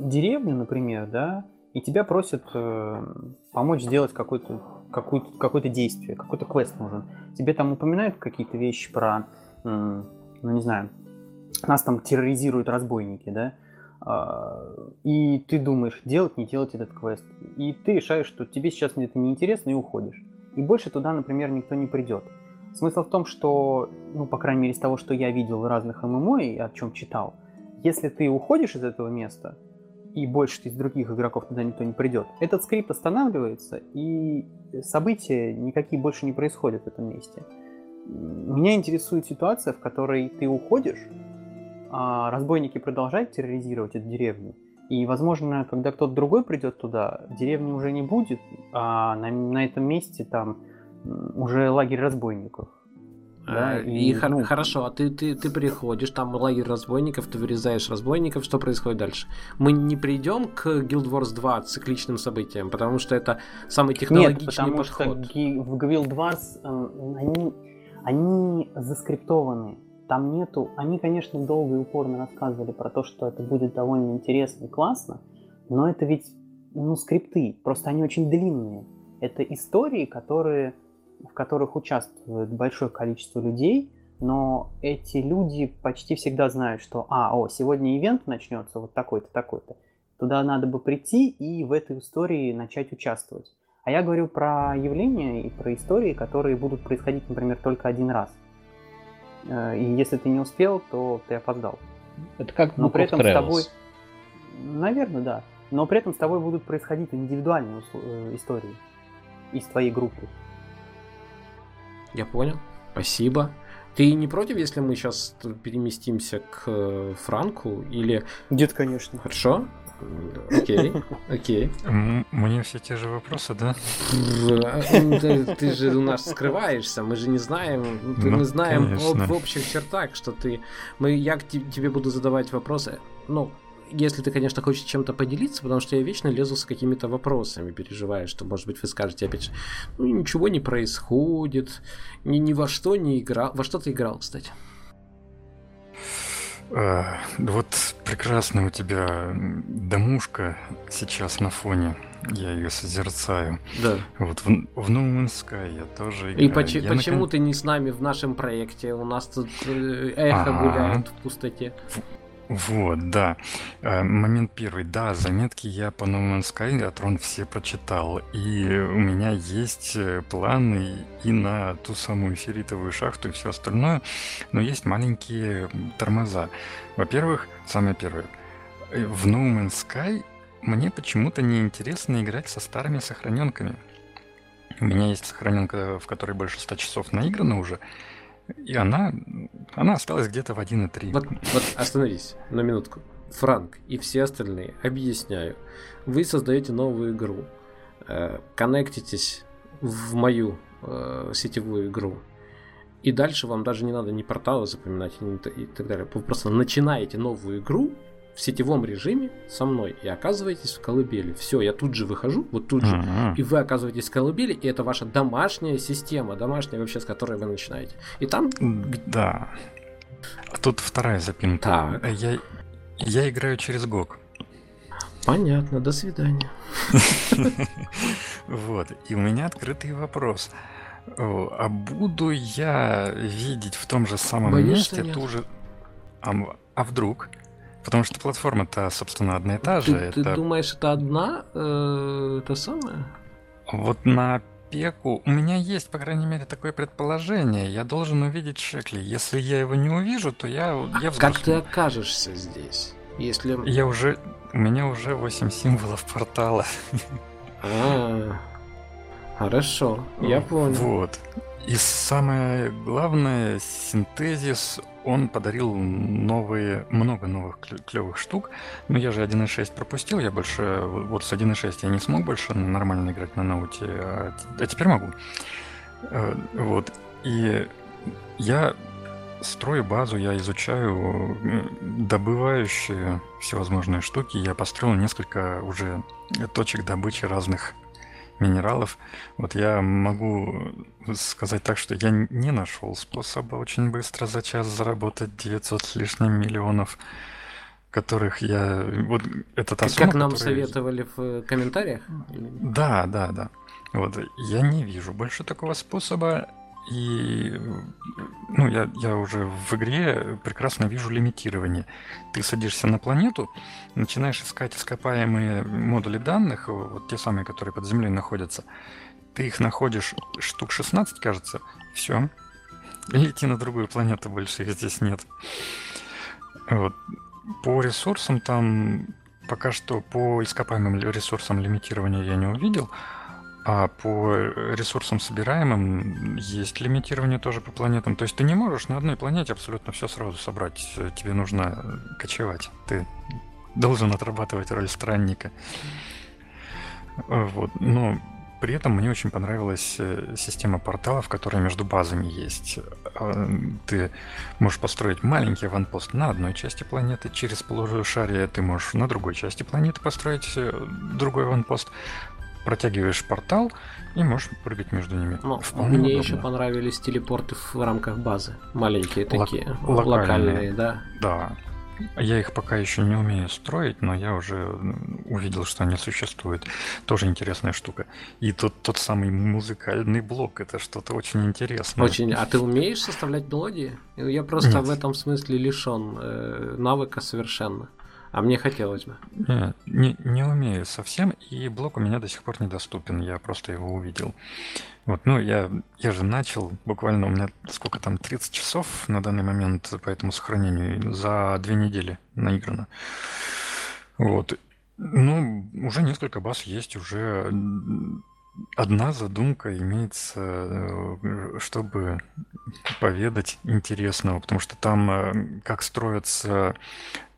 [SPEAKER 3] деревню, например, да, и тебя просят э, помочь сделать какое-то какое какое действие, какой-то квест нужен. Тебе там упоминают какие-то вещи про, э, ну не знаю, нас там терроризируют разбойники, да, и ты думаешь, делать, не делать этот квест. И ты решаешь, что тебе сейчас это неинтересно и уходишь. И больше туда, например, никто не придет. Смысл в том, что, ну, по крайней мере, из того, что я видел в разных ММО и о чем читал, если ты уходишь из этого места, и больше из других игроков туда никто не придет, этот скрипт останавливается, и события никакие больше не происходят в этом месте. Меня интересует ситуация, в которой ты уходишь, а разбойники продолжают терроризировать эту деревню, и, возможно, когда кто-то другой придет туда, деревни уже не будет, а на, на этом месте там уже лагерь разбойников.
[SPEAKER 1] Да, и, и ну, хорошо, а ты, ты, ты приходишь, там лагерь разбойников, ты вырезаешь разбойников, что происходит дальше? Мы не придем к Guild Wars 2 цикличным событиям, потому что это самый технологичный Нет, потому подход.
[SPEAKER 3] что в Guild Wars э, они, они заскриптованы. Там нету... Они, конечно, долго и упорно рассказывали про то, что это будет довольно интересно и классно, но это ведь, ну, скрипты. Просто они очень длинные. Это истории, которые в которых участвует большое количество людей, но эти люди почти всегда знают, что, а, о, сегодня ивент начнется вот такой-то, такой-то. Туда надо бы прийти и в этой истории начать участвовать. А я говорю про явления и про истории, которые будут происходить, например, только один раз. Э, и если ты не успел, то ты опоздал.
[SPEAKER 2] Это как Но при этом с тобой...
[SPEAKER 3] Наверное, да. Но при этом с тобой будут происходить индивидуальные э, истории из твоей группы.
[SPEAKER 1] Я понял. Спасибо. Ты не против, если мы сейчас переместимся к э, Франку или...
[SPEAKER 3] Нет, конечно.
[SPEAKER 1] Хорошо. Окей, окей.
[SPEAKER 5] Мне все те же вопросы, да?
[SPEAKER 1] Ты же у нас скрываешься, мы же не знаем, мы ну, знаем в общих чертах, что ты... Мы, я тебе буду задавать вопросы, ну, если ты, конечно, хочешь чем-то поделиться, потому что я вечно лезу с какими-то вопросами, переживаю, что, может быть, вы скажете опять же, ну, ничего не происходит, ни, ни во что не играл. Во что ты играл, кстати?
[SPEAKER 5] А, вот прекрасная у тебя домушка сейчас на фоне. Я ее созерцаю.
[SPEAKER 1] Да.
[SPEAKER 5] Вот в, в No Man's Sky я тоже играю.
[SPEAKER 1] И поч- я почему наконец... ты не с нами в нашем проекте? У нас тут э, эхо А-а-а. гуляет в пустоте.
[SPEAKER 5] Вот, да. Э, момент первый. Да, заметки я по No Man's Sky от Рон все прочитал. И у меня есть э, планы и на ту самую ферритовую шахту и все остальное. Но есть маленькие тормоза. Во-первых, самое первое. Э, в No Man's Sky мне почему-то неинтересно играть со старыми сохраненками. У меня есть сохраненка, в которой больше 100 часов наиграно уже. И она, она осталась где-то в 1.3.
[SPEAKER 1] Вот, вот остановись на минутку. Франк и все остальные, объясняю. Вы создаете новую игру, э, коннектитесь в мою э, сетевую игру, и дальше вам даже не надо ни порталы запоминать и так далее. Вы просто начинаете новую игру, в сетевом режиме со мной и оказываетесь в колыбели. Все, я тут же выхожу, вот тут же, uh-huh. и вы оказываетесь в колыбели, и это ваша домашняя система, домашняя вообще, с которой вы начинаете. И там...
[SPEAKER 5] Да. Тут вторая запинка. Так. Я, я играю через ГОК.
[SPEAKER 1] Понятно, до свидания.
[SPEAKER 5] Вот, и у меня открытый вопрос. А буду я видеть в том же самом месте ту же... А, а вдруг? Потому что платформа-то, собственно, одна и та же.
[SPEAKER 1] Ты, это... ты думаешь, это одна? Э, это самое?
[SPEAKER 5] Вот на пеку у меня есть, по крайней мере, такое предположение. Я должен увидеть Шекли. Если я его не увижу, то я,
[SPEAKER 1] а
[SPEAKER 5] я
[SPEAKER 1] Как ты окажешься здесь? Если...
[SPEAKER 5] Я уже... У меня уже 8 символов портала.
[SPEAKER 1] А, хорошо, я понял.
[SPEAKER 5] Вот. И самое главное, синтезис он подарил новые, много новых клевых штук. Но я же 1.6 пропустил, я больше, вот с 1.6 я не смог больше нормально играть на ноуте, а, а теперь могу. Э, вот. И я строю базу, я изучаю э, добывающие всевозможные штуки. Я построил несколько уже точек добычи разных минералов. Вот я могу сказать так, что я не нашел способа очень быстро за час заработать 900 с лишним миллионов, которых я... Вот это та
[SPEAKER 1] как, сумма, как нам которая... советовали в э, комментариях?
[SPEAKER 5] Да, да, да. Вот я не вижу больше такого способа. И ну, я, я уже в игре прекрасно вижу лимитирование. Ты садишься на планету, начинаешь искать ископаемые модули данных, вот те самые, которые под землей находятся. Ты их находишь штук 16, кажется, все. Лети на другую планету, больше их здесь нет. Вот. По ресурсам там пока что по ископаемым ресурсам лимитирования я не увидел. А по ресурсам собираемым есть лимитирование тоже по планетам. То есть ты не можешь на одной планете абсолютно все сразу собрать. Тебе нужно кочевать. Ты должен отрабатывать роль странника. Вот. Но при этом мне очень понравилась э, система порталов, которая между базами есть. А, ты можешь построить маленький ванпост на одной части планеты, через полушарие ты можешь на другой части планеты построить э, другой ванпост протягиваешь портал и можешь прыгать между ними.
[SPEAKER 1] Ну, Вполне мне удобно. еще понравились телепорты в рамках базы. Маленькие Лок- такие, локальные, локальные, да.
[SPEAKER 5] Да. Я их пока еще не умею строить, но я уже увидел, что они существуют. Тоже интересная штука. И тот, тот самый музыкальный блок, это что-то очень интересное.
[SPEAKER 1] Очень. А ты умеешь составлять мелодии? Я просто Нет. в этом смысле лишен э, навыка совершенно. А мне хотелось бы.
[SPEAKER 5] Не, не, не умею совсем, и блок у меня до сих пор недоступен, я просто его увидел. Вот, ну, я, я же начал, буквально у меня сколько там, 30 часов на данный момент по этому сохранению, за две недели наиграно. Вот. Ну, уже несколько баз есть, уже одна задумка имеется, э, чтобы поведать интересного, потому что там э, как строятся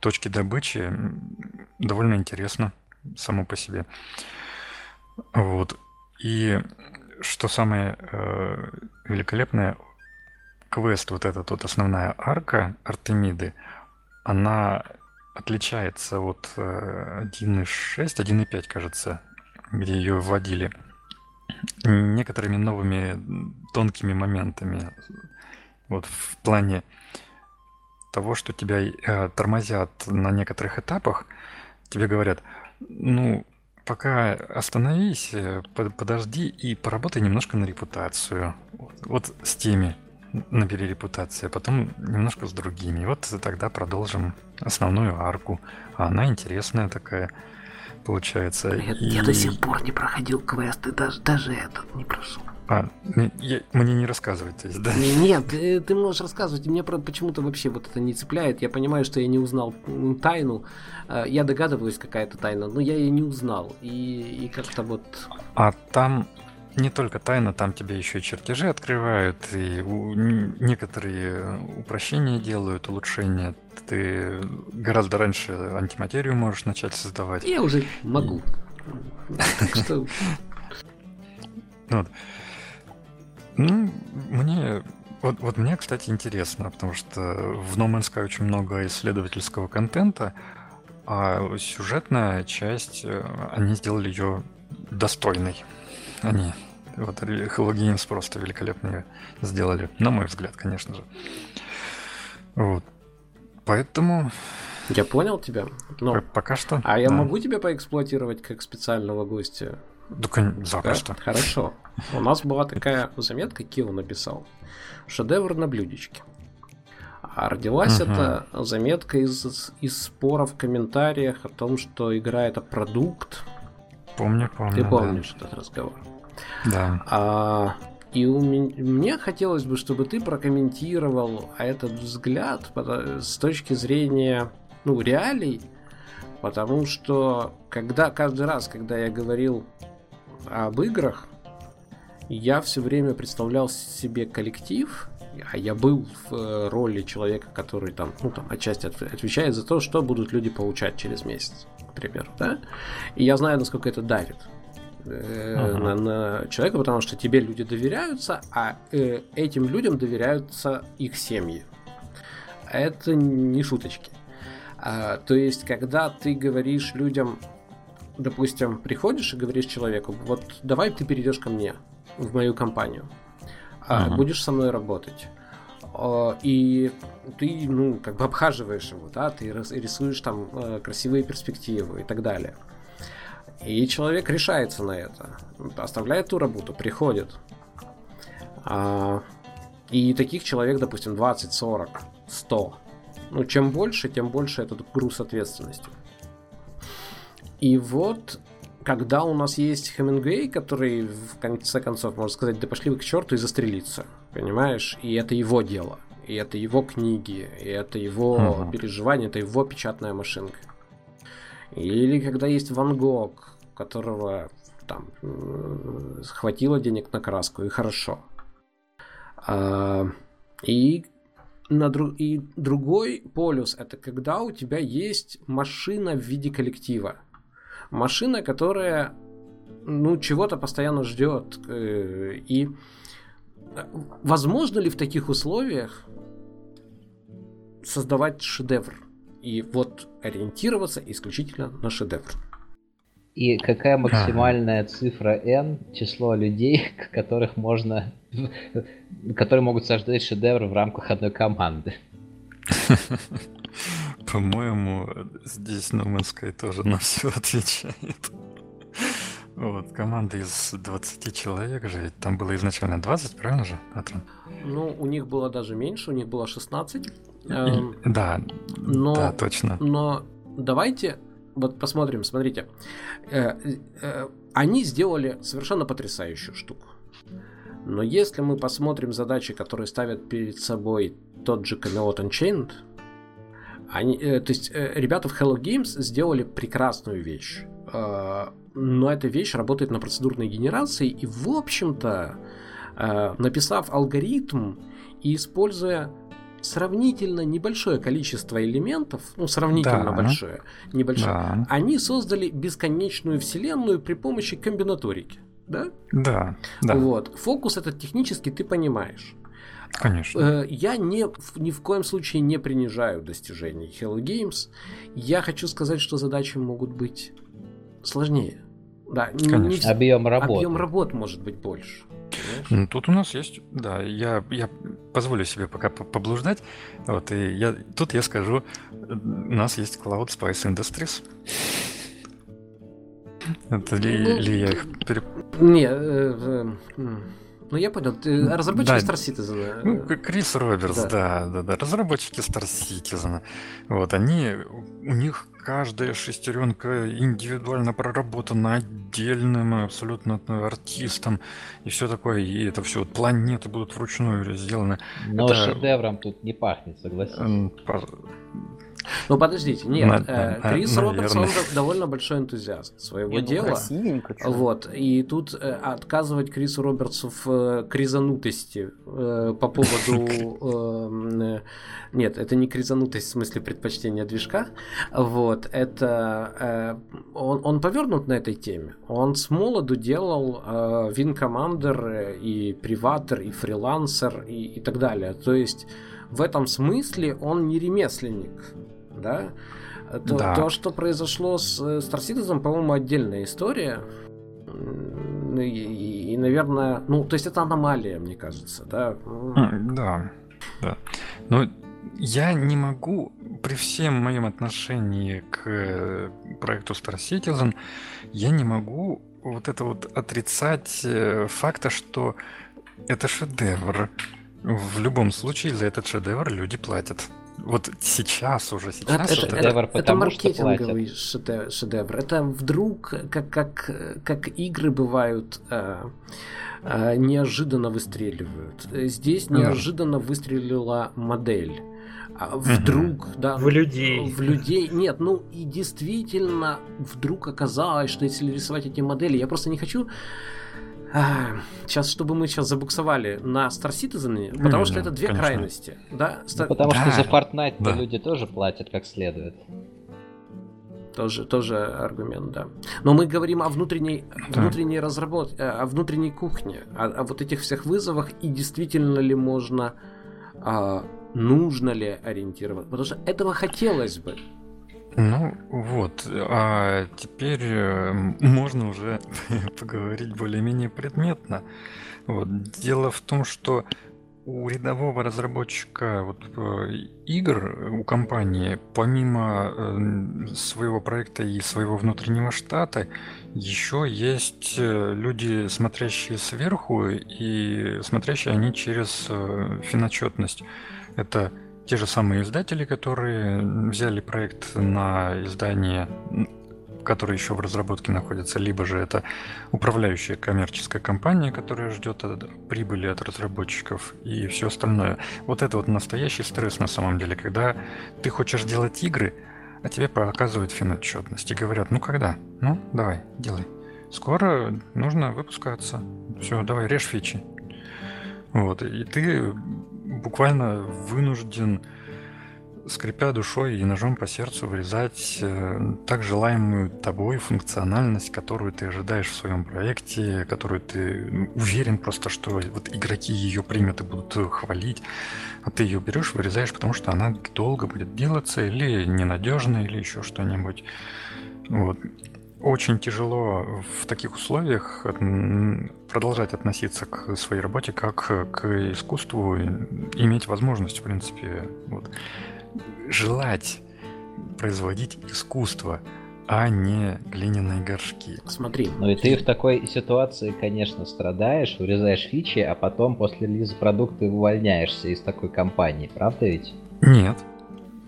[SPEAKER 5] точки добычи довольно интересно само по себе. Вот. И что самое э, великолепное, квест, вот эта вот основная арка Артемиды, она отличается от э, 1.6, 1.5, кажется, где ее вводили, некоторыми новыми тонкими моментами. Вот в плане того, что тебя э, тормозят на некоторых этапах, тебе говорят, ну, пока остановись, э, подожди и поработай немножко на репутацию. Вот, вот с теми набери репутацию, а потом немножко с другими. Вот тогда продолжим основную арку. А она интересная такая получается.
[SPEAKER 1] Я, и... я до сих пор не проходил квесты, даже, даже этот не прошел.
[SPEAKER 5] А, я, мне не рассказывать, то есть, да?
[SPEAKER 1] Нет, ты, ты можешь рассказывать. Мне почему-то вообще вот это не цепляет. Я понимаю, что я не узнал тайну. А, я догадываюсь, какая это тайна, но я ее не узнал. И, и как-то вот...
[SPEAKER 5] А там не только тайна, там тебе еще и чертежи открывают, и некоторые упрощения делают, улучшения. Ты гораздо раньше антиматерию можешь начать создавать.
[SPEAKER 1] Я уже могу. Так что...
[SPEAKER 5] Ну, мне вот, вот мне, кстати, интересно, потому что в No Man's Sky очень много исследовательского контента, а сюжетная часть, э, они сделали ее достойной. Они, вот Hello Games просто великолепно ее сделали, на мой взгляд, конечно же. Вот. Поэтому...
[SPEAKER 1] Я понял тебя.
[SPEAKER 5] Но... Пока что.
[SPEAKER 1] А я могу тебя поэксплуатировать как специального гостя?
[SPEAKER 5] Да, запросто.
[SPEAKER 1] Да? Хорошо. У нас была такая заметка, Кио написал. Шедевр на блюдечке. А родилась угу. эта заметка из, из споров в комментариях о том, что игра это продукт.
[SPEAKER 5] Помню, помню.
[SPEAKER 1] Ты помнишь да. этот разговор?
[SPEAKER 5] Да.
[SPEAKER 1] А, и у меня, мне хотелось бы, чтобы ты прокомментировал этот взгляд с точки зрения ну, реалий, потому что когда каждый раз, когда я говорил об играх, я все время представлял себе коллектив, а я был в э, роли человека, который там, ну, там, отчасти отвечает за то, что будут люди получать через месяц, к примеру, да? И я знаю, насколько это давит uh-huh. на, на человека, потому что тебе люди доверяются, а э, этим людям доверяются их семьи. Это не шуточки. А, то есть, когда ты говоришь людям, допустим, приходишь и говоришь человеку, вот давай ты перейдешь ко мне в мою компанию, uh-huh. будешь со мной работать. И ты, ну, как бы обхаживаешь его, да, ты рисуешь там э, красивые перспективы и так далее. И человек решается на это, оставляет ту работу, приходит. А, и таких человек, допустим, 20, 40, 100. Ну, чем больше, тем больше этот груз ответственности. И вот, когда у нас есть Хемингуэй, который в конце концов может сказать, да пошли вы к черту и застрелиться, понимаешь? И это его дело, и это его книги, и это его uh-huh. переживания, это его печатная машинка. Или когда есть Ван Гог, которого там хватило денег на краску, и хорошо. А, и, на дру... и другой полюс это когда у тебя есть машина в виде коллектива. Машина, которая ну, чего-то постоянно ждет. Э, и возможно ли в таких условиях создавать шедевр? И вот ориентироваться исключительно на шедевр.
[SPEAKER 2] И какая максимальная цифра n, число людей, которых можно, которые могут создать шедевр в рамках одной команды?
[SPEAKER 5] По-моему, здесь No Man's Sky тоже на все отвечает. Вот, команда из 20 человек же, там было изначально 20, правильно же, Атрон?
[SPEAKER 1] Ну, у них было даже меньше, у них было 16.
[SPEAKER 5] Эм, да, но, да, точно.
[SPEAKER 1] Но давайте вот посмотрим, смотрите. Э, э, они сделали совершенно потрясающую штуку. Но если мы посмотрим задачи, которые ставят перед собой тот же Camelot Unchained, они, э, то есть ребята в Hello Games сделали прекрасную вещь. Но эта вещь работает на процедурной генерации, и в общем-то, написав алгоритм и используя сравнительно небольшое количество элементов, ну, сравнительно да. большое, небольшое, да. они создали бесконечную вселенную при помощи комбинаторики. Да?
[SPEAKER 5] Да, да.
[SPEAKER 1] Вот. Фокус этот технически ты понимаешь.
[SPEAKER 5] Конечно.
[SPEAKER 1] Э, я не, ни в коем случае не принижаю достижений Hello Games. Я хочу сказать, что задачи могут быть сложнее. Да,
[SPEAKER 2] Конечно. Не, объем работы.
[SPEAKER 1] Объем работ может быть больше.
[SPEAKER 5] Ну, тут у нас есть, да, я, я позволю себе пока поблуждать. Вот, и я, тут я скажу, у нас есть Cloud Spice Industries. Это ли, ну, ли я их переп...
[SPEAKER 1] Не, э, э, ну я понял, ты, разработчики да. Star Citizen.
[SPEAKER 5] Ну, Крис Робертс, да. да, да, да, разработчики Star Citizen. Вот, они, у них каждая шестеренка индивидуально проработана отдельным абсолютно артистом и все такое, и это все вот планеты будут вручную сделаны.
[SPEAKER 2] Но это... шедевром тут не пахнет, согласен.
[SPEAKER 1] Ну подождите, нет, на, э, Крис на, Робертс, он довольно большой энтузиаст своего ну, дела. Вот, и тут э, отказывать Крису Робертсу в э, кризанутости э, по поводу... Э, нет, это не кризанутость в смысле предпочтения движка. Вот, это... Э, он, он повернут на этой теме. Он с молоду делал э, Win Commander и приватер, и фрилансер, и, и так далее. То есть в этом смысле он не ремесленник да? То, да. то что произошло с э, Star Citizen, по-моему, отдельная история. И, и, и, наверное, ну, то есть это аномалия, мне кажется, да?
[SPEAKER 5] Да, да. Но я не могу, при всем моем отношении к э, проекту Star Citizen, я не могу вот это вот отрицать э, факта, что это шедевр. В любом случае за этот шедевр люди платят. Вот сейчас уже, сейчас
[SPEAKER 1] это, это, шедевр, это, это маркетинговый шедевр, шедевр. Это вдруг, как, как, как игры бывают, э, э, неожиданно выстреливают. Здесь неожиданно выстрелила модель. А вдруг, угу. да.
[SPEAKER 4] В людей.
[SPEAKER 1] В людей. Нет, ну и действительно, вдруг оказалось, что если рисовать эти модели, я просто не хочу сейчас, чтобы мы сейчас забуксовали на Star Citizen, потому mm, что это две конечно. крайности. Да?
[SPEAKER 2] Star... Ну, потому да. что за Fortnite да. люди тоже платят как следует.
[SPEAKER 1] Тоже, тоже аргумент, да. Но мы говорим о внутренней, да. внутренней разработке, о внутренней кухне, о, о вот этих всех вызовах и действительно ли можно, а, нужно ли ориентироваться. Потому что этого хотелось бы.
[SPEAKER 5] Ну вот, а теперь э, можно уже поговорить более-менее предметно. Вот. Дело в том, что у рядового разработчика вот, э, игр, у компании, помимо э, своего проекта и своего внутреннего штата, еще есть люди, смотрящие сверху, и смотрящие они через финотчетность. Это те же самые издатели, которые взяли проект на издание, который еще в разработке находится, либо же это управляющая коммерческая компания, которая ждет прибыли от разработчиков и все остальное. Вот это вот настоящий стресс на самом деле, когда ты хочешь делать игры, а тебе показывают финотчетность и говорят, ну когда? Ну, давай, делай. Скоро нужно выпускаться. Все, давай, режь фичи. Вот, и ты буквально вынужден скрипя душой и ножом по сердцу вырезать э, так желаемую тобой функциональность, которую ты ожидаешь в своем проекте, которую ты уверен просто, что вот игроки ее примут и будут хвалить, а ты ее берешь, вырезаешь, потому что она долго будет делаться или ненадежно, или еще что-нибудь. Вот. Очень тяжело в таких условиях продолжать относиться к своей работе как к искусству, иметь возможность, в принципе, вот, желать производить искусство, а не глиняные горшки.
[SPEAKER 1] Смотри.
[SPEAKER 2] Ну и ты в такой ситуации, конечно, страдаешь, урезаешь фичи, а потом после релиза продукта увольняешься из такой компании, правда ведь?
[SPEAKER 5] Нет.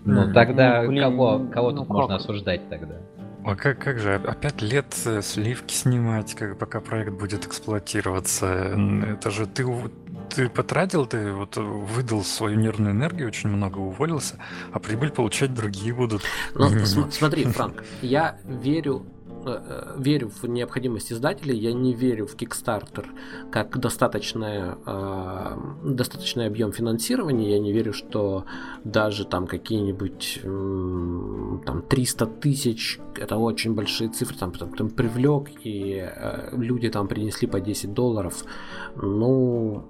[SPEAKER 2] Ну тогда ну, блин, кого, кого ну, тут как? можно осуждать тогда?
[SPEAKER 5] А как, как же, опять лет э, сливки снимать, как, пока проект будет эксплуатироваться? Это же ты ты потратил, ты вот выдал свою нервную энергию, очень много уволился, а прибыль получать другие будут.
[SPEAKER 1] Ну, смотри, Франк, я верю верю в необходимость издателей, я не верю в Kickstarter как достаточное, э, достаточный объем финансирования, я не верю, что даже там какие-нибудь там 300 тысяч, это очень большие цифры, там, там, там привлек, и люди там принесли по 10 долларов, ну,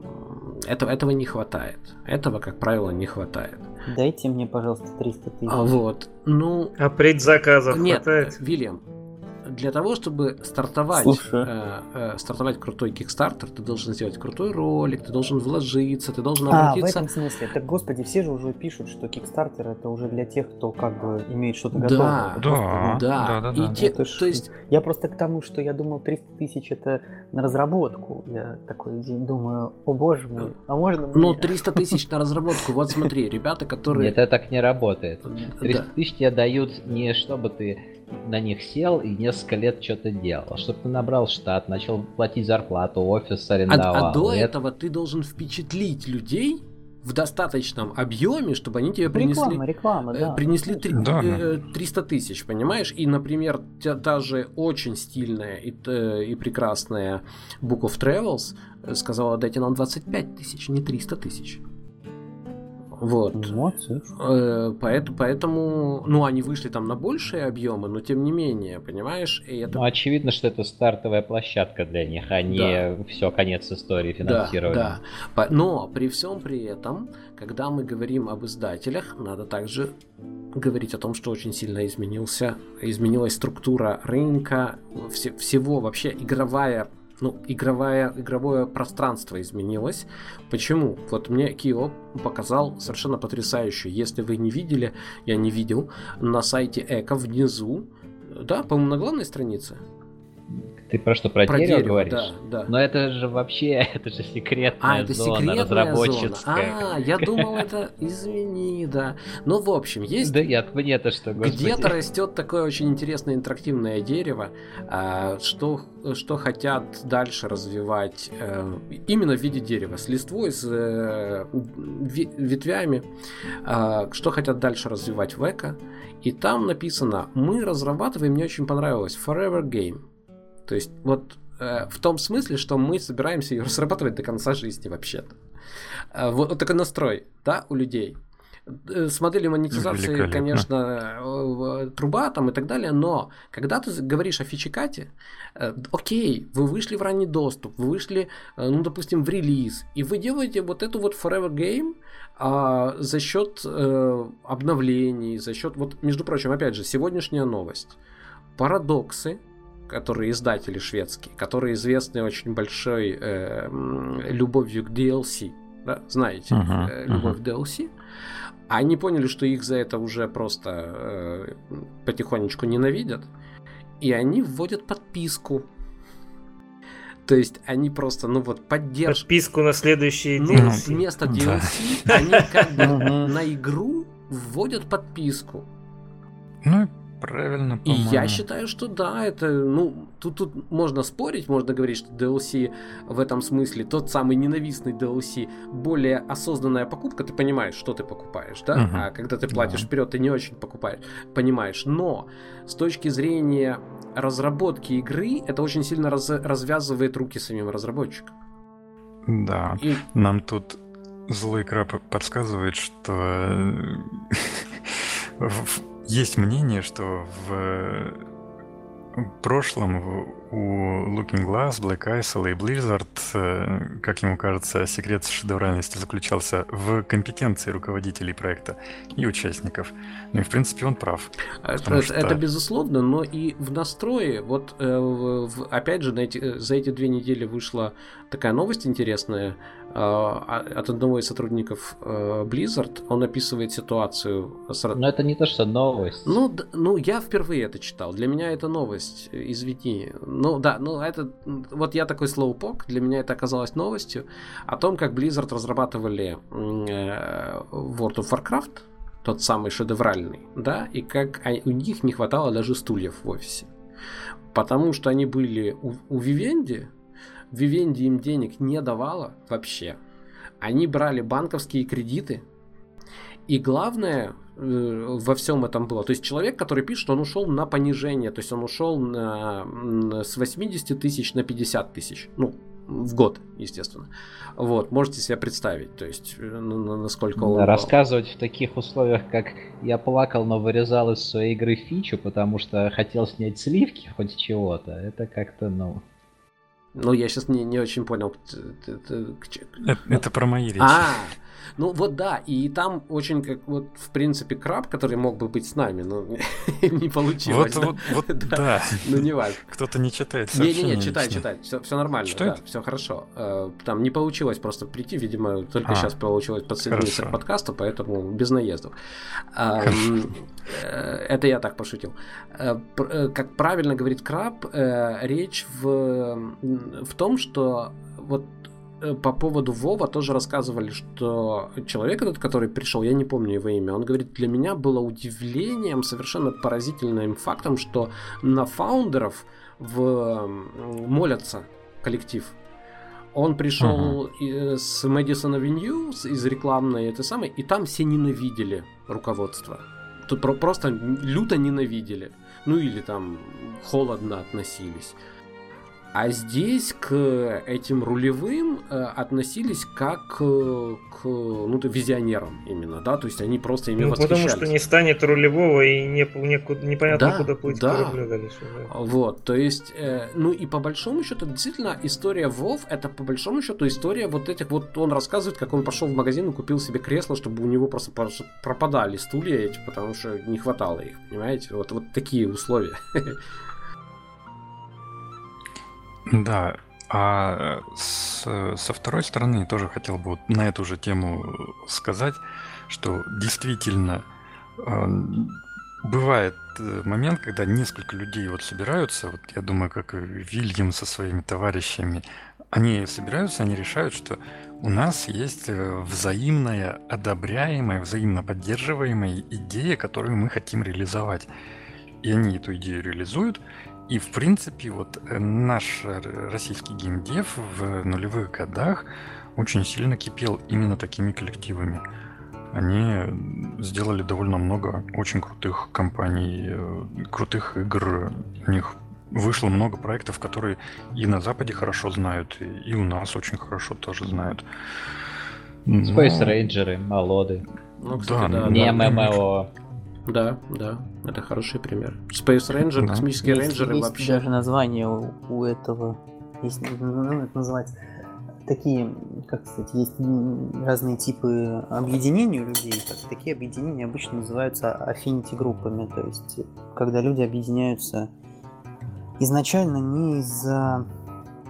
[SPEAKER 1] этого, этого не хватает, этого, как правило, не хватает.
[SPEAKER 3] Дайте мне, пожалуйста, 300 тысяч.
[SPEAKER 1] А вот, ну...
[SPEAKER 4] А предзаказов
[SPEAKER 1] Нет,
[SPEAKER 4] хватает?
[SPEAKER 1] Вильям, для того, чтобы стартовать, э, э, стартовать крутой кикстартер, ты должен сделать крутой ролик, ты должен вложиться, ты должен обратиться...
[SPEAKER 3] А, в этом смысле. Так, господи, все же уже пишут, что кикстартер это уже для тех, кто как бы имеет что-то готовое.
[SPEAKER 1] Да, да, да, да, да. И те,
[SPEAKER 3] ж... то есть... Я просто к тому, что я думал 300 тысяч это на разработку. Я такой думаю, о боже мой, а можно
[SPEAKER 1] мне... Ну, 300 тысяч на разработку. Вот смотри, ребята, которые...
[SPEAKER 2] Нет, это так не работает. 300 тысяч тебе дают не чтобы ты на них сел и несколько лет что-то делал. Чтобы ты набрал штат, начал платить зарплату, офис арендовал.
[SPEAKER 1] А, а до это... этого ты должен впечатлить людей в достаточном объеме, чтобы они тебе принесли,
[SPEAKER 3] реклама, реклама,
[SPEAKER 1] э,
[SPEAKER 3] да,
[SPEAKER 1] принесли 3, да. 300 тысяч, понимаешь? И, например, та, та же очень стильная и, э, и прекрасная Book of Travels сказала, дайте нам 25 тысяч, не 300 тысяч. Вот.
[SPEAKER 3] Молодцы.
[SPEAKER 1] Э, поэтому, поэтому, ну, они вышли там на большие объемы, но тем не менее, понимаешь? И это...
[SPEAKER 2] Ну, очевидно, что это стартовая площадка для них, а не да. все, конец истории финансирования.
[SPEAKER 1] Да, да. Но при всем при этом, когда мы говорим об издателях, надо также говорить о том, что очень сильно изменился, изменилась структура рынка, все, всего вообще игровая ну, игровое, игровое пространство изменилось. Почему? Вот мне Кио показал совершенно потрясающе. Если вы не видели, я не видел, на сайте Эко внизу, да, по-моему, на главной странице,
[SPEAKER 2] ты про что, про, про дерево, дерево говоришь?
[SPEAKER 1] Да, да.
[SPEAKER 2] Но это же вообще, это же секретная
[SPEAKER 1] а, это
[SPEAKER 2] зона,
[SPEAKER 1] секретная
[SPEAKER 2] разработческая.
[SPEAKER 1] Зона. А, я думал, это, извини, да. Ну, в общем, есть...
[SPEAKER 2] Да нет, мне-то что,
[SPEAKER 1] Где-то растет такое очень интересное интерактивное дерево, а, что, что хотят дальше развивать э, именно в виде дерева, с листвой, с э, ветвями, а, что хотят дальше развивать в эко. И там написано, мы разрабатываем, мне очень понравилось, Forever Game. То есть вот э, в том смысле, что мы собираемся ее разрабатывать до конца жизни вообще-то. Э, вот, вот такой настрой, да, у людей. Э, с моделью монетизации, конечно, э, труба там и так далее, но когда ты говоришь о фичекате, э, окей, вы вышли в ранний доступ, вы вышли, ну, допустим, в релиз, и вы делаете вот эту вот Forever Game а, за счет э, обновлений, за счет, вот, между прочим, опять же, сегодняшняя новость. Парадоксы, которые издатели шведские, которые известны очень большой э, любовью к DLC, да, знаете, uh-huh, э, любовь uh-huh. к DLC, они поняли, что их за это уже просто э, потихонечку ненавидят, и они вводят подписку. То есть они просто, ну вот, поддерживают...
[SPEAKER 4] Подписку на следующие
[SPEAKER 1] ну, DLC. Вместо DLC они как бы на игру вводят подписку.
[SPEAKER 5] Ну, правильно,
[SPEAKER 1] И я считаю, что да, это, ну, тут, тут можно спорить, можно говорить, что DLC в этом смысле, тот самый ненавистный DLC, более осознанная покупка, ты понимаешь, что ты покупаешь, да? Угу. А когда ты платишь да. вперед, ты не очень покупаешь, понимаешь. Но с точки зрения разработки игры, это очень сильно раз, развязывает руки самим разработчикам.
[SPEAKER 5] Да, И... нам тут злой краб подсказывает, что есть мнение, что в прошлом у Looking Glass, Black Isle и Blizzard, э, как ему кажется, секрет шедевральности заключался в компетенции руководителей проекта и участников. Ну и в принципе он прав.
[SPEAKER 1] Это, что... это безусловно, но и в настрое, вот э, опять же, эти, за эти две недели вышла такая новость интересная э, от одного из сотрудников э, Blizzard. Он описывает ситуацию.
[SPEAKER 2] С... Но это не то, что новость.
[SPEAKER 1] Ну, ну, я впервые это читал. Для меня это новость, извини. Ну да, ну это... Вот я такой слоупок, для меня это оказалось новостью о том, как Blizzard разрабатывали э, World of Warcraft, тот самый шедевральный, да, и как у них не хватало даже стульев в офисе. Потому что они были у, у Vivendi, Vivendi им денег не давала вообще. Они брали банковские кредиты, и главное, Э, во всем этом было. То есть человек, который пишет, он ушел на понижение, то есть он ушел на, с 80 тысяч на 50 тысяч. Ну, в год, естественно. Вот, можете себе представить, то есть, э, насколько он...
[SPEAKER 2] Рассказывать в таких условиях, как я плакал, но вырезал из своей игры фичу, потому что хотел снять сливки хоть чего-то, это как-то, ну...
[SPEAKER 1] Ну, я сейчас не, не очень понял.
[SPEAKER 5] Это, это про мои речи.
[SPEAKER 1] А, ну вот да, и там очень как вот в принципе краб, который мог бы быть с нами, но не получилось.
[SPEAKER 5] Вот, вот, вот да.
[SPEAKER 1] Ну не важно.
[SPEAKER 5] Кто-то не читает
[SPEAKER 1] Не-не-не, читай, читай, все, все нормально, да, все хорошо. Э, там не получилось просто прийти, видимо, только а, сейчас получилось подсоединиться к подкасту, поэтому без наездов. Э, это я так пошутил. Э, как правильно говорит краб, речь в, в том, что вот по поводу Вова тоже рассказывали, что человек этот, который пришел, я не помню его имя, он говорит, для меня было удивлением, совершенно поразительным фактом, что на фаундеров в... молятся коллектив. Он пришел uh-huh. с Мэдисон Авеню, из рекламной этой самой, и там все ненавидели руководство. Тут просто люто ненавидели. Ну или там холодно относились. А здесь к этим рулевым э, относились как э, к ну, визионерам именно, да, то есть они просто ими ну,
[SPEAKER 4] восхищались. Потому что не станет рулевого и не, не, непонятно, да, куда плыть да. кораблю дальше.
[SPEAKER 1] Да. Вот, то есть, э, ну и по большому счету, действительно, история Вов, это по большому счету история вот этих, вот он рассказывает, как он пошел в магазин и купил себе кресло, чтобы у него просто пропадали стулья эти, потому что не хватало их, понимаете, вот, вот такие условия.
[SPEAKER 5] Да, а с, со второй стороны тоже хотел бы вот на эту же тему сказать, что действительно э, бывает момент, когда несколько людей вот собираются, вот я думаю, как Вильям со своими товарищами, они собираются, они решают, что у нас есть э, взаимная, одобряемая, взаимно поддерживаемая идея, которую мы хотим реализовать. И они эту идею реализуют, и, в принципе, вот э, наш российский геймдев в нулевых годах очень сильно кипел именно такими коллективами. Они сделали довольно много очень крутых компаний, э, крутых игр. У них вышло много проектов, которые и на Западе хорошо знают, и у нас очень хорошо тоже знают.
[SPEAKER 2] Space Rangers, Молоды.
[SPEAKER 1] Ну, кстати,
[SPEAKER 2] да, да, не да. ММО.
[SPEAKER 1] Да, да, это хороший пример. Space Ranger, да. космические есть, рейнджеры
[SPEAKER 3] есть
[SPEAKER 1] вообще.
[SPEAKER 3] даже название у, у этого. Есть, ну, это называется такие, как сказать, есть разные типы объединений у людей. Так, такие объединения обычно называются affinity группами. То есть, когда люди объединяются изначально не из-за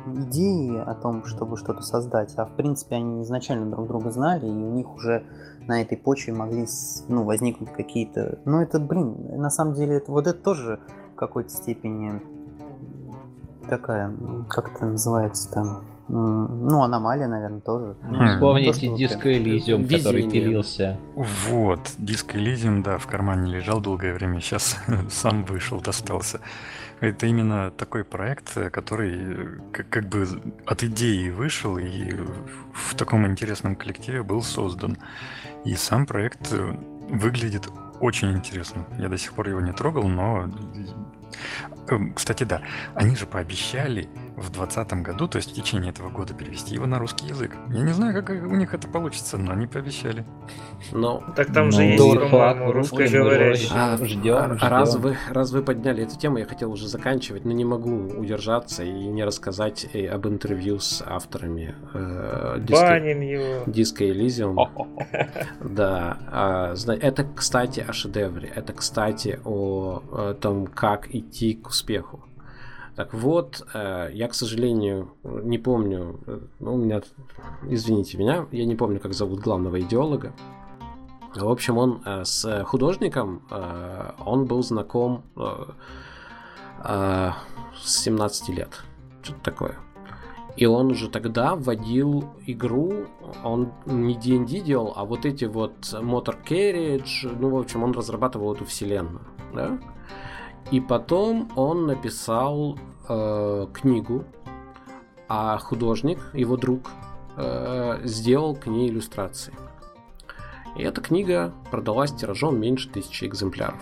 [SPEAKER 3] идеи о том, чтобы что-то создать, а в принципе они изначально друг друга знали, и у них уже на этой почве могли ну, возникнуть какие-то... Ну, это, блин, на самом деле, это, вот это тоже в какой-то степени такая, как это называется там, Ну, аномалия, наверное, тоже.
[SPEAKER 2] Ну, вспомните то, Диско Элизиум, который пилился.
[SPEAKER 5] Вот, Диско Элизиум, да, в кармане лежал долгое время, сейчас сам вышел, достался. Это именно такой проект, который как, как бы от идеи вышел и в таком интересном коллективе был создан. И сам проект выглядит очень интересно. Я до сих пор его не трогал, но... Эм, кстати, да, они же пообещали в 2020 году, то есть в течение этого года, перевести его на русский язык. Я не знаю, как у них это получится, но они пообещали.
[SPEAKER 4] Ну, так там же есть, по-моему,
[SPEAKER 1] русскоговорящий. А, ждем, а, Раз, вы, раз вы подняли эту тему, я хотел уже заканчивать, но не могу удержаться и не рассказать э, об интервью с авторами
[SPEAKER 4] э, диска, его.
[SPEAKER 1] диска Elysium. Да, а, это, кстати, о шедевре. Это, кстати, о том, как идти к успеху. Так вот, э, я, к сожалению, не помню, ну, у меня, извините меня, я не помню, как зовут главного идеолога. В общем, он э, с художником, он был знаком с 17 лет, что-то такое. И он уже тогда вводил игру, он не D&D делал, а вот эти вот Motor Carriage, ну, в общем, он разрабатывал эту вселенную, да? И потом он написал э, книгу, а художник, его друг, э, сделал к ней иллюстрации. И эта книга продалась тиражом меньше тысячи экземпляров.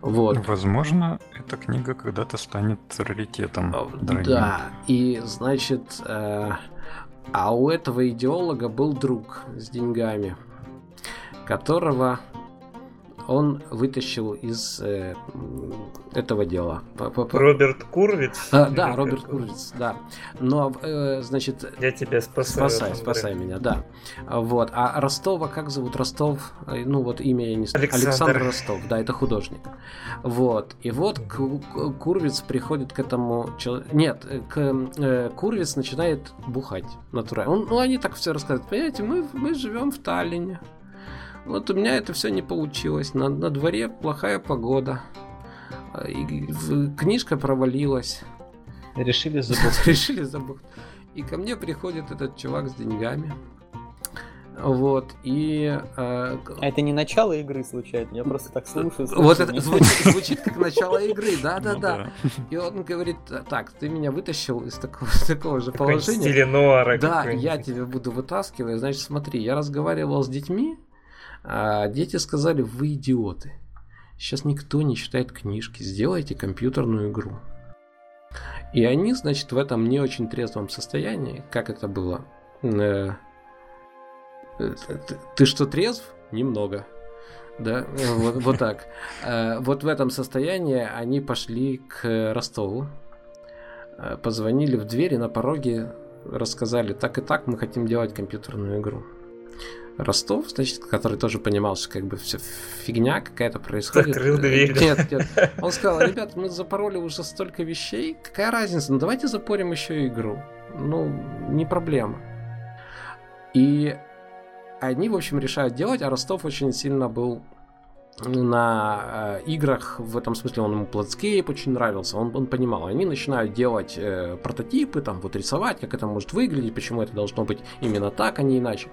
[SPEAKER 5] Вот. Возможно, эта книга когда-то станет раритетом. Э,
[SPEAKER 1] дорогим. Да, и значит, э, а у этого идеолога был друг с деньгами, которого он вытащил из э, этого дела.
[SPEAKER 4] Роберт Курвиц?
[SPEAKER 1] А, да, Роберт Курвиц, да. Но, э, значит...
[SPEAKER 4] Я тебя спасаю.
[SPEAKER 1] Спасай, спасай меня, да. Вот. А Ростова, как зовут Ростов? Э, ну, вот имя я не знаю. Александр. Александр Ростов, да, это художник. Вот. И вот Курвиц приходит к этому человеку... Нет, к, э, Курвиц начинает бухать натурально. Он, ну, они так все рассказывают. Понимаете, мы, мы живем в Таллине. Вот у меня это все не получилось. На, на дворе плохая погода. И, книжка провалилась.
[SPEAKER 2] Решили забыть.
[SPEAKER 1] Решили забыть. И ко мне приходит этот чувак с деньгами. Вот, и... Э,
[SPEAKER 3] а это не начало игры, случайно? Я просто так слушаю.
[SPEAKER 1] слушаю вот это звучит, звучит как начало игры, да-да-да. Ну, и он говорит, так, ты меня вытащил из такого, такого же положения.
[SPEAKER 4] Стиле нуара
[SPEAKER 1] Да, я тебя буду вытаскивать. Значит, смотри, я разговаривал с детьми, а дети сказали, вы идиоты. Сейчас никто не читает книжки, сделайте компьютерную игру. И они, значит, в этом не очень трезвом состоянии, как это было. Э, э, ты что, трезв? Немного. Да, вот, вот так. Э, вот в этом состоянии они пошли к Ростову, позвонили в дверь и на пороге рассказали, так и так мы хотим делать компьютерную игру. Ростов, значит, который тоже понимал, что как бы все фигня какая-то происходит.
[SPEAKER 4] Закрыл дверь.
[SPEAKER 1] Нет, нет. Он сказал, ребят, мы запороли уже столько вещей, какая разница, ну давайте запорим еще игру. Ну, не проблема. И они, в общем, решают делать, а Ростов очень сильно был на э, играх, в этом смысле он ему Pladscape очень нравился, он, он понимал, они начинают делать э, прототипы, там вот рисовать, как это может выглядеть, почему это должно быть именно так, а не иначе.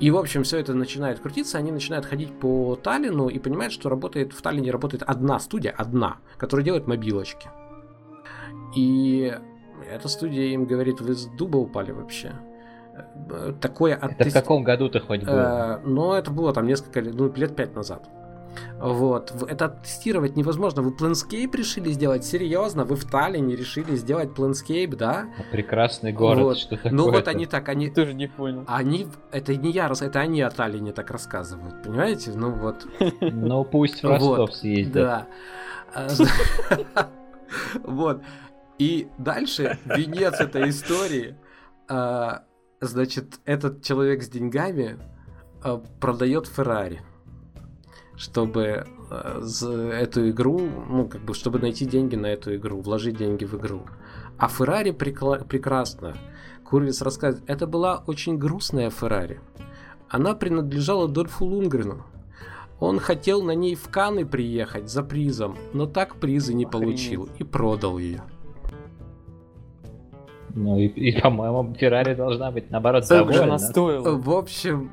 [SPEAKER 1] И, в общем, все это начинает крутиться, они начинают ходить по Таллину и понимают, что работает в Таллине работает одна студия, одна, которая делает мобилочки. И эта студия им говорит, вы с дуба упали вообще. Такое
[SPEAKER 2] оттест... Это в каком году ты хоть был? Э,
[SPEAKER 1] ну, это было там несколько лет, ну, лет пять назад. Вот. Это тестировать невозможно. Вы Planescape решили сделать? Серьезно? Вы в Таллине решили сделать Planescape, да?
[SPEAKER 2] Прекрасный город, вот. что такое
[SPEAKER 1] Ну вот они так, они...
[SPEAKER 3] Тоже не понял.
[SPEAKER 1] Они... Это не я, это они о Таллине так рассказывают, понимаете? Ну вот.
[SPEAKER 2] Ну пусть в Ростов съездят.
[SPEAKER 1] Да. Вот. И дальше венец этой истории. А, значит, этот человек с деньгами а, продает Феррари чтобы э, эту игру, ну, как бы, чтобы найти деньги на эту игру, вложить деньги в игру. А Феррари прекла- прекрасно. Курвис рассказывает, это была очень грустная Феррари. Она принадлежала Дольфу Лунгрену. Он хотел на ней в Каны приехать за призом, но так призы не Охренеть. получил и продал ее.
[SPEAKER 2] Ну и, и по-моему, Феррари должна быть, наоборот, Сколько довольна.
[SPEAKER 1] стоила? В общем,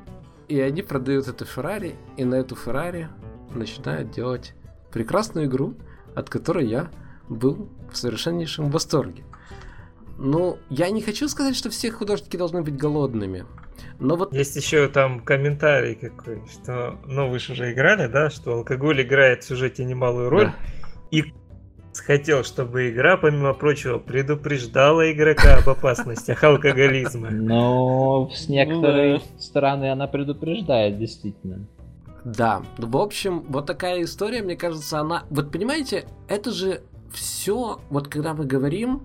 [SPEAKER 1] и они продают эту Феррари, и на эту Феррари начинают делать прекрасную игру, от которой я был в совершеннейшем восторге. Ну, я не хочу сказать, что все художники должны быть голодными. Но вот...
[SPEAKER 4] Есть еще там комментарий какой, что, ну вы же уже играли, да, что алкоголь играет в сюжете немалую роль, да. Хотел, чтобы игра, помимо прочего, предупреждала игрока об опасностях алкоголизма.
[SPEAKER 2] Но с некоторой ну стороны она предупреждает, действительно.
[SPEAKER 1] Да, в общем, вот такая история, мне кажется, она... Вот понимаете, это же все, вот когда мы говорим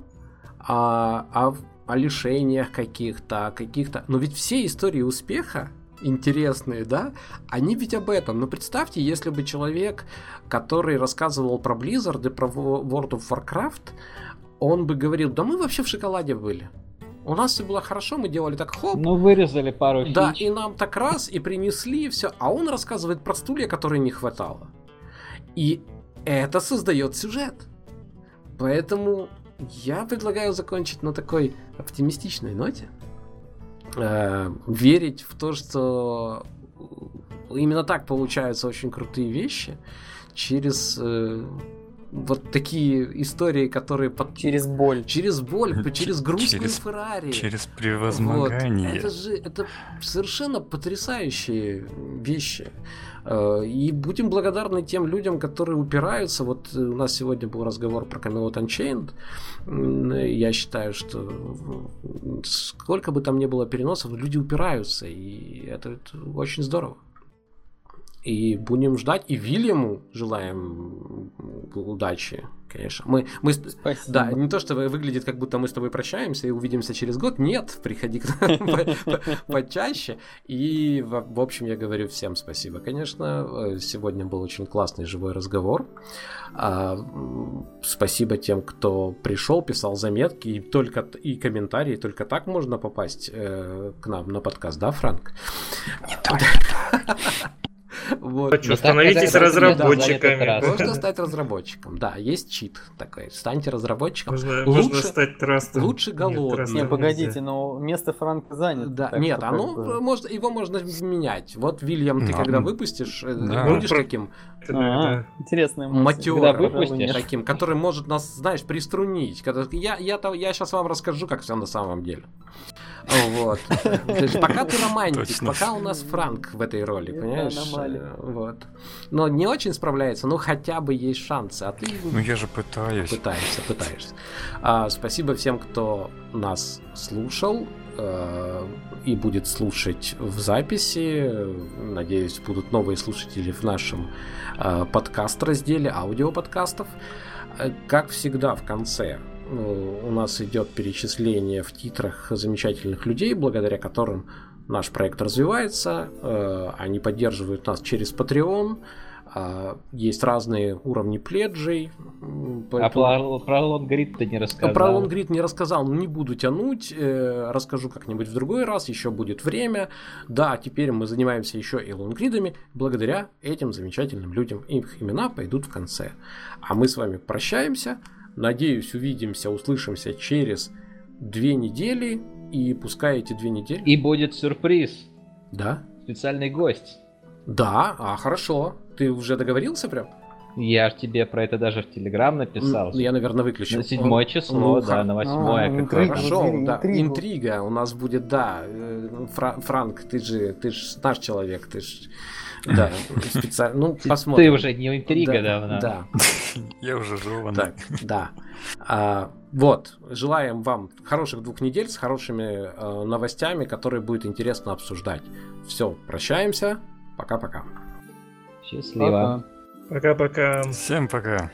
[SPEAKER 1] о, о, о лишениях каких-то, каких-то... Но ведь все истории успеха, интересные, да, они ведь об этом. Но представьте, если бы человек, который рассказывал про Blizzard и про World of Warcraft, он бы говорил, да мы вообще в шоколаде были. У нас все было хорошо, мы делали так хоп.
[SPEAKER 2] Ну, вырезали пару
[SPEAKER 1] фич. Да, и нам так раз, и принесли, и все. А он рассказывает про стулья, которые не хватало. И это создает сюжет. Поэтому я предлагаю закончить на такой оптимистичной ноте. Э, верить в то, что именно так получаются очень крутые вещи через э, вот такие истории, которые под...
[SPEAKER 3] через боль,
[SPEAKER 1] через боль, через грустную через, Феррари,
[SPEAKER 5] через превозмогание.
[SPEAKER 1] Вот. Это же это совершенно потрясающие вещи. Э, и будем благодарны тем людям, которые упираются. Вот у нас сегодня был разговор про Camelot Unchained. Я считаю, что сколько бы там ни было переносов, люди упираются. И это, это очень здорово. И будем ждать. И Вильяму желаем удачи, конечно. Мы, мы, Спасибо. Да, не то, что выглядит, как будто мы с тобой прощаемся и увидимся через год. Нет, приходи к нам почаще. И, в общем, я говорю всем спасибо, конечно. Сегодня был очень классный живой разговор. А, спасибо тем, кто пришел, писал заметки и только и комментарии. Только так можно попасть э, к нам на подкаст, да, Франк?
[SPEAKER 3] Не только.
[SPEAKER 4] Вот. Что, становитесь разработчиками.
[SPEAKER 1] Можно стать разработчиком, да, есть чит такой. Станьте разработчиком.
[SPEAKER 4] Можно, лучше, можно стать трастом.
[SPEAKER 1] Лучше голодным.
[SPEAKER 3] Не, погодите, но место Франка занято.
[SPEAKER 1] Да, нет, оно, бы... может, его можно менять. Вот, Вильям, ты когда выпустишь, э, да. будешь таким
[SPEAKER 3] а, интересная
[SPEAKER 1] матерым таким, который может нас, знаешь, приструнить. Я, я, я сейчас вам расскажу, как все на самом деле. Вот. Пока ты романтик, пока у нас Франк в этой роли, понимаешь? Вот. Но не очень справляется, но хотя бы есть шансы. А ты...
[SPEAKER 5] Ну я же пытаюсь.
[SPEAKER 1] Пытаешься, пытаешься. А, спасибо всем, кто нас слушал и будет слушать в записи. Надеюсь, будут новые слушатели в нашем э, подкаст-разделе аудиоподкастов. Э, как всегда, в конце у нас идет перечисление в титрах замечательных людей, благодаря которым наш проект развивается. Э, они поддерживают нас через Patreon. А, есть разные уровни пледжей.
[SPEAKER 2] Поэтому... А про, про лонгрид ты не рассказал?
[SPEAKER 1] Про лонгрид не рассказал, но не буду тянуть. Э, расскажу как-нибудь в другой раз, еще будет время. Да, теперь мы занимаемся еще и лонгридами. Благодаря этим замечательным людям их имена пойдут в конце. А мы с вами прощаемся. Надеюсь, увидимся, услышимся через две недели. И пускай эти две недели...
[SPEAKER 2] И будет сюрприз.
[SPEAKER 1] Да?
[SPEAKER 2] Специальный гость.
[SPEAKER 1] Да, а хорошо. Ты уже договорился прям?
[SPEAKER 2] Я тебе про это даже в Телеграм написал.
[SPEAKER 1] Я, наверное, выключил.
[SPEAKER 2] На седьмое число, ну, да, на восьмое. А,
[SPEAKER 1] интрига, Хорошо, да. Интрига. интрига у нас будет, да. Э, Фра- Франк, ты же, ты же наш человек, ты же да, специально. Ну, посмотрим.
[SPEAKER 2] Ты уже не интрига да, давно.
[SPEAKER 1] Да.
[SPEAKER 5] Я уже жеван.
[SPEAKER 1] Так, да. А, вот, желаем вам хороших двух недель с хорошими э, новостями, которые будет интересно обсуждать. Все, прощаемся. Пока-пока.
[SPEAKER 2] Счастливо.
[SPEAKER 4] Пока-пока.
[SPEAKER 5] Всем пока.